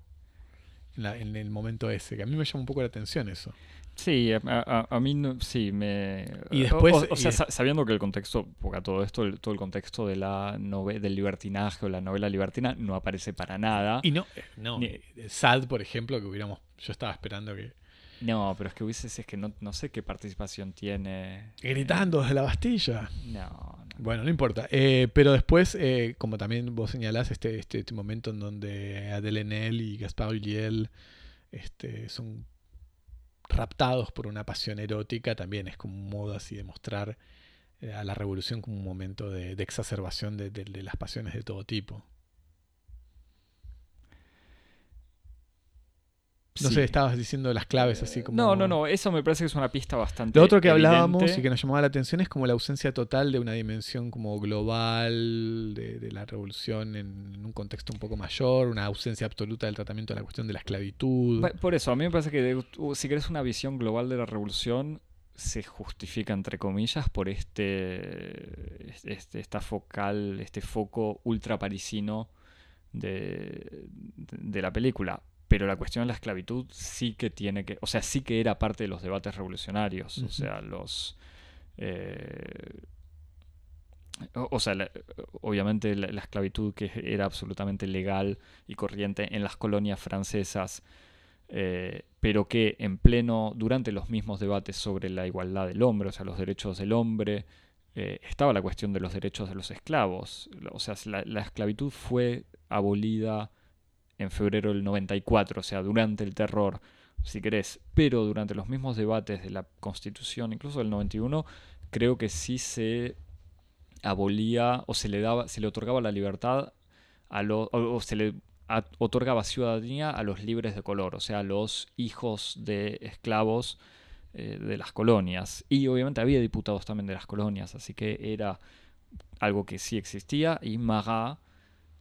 en, el momento ese, que a mí me llama un poco la atención eso. Sí, a, mí no, sí, me... Y después... O, sea, sabiendo que el contexto, porque a todo esto, todo el contexto de la del libertinaje o la novela libertina no aparece para nada. Y no, eh, no, Sad, por ejemplo, que hubiéramos, yo estaba esperando que no, pero es que hubiese, es que no, no sé qué participación tiene. Gritando desde la Bastilla. No, Bueno, no importa. Eh, pero después, eh, como también vos señalás, este, este, este, momento en donde Adele Nel y Gaspar Ulliel este, son raptados por una pasión erótica, también es como un modo así de mostrar eh, a la revolución como un momento de, exacerbación de las pasiones de todo tipo. No sé, estabas diciendo las claves así como. No, no, no, eso me parece que es una pista bastante. Lo otro que hablábamos y que nos llamaba la atención es como la ausencia total de una dimensión como global de, la revolución en, un contexto un poco mayor, una ausencia absoluta del tratamiento de la cuestión de la esclavitud. Por eso, a mí me parece que si querés una visión global de la revolución, se justifica entre comillas por este, este esta focal, este foco ultra parisino de, de la película pero la cuestión de la esclavitud sí que tiene que, o sea, sí que era parte de los debates revolucionarios, o sea, los... Eh, o, sea, obviamente la, esclavitud que era absolutamente legal y corriente en las colonias francesas, eh, pero que en pleno, durante los mismos debates sobre la igualdad del hombre, o sea, los derechos del hombre, eh, estaba la cuestión de los derechos de los esclavos. O sea, la esclavitud fue abolida en febrero del 94, o sea, durante el terror, si querés, pero durante los mismos debates de la Constitución, incluso del 91, creo que sí se abolía o se le daba, se le otorgaba la libertad a los, o, se le otorgaba ciudadanía a los libres de color, o sea, a los hijos de esclavos eh, de las colonias. Y obviamente había diputados también de las colonias, así que era algo que sí existía y Marat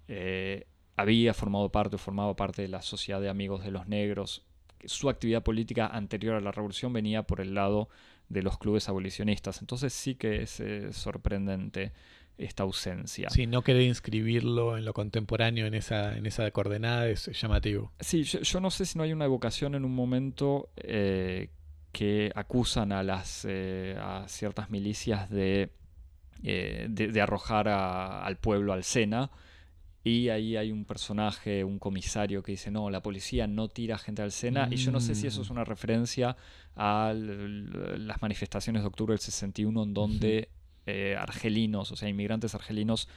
eh, había formado parte o formaba parte de la Sociedad de Amigos de los Negros. Su actividad política anterior a la revolución venía por el lado de los clubes abolicionistas. Entonces sí que es eh, sorprendente esta ausencia. Sí, no querer inscribirlo en lo contemporáneo, en esa, en esa coordenada, es llamativo. Sí, yo, no sé si no hay una evocación en un momento eh, que acusan a, las, eh, a ciertas milicias de, de, arrojar al pueblo al Sena y ahí hay un personaje, un comisario que dice, no, la policía no tira gente al Sena. Y yo no sé si eso es mm. una referencia a las manifestaciones de octubre del 61 en donde eh, argelinos, o sea, inmigrantes argelinos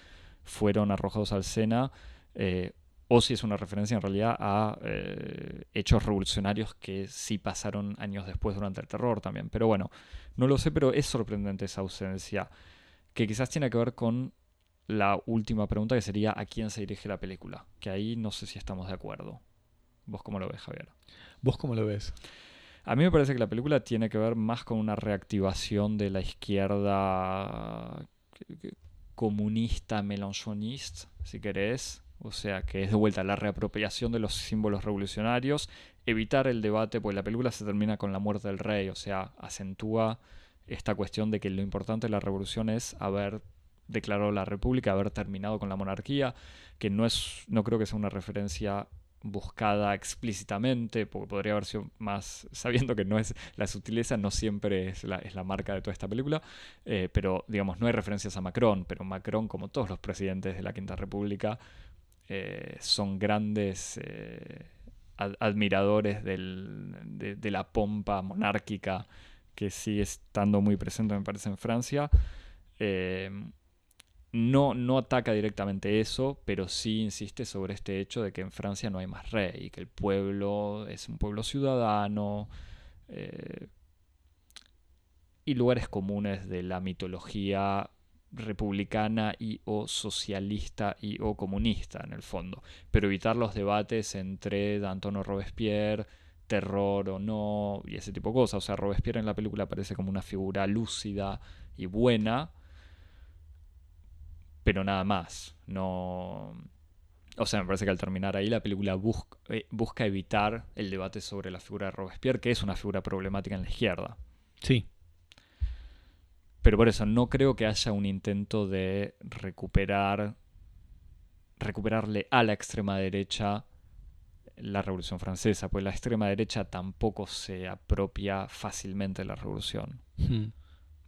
fueron arrojados al Sena. Eh, o si es una referencia en realidad a eh, hechos revolucionarios que sí pasaron años después durante el terror también. Pero bueno, no lo sé, pero es sorprendente esa ausencia, que quizás tiene que ver con la última pregunta que sería ¿a quién se dirige la película? Que ahí no sé si estamos de acuerdo. ¿Vos cómo lo ves, Javier? ¿Vos cómo lo ves? A mí me parece que la película tiene que ver más con una reactivación de la izquierda comunista, melanchonista, si querés. O sea, que es de vuelta la reapropiación de los símbolos revolucionarios, evitar el debate, porque la película se termina con la muerte del rey, o sea, acentúa esta cuestión de que lo importante de la revolución es haber declaró la República, haber terminado con la monarquía, que no es, no creo que sea una referencia buscada explícitamente, porque podría haber sido más, sabiendo que no es la sutileza, no siempre es la, es la marca de toda esta película, eh, pero digamos, no hay referencias a Macron, pero Macron, como todos los presidentes de la Quinta República, eh, son grandes eh, admiradores del, de, de, la pompa monárquica que sigue estando muy presente, me parece, en Francia no, no ataca directamente eso, pero sí insiste sobre este hecho de que en Francia no hay más rey y que el pueblo es un pueblo ciudadano eh, y lugares comunes de la mitología republicana y o socialista y o comunista en el fondo, pero evitar los debates entre Danton o Robespierre, terror o no y ese tipo de cosas. O sea, Robespierre en la película aparece como una figura lúcida y buena, pero nada más. No. O sea, me parece que al terminar ahí la película eh, busca, evitar el debate sobre la figura de Robespierre, que es una figura problemática en la izquierda. Sí. Pero por eso no creo que haya un intento de recuperar recuperarle a la extrema derecha la Revolución Francesa, pues la extrema derecha tampoco se apropia fácilmente de la revolución. Hmm.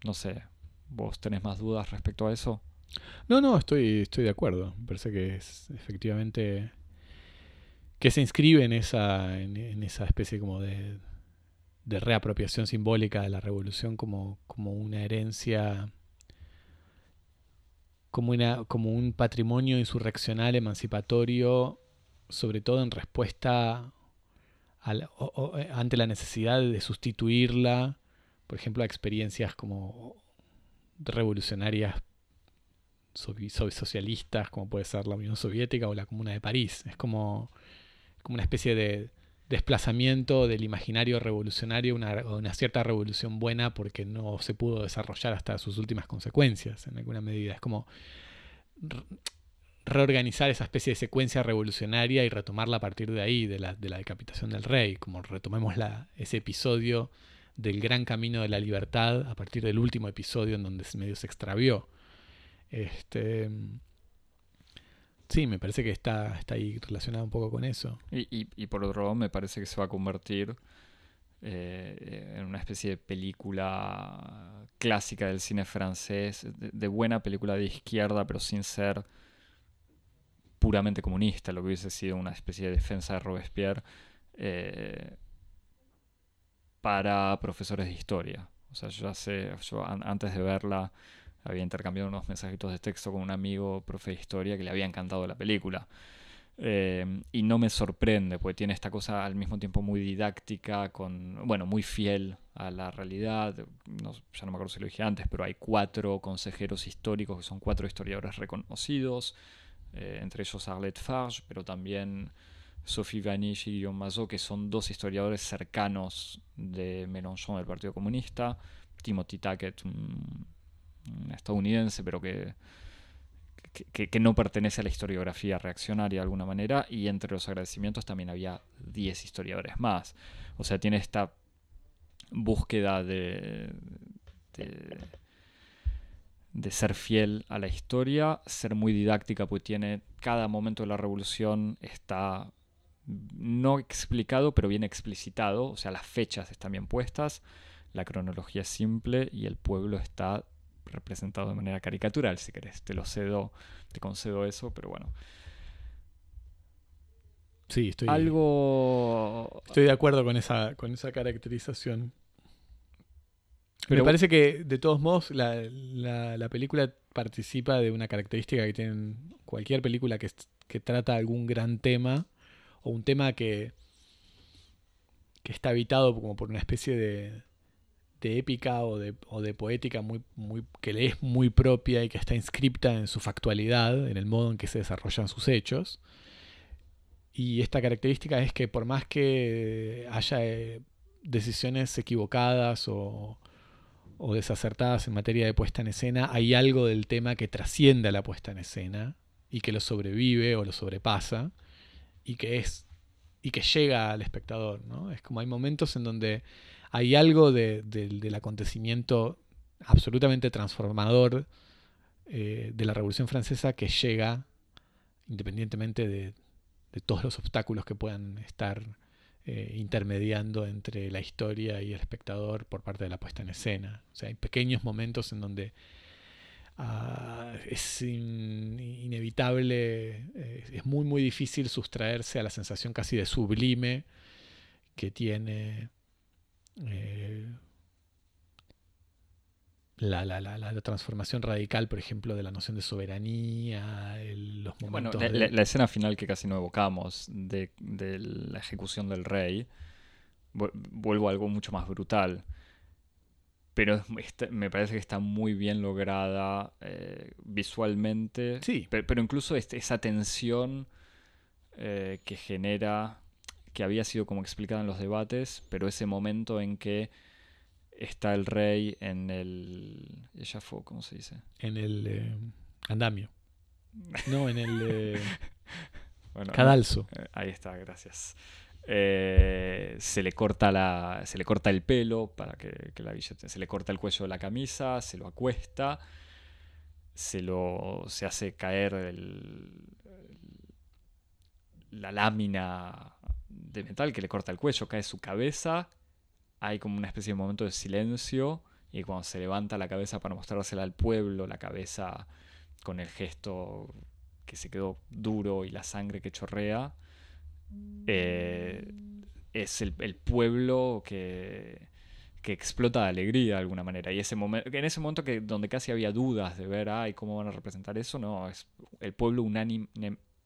No sé, ¿vos tenés más dudas respecto a eso? No, no, estoy, estoy de acuerdo. Parece que es efectivamente que se inscribe en esa, en, esa especie como de, de, reapropiación simbólica de la revolución como, como una herencia, como, una, como un patrimonio insurreccional emancipatorio, sobre todo en respuesta ante la necesidad de sustituirla, por ejemplo, a experiencias como revolucionarias socialistas, como puede ser la Unión Soviética o la Comuna de París. Es como, como una especie de desplazamiento del imaginario revolucionario, una, una cierta revolución buena porque no se pudo desarrollar hasta sus últimas consecuencias, en alguna medida. Es como reorganizar esa especie de secuencia revolucionaria y retomarla a partir de ahí, de la, de la decapitación del rey, como retomemos ese episodio del gran camino de la libertad a partir del último episodio en donde medio se extravió. Este, sí, me parece que está, está ahí relacionado un poco con eso. Y, por otro lado, me parece que se va a convertir eh, en una especie de película clásica del cine francés, de, buena película de izquierda, pero sin ser puramente comunista, lo que hubiese sido una especie de defensa de Robespierre eh, para profesores de historia. O sea, yo ya yo antes de verla había intercambiado unos mensajitos de texto con un amigo, profe de historia, que le había encantado la película. Eh, y no me sorprende, porque tiene esta cosa al mismo tiempo muy didáctica, con, bueno, muy fiel a la realidad. No, ya no me acuerdo si lo dije antes, pero hay cuatro consejeros históricos que son cuatro historiadores reconocidos. eh, entre ellos Arlette Farge, pero también Sophie Vanish y Guillaume Mazot, que son dos historiadores cercanos de Mélenchon del Partido Comunista, Timothy Tackett, un, estadounidense, pero que, que, no pertenece a la historiografía reaccionaria de alguna manera, y entre los agradecimientos también había 10 historiadores más. O sea, tiene esta búsqueda de, de, ser fiel a la historia, ser muy didáctica, porque tiene cada momento de la revolución está no explicado, pero bien explicitado, o sea, las fechas están bien puestas, la cronología es simple y el pueblo está representado de manera caricatural, si querés. Te lo cedo, te concedo eso, pero bueno. Sí, estoy. Algo. Estoy de acuerdo con esa, con esa caracterización. Me parece que, de todos modos, la, película participa de una característica que tiene cualquier película que, que trata algún gran tema o un tema que, que está habitado como por una especie de, de épica o de, o de, poética muy, muy, que le es muy propia y que está inscripta en su factualidad, en el modo en que se desarrollan sus hechos. Y esta característica es que por más que haya eh, decisiones equivocadas o, o desacertadas en materia de puesta en escena, hay algo del tema que trasciende a la puesta en escena y que lo sobrevive o lo sobrepasa y que es y que llega al espectador. ¿no? Es como hay momentos en donde hay algo del acontecimiento absolutamente transformador eh, de la Revolución Francesa que llega independientemente de, todos los obstáculos que puedan estar eh, intermediando entre la historia y el espectador por parte de la puesta en escena. O sea, hay pequeños momentos en donde ah, es inevitable, eh, es muy muy difícil sustraerse a la sensación casi de sublime que tiene eh, la, la, la, la, transformación radical, por ejemplo, de la noción de soberanía, los momentos... Bueno, la, escena final que casi no evocamos de, la ejecución del rey, vuelvo a algo mucho más brutal, pero me parece que está muy bien lograda eh, visualmente, sí. pero, incluso este, esa tensión eh, que genera, que había sido como explicada en los debates, pero ese momento en que está el rey en el. Ella fue, ¿cómo se dice? En el eh, andamio. No, en el. Eh, cadalso. Eh, ahí está, gracias. se le corta la. Se le corta el pelo para que, la billete. Se le corta el cuello de la camisa, se lo acuesta. Se lo. se hace caer el, la lámina de metal que le corta el cuello, cae su cabeza hay como una especie de momento de silencio y cuando se levanta la cabeza para mostrársela al pueblo, la cabeza con el gesto que se quedó duro y la sangre que chorrea, eh, es el, pueblo que, que, explota de alegría de alguna manera. Y ese en ese momento que, donde casi había dudas de ver, ay, ¿cómo van a representar eso? No, es el pueblo unánime,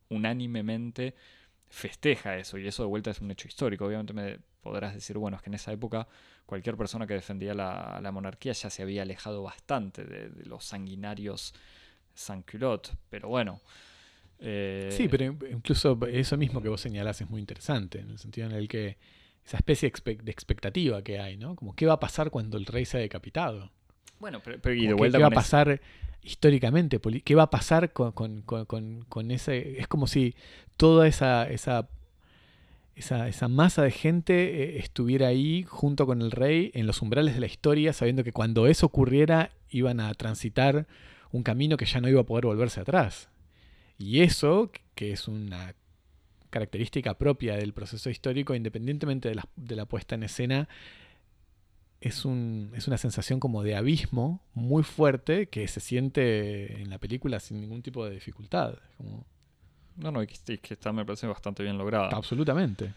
unánimemente festeja eso y eso de vuelta es un hecho histórico. Obviamente me podrás decir, bueno, es que en esa época cualquier persona que defendía la, monarquía ya se había alejado bastante de, los sanguinarios sans-culottes, pero bueno. Eh, sí, pero incluso eso mismo que vos señalás es muy interesante, en el sentido en el que esa especie de expectativa que hay, ¿no? Como qué va a pasar cuando el rey sea decapitado. Bueno, pero, y de vuelta ¿Qué, va a pasar históricamente? ¿Qué va a pasar con, con, ese...? Es como si toda esa, esa esa, esa, masa de gente eh, estuviera ahí junto con el rey en los umbrales de la historia, sabiendo que cuando eso ocurriera iban a transitar un camino que ya no iba a poder volverse atrás. Y eso, que es una característica propia del proceso histórico, independientemente de la, de la puesta en escena, es, un, es una sensación como de abismo muy fuerte que se siente en la película sin ningún tipo de dificultad. Como, no, no, que, está, me parece bastante bien lograda. Absolutamente.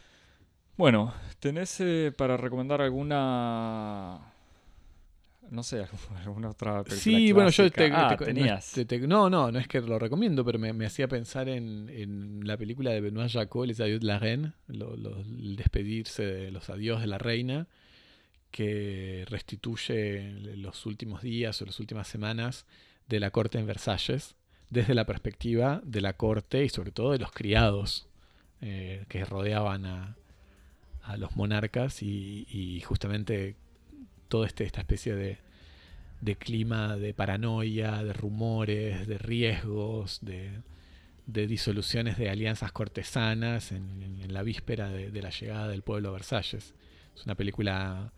Bueno, ¿tenés eh, para recomendar alguna... No sé, alguna otra película Sí, bueno, yo te, ah, tenías. no, no, no es que lo recomiendo, pero me, hacía pensar en, la película de Benoît Jacot, Les Adieux de la Reine, el despedirse de los adiós de la reina, que restituye los últimos días o las últimas semanas de la corte en Versalles desde la perspectiva de la corte y sobre todo de los criados eh, que rodeaban a, a los monarcas y, justamente toda este, esta especie de, de clima de paranoia, de rumores, de riesgos, de, de disoluciones de alianzas cortesanas en, en la víspera de, de, la llegada del pueblo a Versalles. Es una película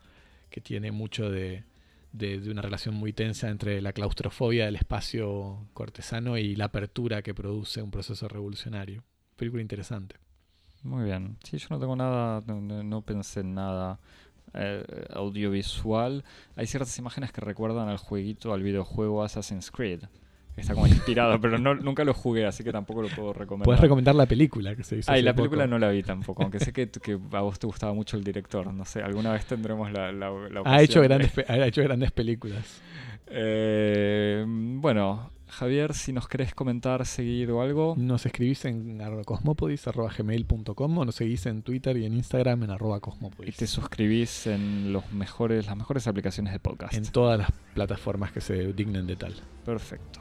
que tiene mucho de, de, una relación muy tensa entre la claustrofobia del espacio cortesano y la apertura que produce un proceso revolucionario. Película interesante. Muy bien. Sí, yo no tengo nada, no, pensé en nada eh, audiovisual. Hay ciertas imágenes que recuerdan al jueguito, al videojuego Assassin's Creed. Está como inspirado, pero no, nunca lo jugué, así que tampoco lo puedo recomendar. Puedes recomendar la película que se hizo. Ah, y la película no la vi tampoco, aunque sé que, que, a vos te gustaba mucho el director. No sé, alguna vez tendremos la, la, la ha, hecho grandes, ha hecho grandes películas. Eh, bueno, Javier, si nos querés comentar, seguir o algo. Nos escribís en cosmopodis.gmail.com o nos seguís en Twitter y en Instagram en arroba cosmopodis. Y te suscribís en los mejores, las mejores aplicaciones de podcast. En todas las plataformas que se dignen de tal. Perfecto.